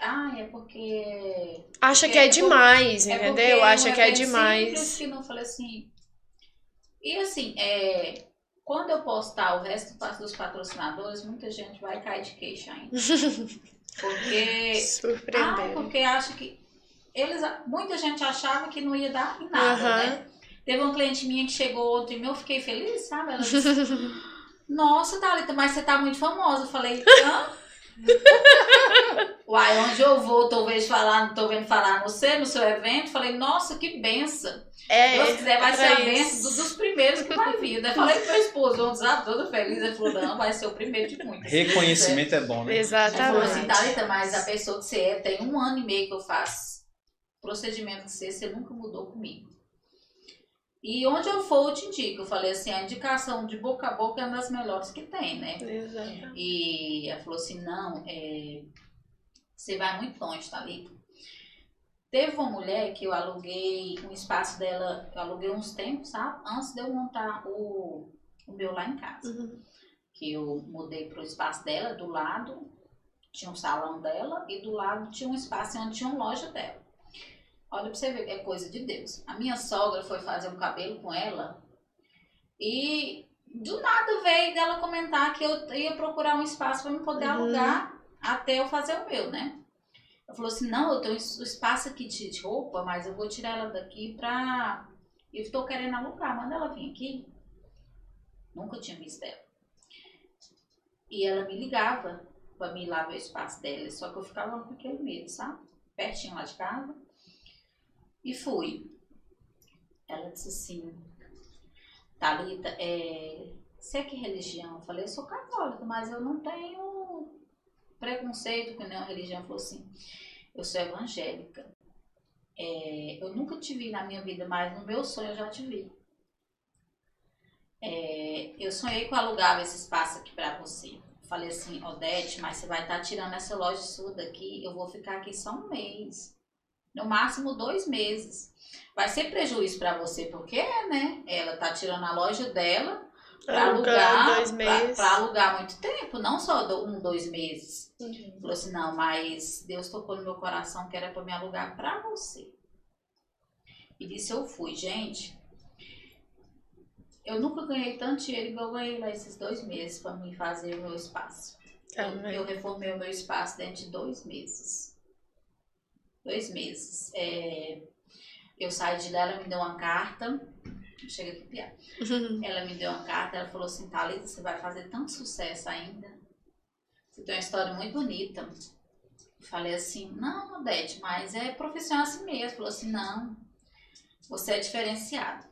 Ah, é porque. Acha porque que é por- demais, é entendeu? porque Acha um que é demais. que não falei assim. E assim, é, quando eu postar o resto dos patrocinadores, muita gente vai cair de queixo ainda. Porque. Ah, Surpreender. porque acha que. Eles, muita gente achava que não ia dar em nada, Aham. né? Teve uma cliente minha que chegou ontem e eu fiquei feliz, sabe? Ela disse, Nossa, Thalita, mas você tá muito famosa. Eu falei, hã? Uai, onde eu vou, tô vendo falar, tô vendo falar no seu, no seu evento. Falei, nossa, que benção. É, Se Deus quiser, vai ser a benção do- dos primeiros que vai vir. Eu falei pro meu esposo, ontem, sabe, todo feliz. Ele falou, não, vai ser o primeiro de muitos. Reconhecimento é bom, né? Ele falou assim, Exatamente. Thalita, mas a pessoa que você é, tem um ano e meio que eu faço procedimento que você, você nunca mudou comigo. E onde eu for, eu te indico. Eu falei assim, a indicação de boca a boca é uma das melhores que tem, né? Exato. E ela falou assim, não, é, você vai muito longe, Thalita. Teve uma mulher que eu aluguei um espaço dela, eu aluguei uns tempos, sabe? Antes de eu montar o, o meu lá em casa Uhum. que eu mudei para o espaço dela, do lado tinha um salão dela e do lado tinha um espaço onde tinha uma loja dela. Olha pra você ver, é coisa de Deus. A minha sogra foi fazer um cabelo com ela e do nada veio dela comentar que eu ia procurar um espaço para me poder Uhum. alugar até eu fazer o meu, né? Ela falou assim, não, eu tenho um espaço aqui de de roupa, mas eu vou tirar ela daqui pra... Eu estou querendo alugar, manda ela vir aqui. Nunca tinha visto ela. E ela me ligava pra me ir lá ver o espaço dela. Só que eu ficava com aquele medo, sabe? Pertinho lá de casa. E fui. Ela disse assim, Thalita, é... você é que religião? Eu falei, eu sou católica, mas eu não tenho preconceito com nenhuma religião. Ela falou assim, eu sou evangélica. É, eu nunca te vi na minha vida, mas no meu sonho eu já te vi. É, eu sonhei que eu alugava esse espaço aqui pra você. Falei assim, Odete, mas você vai estar tirando essa loja sua daqui, eu vou ficar aqui só um mês. No máximo dois meses. Vai ser prejuízo pra você, porque é, né? Ela tá tirando a loja dela pra Alugando alugar, dois pra, meses. pra alugar muito tempo, não só do- um, dois meses. Uhum. Falou assim, não, mas Deus tocou no meu coração que era pra me alugar pra você. E disse, eu fui. Gente, eu nunca ganhei tanto dinheiro igual eu ganhei lá esses dois meses pra me fazer o meu espaço. Eu, Amém. eu reformei o meu espaço dentro de dois meses. Dois meses. É, eu saí de lá, ela me deu uma carta. Chega aqui, piada. Ela me deu uma carta, ela falou assim, Thalita, você vai fazer tanto sucesso ainda. Você tem uma história muito bonita. Eu falei assim, não, Odete, mas é profissional assim mesmo. Falou assim, não, você é diferenciado.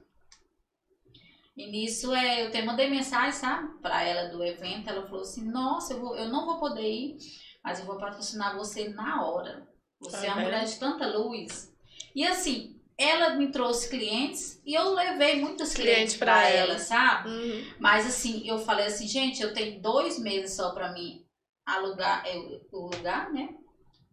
E nisso é, eu até mandei mensagem, sabe, pra ela do evento. Ela falou assim, nossa, eu, vou, eu não vou poder ir, mas eu vou patrocinar você na hora. Você é uma mulher de tanta luz. E assim, ela me trouxe clientes e eu levei muitos clientes Cliente para ela, ela. sabe? Uhum. Mas assim, eu falei assim, gente, eu tenho dois meses só para mim alugar o lugar, né?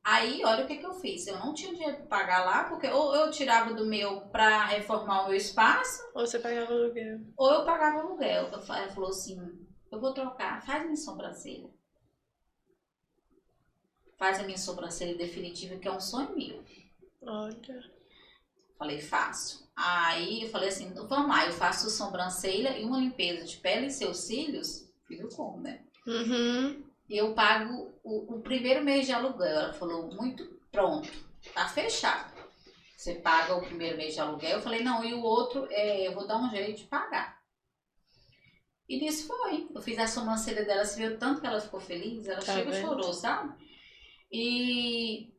Aí, olha o que, que eu fiz. Eu não tinha dinheiro para pagar lá, porque ou eu tirava do meu para reformar o meu espaço, Ou você pagava aluguel. ou eu pagava aluguel. Ela falou assim: eu vou trocar, faz minha sobrancelha. Faz a minha sobrancelha definitiva, que é um sonho meu. Olha. Falei, faço. Aí eu falei assim: vamos lá, eu faço sobrancelha e uma limpeza de pele e seus cílios. Filho como, né? Uhum. E eu pago o, o primeiro mês de aluguel. Ela falou, muito pronto, tá fechado. Você paga o primeiro mês de aluguel. Eu falei, não, e o outro é, eu vou dar um jeito de pagar. E nisso foi. Eu fiz a sobrancelha dela, você viu tanto que ela ficou feliz, ela Tá chega e chorou, sabe? E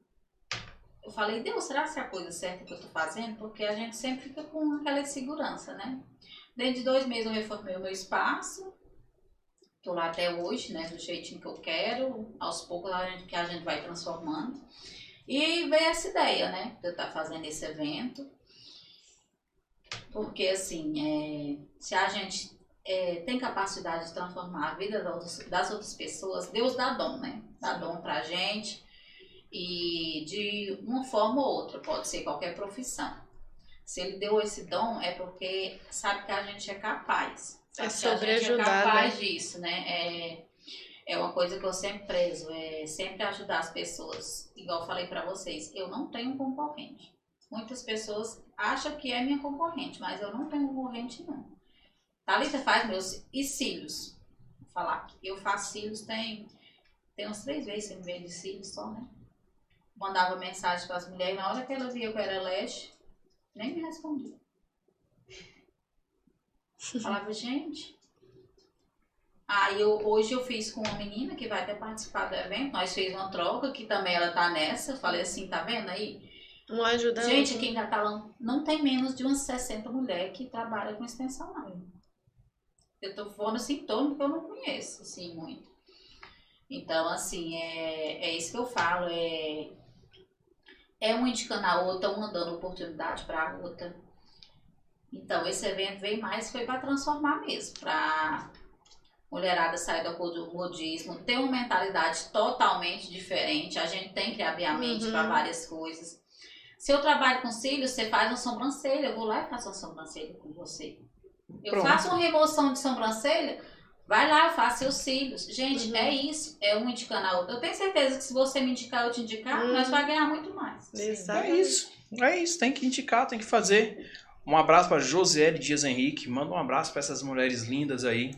eu falei, Deus, será que é a coisa certa que eu tô fazendo? Porque a gente sempre fica com aquela insegurança, né? Dentro de dois meses eu reformei o meu espaço. Tô lá até hoje, né? Do jeitinho que eu quero. Aos poucos a gente, que a gente vai transformando. E veio essa ideia, né? De eu estar fazendo esse evento. Porque, assim, é, se a gente é, tem capacidade de transformar a vida das outras, pessoas, Deus dá dom, né? Dá dom pra gente. E de uma forma ou outra, pode ser qualquer profissão. Se ele deu esse dom, é porque sabe que a gente é capaz. É Sabe que a gente sobre é capaz disso, né? É, é uma coisa que eu sempre prezo, é sempre ajudar as pessoas. Igual eu falei pra vocês, eu não tenho concorrente. Muitas pessoas acham que é minha concorrente, mas eu não tenho concorrente não. Thalita faz meus e cílios. Vou falar aqui. Eu faço cílios tem, tem uns três vezes que eu me vejo de cílios só, né? Mandava mensagem para as mulheres, na hora que ela via que eu era leste, nem me respondia. Falava, gente. Aí eu, hoje eu fiz com uma menina que vai até participar do evento. Nós fez uma troca, que também ela tá nessa. Falei assim, tá vendo aí? Um ajuda Gente, aqui em Catalão não tem menos de umas 60 mulheres que trabalham com extensão não. Eu tô falando assim, torno porque eu não conheço, assim, muito. Então, assim, é, é isso que eu falo, é, é uma indicando a outra, uma dando oportunidade para a outra. Então, esse evento veio mais, foi para transformar mesmo, para mulherada sair do modismo, ter uma mentalidade totalmente diferente. A gente tem que abrir a mente Uhum. para várias coisas. Se eu trabalho com cílios, você faz uma sobrancelha, eu vou lá e faço uma sobrancelha com você. Eu Pronto. faço uma remoção de sobrancelha, vai lá, eu faço seus cílios. Gente, Uhum. é isso, é um indicando a outra. Eu tenho certeza que se você me indicar, eu te indicar, Uhum. nós vamos ganhar muito mais. Exato. É isso. É isso. Tem que indicar, tem que fazer. Um abraço para Josiele Dias Henrique. Manda um abraço para essas mulheres lindas aí.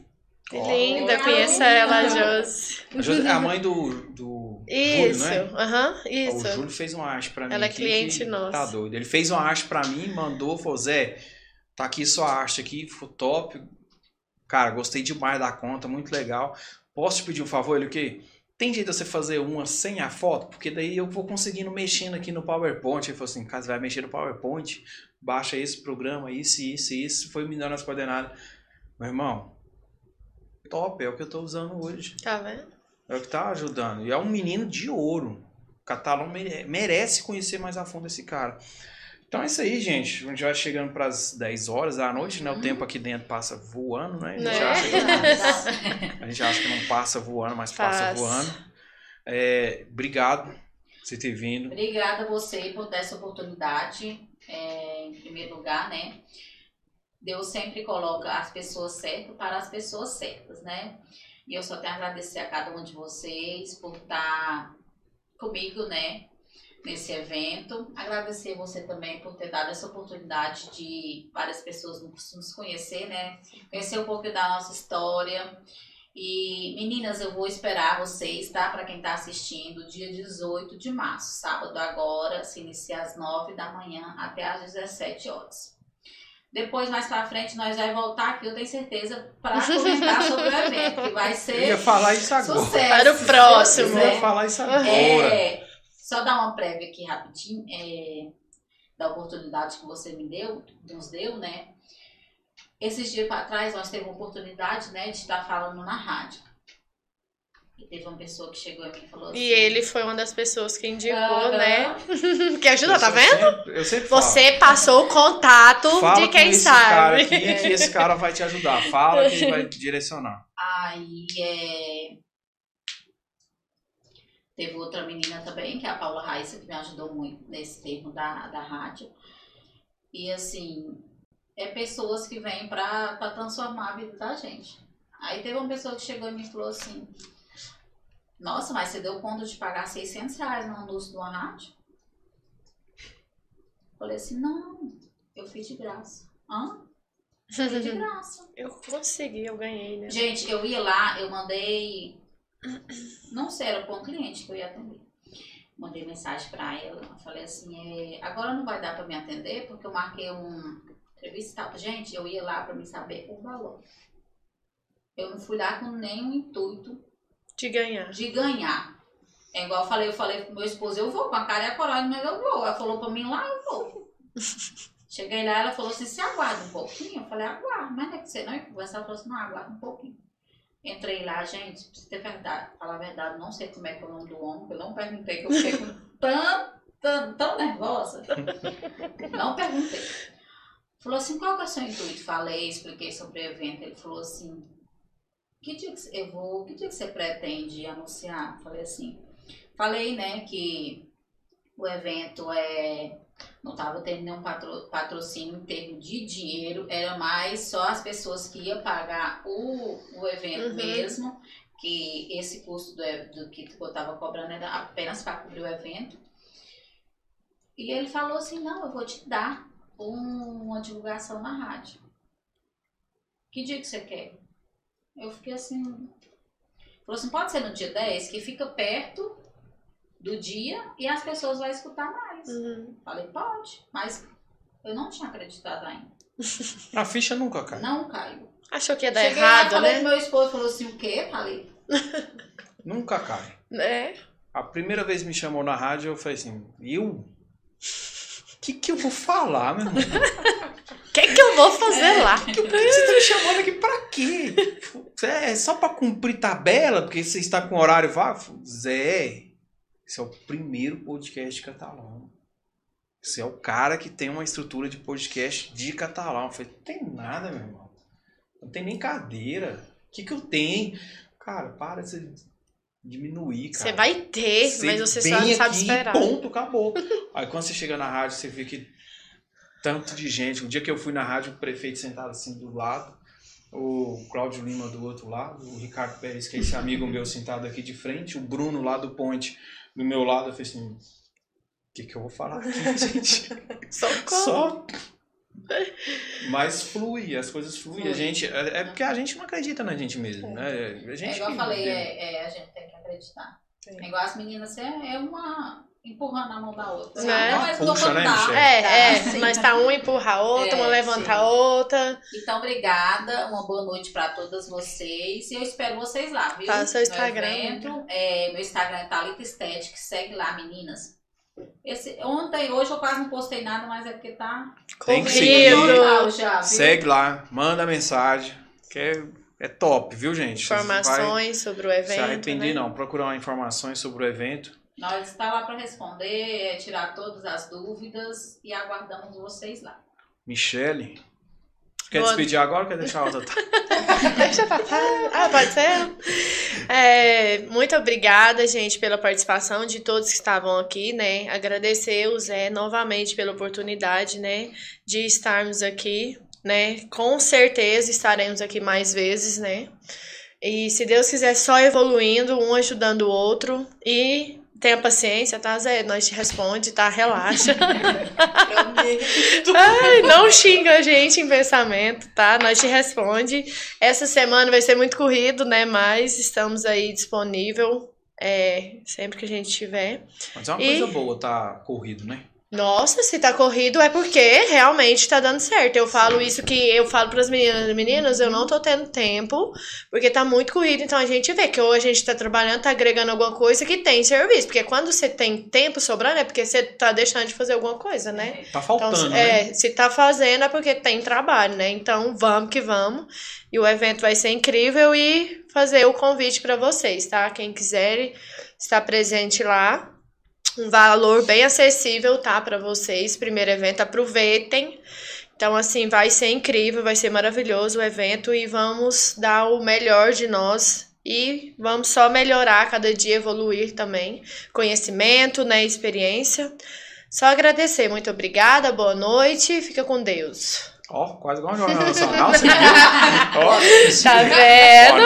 Que Ó, linda, conheça ela, Josi. a é a mãe do, do Isso, Júlio, não é? aham, O isso. Júlio fez uma arte pra mim. Ela é cliente que nossa. Tá doido. Ele fez uma arte pra mim, mandou, falou: Zé, tá aqui sua arte aqui, top. Cara, gostei demais da conta, muito legal. Posso te pedir um favor? Ele o quê? Tem jeito de você fazer uma sem a foto? Porque daí eu vou conseguindo mexendo aqui no PowerPoint. Ele falou assim: caso vai mexer no PowerPoint, baixa esse programa, isso, isso, isso. Foi me dando as coordenadas. Meu irmão, top, é o que eu tô usando hoje. Tá vendo? É o que tá ajudando. E é um menino de ouro. O Catalão mere- merece conhecer mais a fundo esse cara. Então é isso aí, gente. A gente vai chegando para as 10 horas da noite, né? O Uhum. tempo aqui dentro passa voando, né? A gente, Né? acha, que, Então, a gente acha que não passa voando, mas passa Passa. voando. É, obrigado por você ter vindo. Obrigada a você por essa oportunidade, é, em primeiro lugar, né? Deus sempre coloca as pessoas certas para as pessoas certas, né? E eu só tenho a agradecer a cada um de vocês por estar comigo, né? Nesse evento. Agradecer você também por ter dado essa oportunidade de várias pessoas nos nos conhecer, né? Conhecer um pouco da nossa história. E meninas, eu vou esperar vocês, tá? Para quem tá assistindo, dia 18 de março, sábado agora, se inicia às 9 da manhã até às 17 horas. Depois, mais pra frente, nós vamos voltar aqui, eu tenho certeza, para comentar sobre o evento, que vai Eu ser ia falar isso agora. sucesso. Para o se próximo. Eu ia falar isso agora. É, só dar uma prévia aqui rapidinho, é, da oportunidade que você me deu, nos deu, né? Esses dias para trás nós tivemos a oportunidade, né, de estar falando na rádio. E teve uma pessoa que chegou aqui e falou assim. E ele foi uma das pessoas que indicou, "Aham, né? Que ajudou, tá Eu vendo? sempre- eu sempre falo. Você passou o contato Fala de com quem esse cara sabe. aqui que esse cara vai te ajudar. Fala que ele vai te direcionar. Aí é. Teve outra menina também, que é a Paula Raíssa, que me ajudou muito nesse termo da, da rádio. E assim, é pessoas que vêm pra, pra transformar a vida da gente. Aí teve uma pessoa que chegou e me falou assim: Nossa, mas você deu conta de pagar 600 reais no anúncio de uma rádio? Falei assim: Não, eu fiz de graça. Hã? Fiz de graça. Eu consegui, eu ganhei, né? Gente, eu ia lá, eu mandei. Não sei, era para um cliente que eu ia atender. Mandei mensagem para ela. Falei assim: é, agora não vai dar para me atender, porque eu marquei um entrevista e tal. Gente, eu ia lá para me saber o valor. Eu não fui lá com nenhum intuito De ganhar. de ganhar. É igual eu falei, eu falei pro meu esposo, eu vou com a cara e a coragem, mas eu vou. Ela falou pra mim lá, eu vou. Cheguei lá, ela falou assim, você aguarda um pouquinho? Eu falei, aguardo, mas não é que você não ia conversar, ela falou assim, não, aguarda um pouquinho. Entrei lá, gente, pra você ter verdade, falar a verdade, não sei como é que é o nome do homem, eu não perguntei, que eu fiquei com tão, tão, tão nervosa. Não perguntei. Falou assim, qual que é o seu intuito? Falei, expliquei sobre o evento. Ele falou assim, que dia que eu vou, que dia que você pretende anunciar? Falei assim, falei, né, que o evento é não estava tendo nenhum patro- patrocínio em termos de dinheiro, era mais só as pessoas que iam pagar o, o evento Uhum. mesmo, que esse custo do, do que eu estava cobrando era apenas para cobrir o evento. E ele falou assim, não, eu vou te dar um- uma divulgação na rádio. Que dia que você quer? Eu fiquei assim. Falou assim, pode ser no dia 10, que fica perto do dia e as pessoas vão escutar mais. Uhum. Falei, pode, mas eu não tinha acreditado ainda. A ficha nunca cai. Não caiu. Achou que ia dar Cheguei lá, errado, falei né? meu esposo, falou assim, o quê? Falei, Nunca cai. É. A primeira vez que me chamou na rádio, eu falei assim, eu? O que, que eu vou falar, meu irmão? O que, que eu vou fazer lá? Por que você tá me chamando aqui pra quê? É só pra cumprir tabela, porque você está com horário vago? Zé, esse é o primeiro podcast catalão. Você é o cara que tem uma estrutura de podcast de catalão. Eu falei, não tem nada, meu irmão. Não tem nem cadeira. O que, que eu tenho? Cara, para de você diminuir, cara. Você vai ter, mas você só não sabe esperar. Ponto, acabou. Aí quando você chega na rádio, você vê que tanto de gente. O dia que eu fui na rádio, o prefeito sentado assim do lado, o Cláudio Lima do outro lado, o Ricardo Pérez, que é esse amigo meu sentado aqui de frente, o Bruno lá do Ponte do meu lado, eu falei assim, que, que eu vou falar aqui, gente? Socorro. Só. Mas flui, as coisas fluem. Flui. A gente, é é porque a gente não acredita na gente mesmo, né? A gente é igual eu falei, é, é, a gente tem que acreditar. Sim. É igual as meninas, é, é uma empurrando a mão da outra. Né? Não é Puxa, né, levantar. Michele? É, é, Tá, sim. mas tá um empurra a outra, É, uma levanta sim. a outra. Então, obrigada. Uma boa noite para todas vocês. E eu espero vocês lá, viu? Tá, seu No Instagram. evento. É, meu Instagram é Thalita Estética. Segue lá, meninas. Esse, ontem, hoje eu quase não postei nada, mas é porque tá Tem que seguir. já? Segue lá, manda mensagem, que é, é top, viu, gente? Informações sobre o evento. se arrepender, né? não. Procurar informações sobre o evento. Nós está lá para responder, é, tirar todas as dúvidas e aguardamos vocês lá. Michele. Quer Boa- despedir agora ou quer deixar a outra? Deixa cá. Ah, pode ser? É, muito obrigada, gente, pela participação de todos que estavam aqui, né? Agradecer o Zé novamente pela oportunidade, né? De estarmos aqui, né? Com certeza estaremos aqui mais vezes, né? E se Deus quiser, só evoluindo, um ajudando o outro. E tenha paciência, tá, Zé? Nós te responde, tá? Relaxa. Ai, não xinga a gente em pensamento, tá? Nós te responde. Essa semana vai ser muito corrido, né? Mas estamos aí disponível é, sempre que a gente tiver. Mas é uma E- coisa boa tá corrido, né? Nossa, se tá corrido é porque realmente tá dando certo. Eu falo isso que eu falo pras meninas, meninas, eu não tô tendo tempo, porque tá muito corrido, então a gente vê que ou a gente tá trabalhando, tá agregando alguma coisa que tem serviço, porque quando você tem tempo sobrando é porque você tá deixando de fazer alguma coisa, né? Tá faltando, Então, né? é, se tá fazendo é porque tem trabalho, né? Então, vamos que vamos. E o evento vai ser incrível e fazer o convite para vocês, tá? Quem quiser estar presente lá. Um valor bem acessível, tá? Para vocês. Primeiro evento, aproveitem. Então, assim, vai ser incrível, vai ser maravilhoso o evento e vamos dar o melhor de nós e vamos só melhorar cada dia, evoluir também. Conhecimento, né? Experiência. Só agradecer. Muito obrigada, boa noite. Fica com Deus. Ó, quase igual um jornal nacional, você viu? Ó, Tá vendo?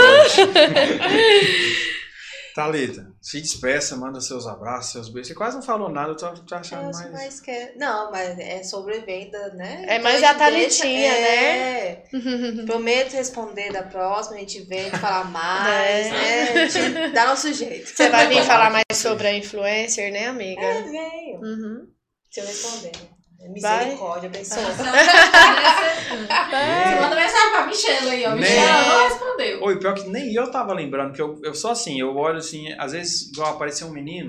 Thalita, se despeça, manda seus abraços, seus beijos. Você quase não falou nada, eu tô, tô achando É, mais. mas quer... Não, mas é sobre venda, né? É Então mais a a Thalitinha, deixa- né? É. Prometo responder da próxima, a gente vem falar mais, É. né? A gente dá nosso jeito. Você vai vir falar mais sobre a influencer, né, amiga? É, venho. Uhum. Se eu responder. Vai. Misericórdia. Você manda mensagem pra Michelle aí, ó. Nem- Michelle não respondeu. Oi, pior que nem eu tava lembrando, que eu, eu sou assim, eu olho assim, às vezes, igual apareceu um menino,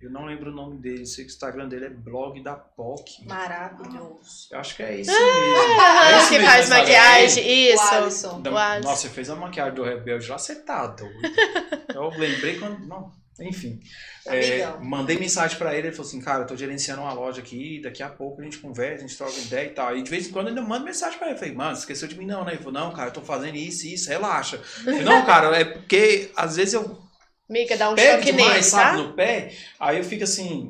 eu não lembro o nome dele, sei que o Instagram dele é blog da POC. Maravilhoso. Eu acho que é isso mesmo. É Ah, isso que mesmo, faz sabe? maquiagem, O isso. Alisson. Da- O Alisson. Nossa, você fez a maquiagem do Rebelde lá, você tá doido. Eu lembrei quando. Não, enfim. É, Amigão. mandei mensagem pra ele, ele falou assim, cara, eu tô gerenciando uma loja aqui, daqui a pouco a gente conversa, a gente troca ideia e tal. E de vez em quando eu ainda mando mensagem pra ele. Eu falei, mano, esqueceu de mim não, né? Ele falou, não, cara, eu tô fazendo isso e isso, relaxa. Falei, não, cara, é porque às vezes eu Miga, dá um pego choque demais, nele, sabe, tá? no pé, aí eu fico assim.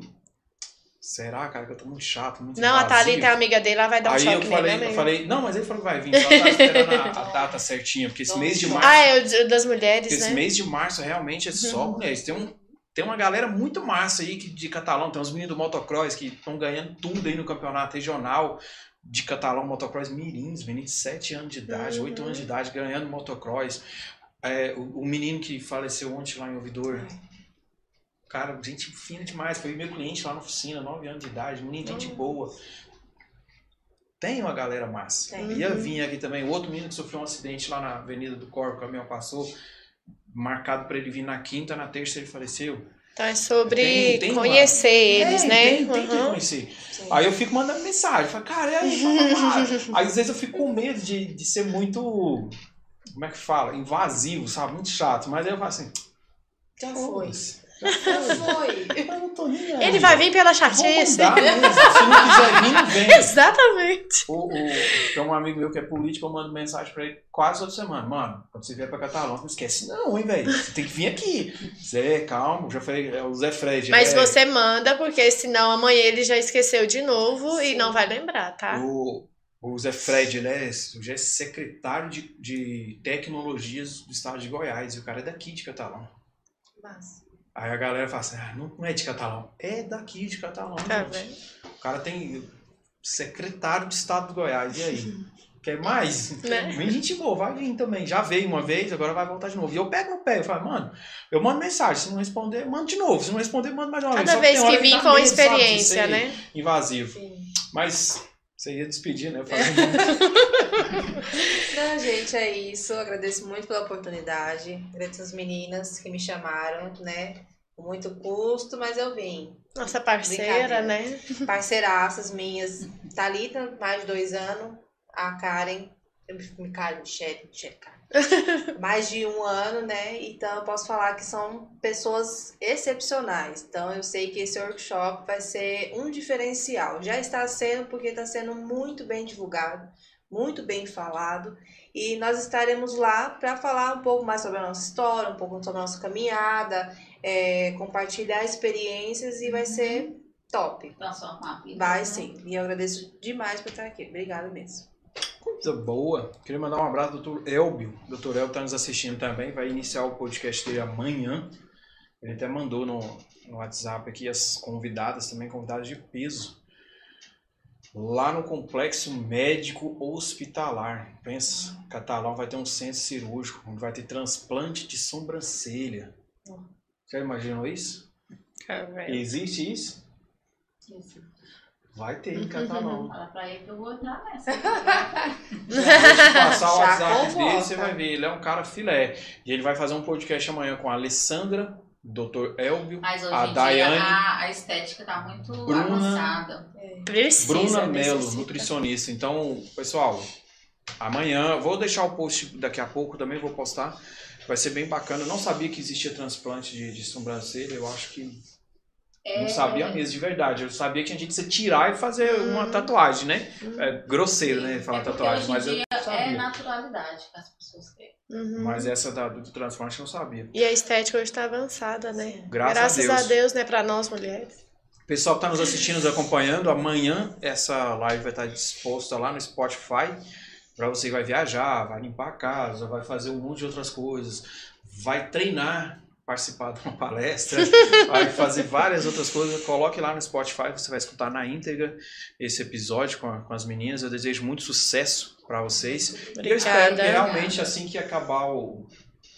Será, cara, que eu tô muito chato, muito Não, a invasivo? Thalita é amiga dele, ela vai dar um Aí eu choque falei, nele, eu né, falei, não, mas ele falou que vai vir, só tá esperando a, a data certinha, porque esse Nossa. mês de março. Ah, é das mulheres, Esse né? mês de março realmente é só mulheres. Tem, um, tem uma galera muito massa aí que, de catalão. Tem uns meninos do motocross que estão ganhando tudo aí no campeonato regional de catalão, motocross mirins, meninos de 7 anos de idade, Uhum. 8 anos de idade, ganhando motocross. É, o, o menino que faleceu ontem lá em Ouvidor. Cara, gente fina demais. Foi meu cliente lá na oficina, 9 anos de idade, menino, gente boa. Tem uma galera massa. Tem. Ia vir aqui também. O outro menino que sofreu um acidente lá na Avenida do Corpo, o caminhão passou marcado para ele vir na quinta, na terça ele faleceu. Então é sobre Tem- tem uma- conhecer eles, É, né? Tem, tem que Uhum. conhecer. Sim. Aí eu fico mandando mensagem, falo, cara, e aí? Papapá. aí às vezes eu fico com medo de, de ser muito, como é que fala? Invasivo, sabe? Muito chato. Mas aí eu falo assim, Já foi. "Foda-se, Já foi. eu não tô nem. Ele vai vir pela Vou chatice. mandar mesmo. Se não quiser vir, não vem. Exatamente. O, o, tem um amigo meu que é político, eu mando mensagem pra ele quase toda semana. Mano, quando você vier pra Catalão, não esquece não, hein, velho. Você tem que vir aqui. Zé, calma, já falei, é o Zé Fred. Mas é, você manda, porque senão amanhã ele já esqueceu de novo e Sim. não vai lembrar, tá? O, o Zé Fred, ele é, já é secretário de, de tecnologias do estado de Goiás. E o cara é daqui de Catalão. Mas, Aí a galera fala assim, ah, não, não é de Catalão. É daqui de Catalão, vendo? O cara tem secretário de estado de Goiás. E aí? Quer mais? Né? Vem gente boa, vai vir também. Já veio uma vez, agora vai voltar de novo. E eu pego no pé, eu falo, mano, eu mando mensagem. Se não responder, mando de novo. Se não responder, mando mais uma vez. Cada vez tem hora que vir dá com experiência, né? Invasivo. sim. Mas você ia despedir, né? Eu falei, não. Não, gente, é isso. Agradeço muito pela oportunidade. Agradeço as meninas que me chamaram, né? Com muito custo, mas eu vim. Nossa parceira, né? Parceiraças minhas. Thalita, mais de dois anos. A Karen. Eu me Karen, Michelle, Michelle, Karen. mais de um ano, né? Então eu posso falar que são pessoas excepcionais. Então eu sei que esse workshop vai ser um diferencial. Já está sendo, porque está sendo muito bem divulgado, muito bem falado. E nós estaremos lá para falar um pouco mais sobre a nossa história, um pouco sobre a nossa caminhada, é, compartilhar experiências e vai ser top. Transformar a vida. Vai né? sim. E eu agradeço demais por estar aqui. Obrigada mesmo. Coisa boa. Queria mandar um abraço ao doutor Elbio. O doutor Elbio está nos assistindo também. Vai iniciar o podcast dele amanhã. Ele até mandou no, no WhatsApp aqui as convidadas também, convidadas de peso. Lá no complexo médico hospitalar. Pensa, Catalão vai ter um centro cirúrgico, onde vai ter transplante de sobrancelha. Já imaginou isso? Vendo? Existe isso? Isso. Vai ter, quer tá não. Fala pra ele que eu vou entrar nessa. Passar o WhatsApp dele, você vai ver. Ele é um cara filé. E ele vai fazer um podcast amanhã com a Alessandra, Dr. Elvio, a em Daiane, a, a estética tá muito Bruna, avançada. Precisa, Bruna Melo, nutricionista. Então, pessoal, amanhã, vou deixar o post daqui a pouco, também vou postar. Vai ser bem bacana. Eu não sabia que existia transplante de, de sobrancelha, eu acho que É, não sabia mesmo, de verdade. Eu sabia que a gente ia tirar e fazer uma tatuagem, né? É grosseiro, né? Falar é tatuagem, mas eu é sabia. naturalidade que as pessoas querem. Uhum. Mas essa da, do transplante eu não sabia. E a estética hoje tá avançada, né? Graças a a Deus. Deus, né, pra nós mulheres. Pessoal que está nos assistindo, nos acompanhando, amanhã essa live vai estar disposta lá no Spotify para você que vai viajar, vai limpar a casa, vai fazer um monte de outras coisas, vai treinar, participar de uma palestra, vai fazer várias outras coisas. Coloque lá no Spotify, você vai escutar na íntegra esse episódio com, a- com as meninas. Eu desejo muito sucesso para vocês. E eu espero que Obrigada. realmente assim que acabar o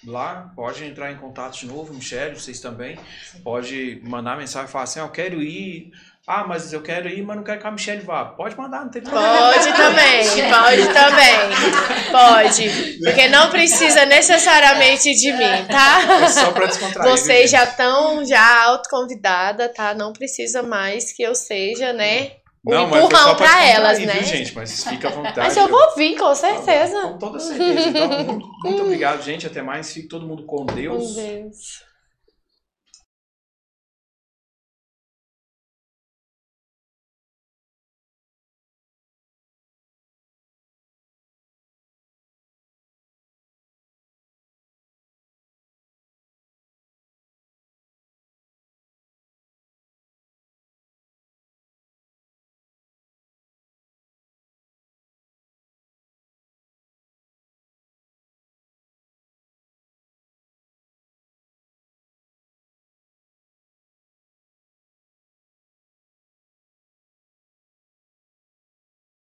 lá, pode entrar em contato de novo, Michelle, vocês também. Pode mandar mensagem e falar assim, ah, eu quero ir. Ah, mas eu quero ir, mas não quero que a Michelle vá. Pode mandar, não tem problema. Pode também, pode também. Pode. Porque não precisa necessariamente de mim, tá? É só pra descontrair. Vocês viu, já estão já autoconvidada, tá? Não precisa mais que eu seja, né? um Não, mas empurrão só pra elas, viu, né? gente? Mas fica à vontade. Mas eu vou vir, com certeza. Com toda certeza. Então, muito, muito obrigado, gente. Até mais. Fique todo mundo com Deus. Com Deus.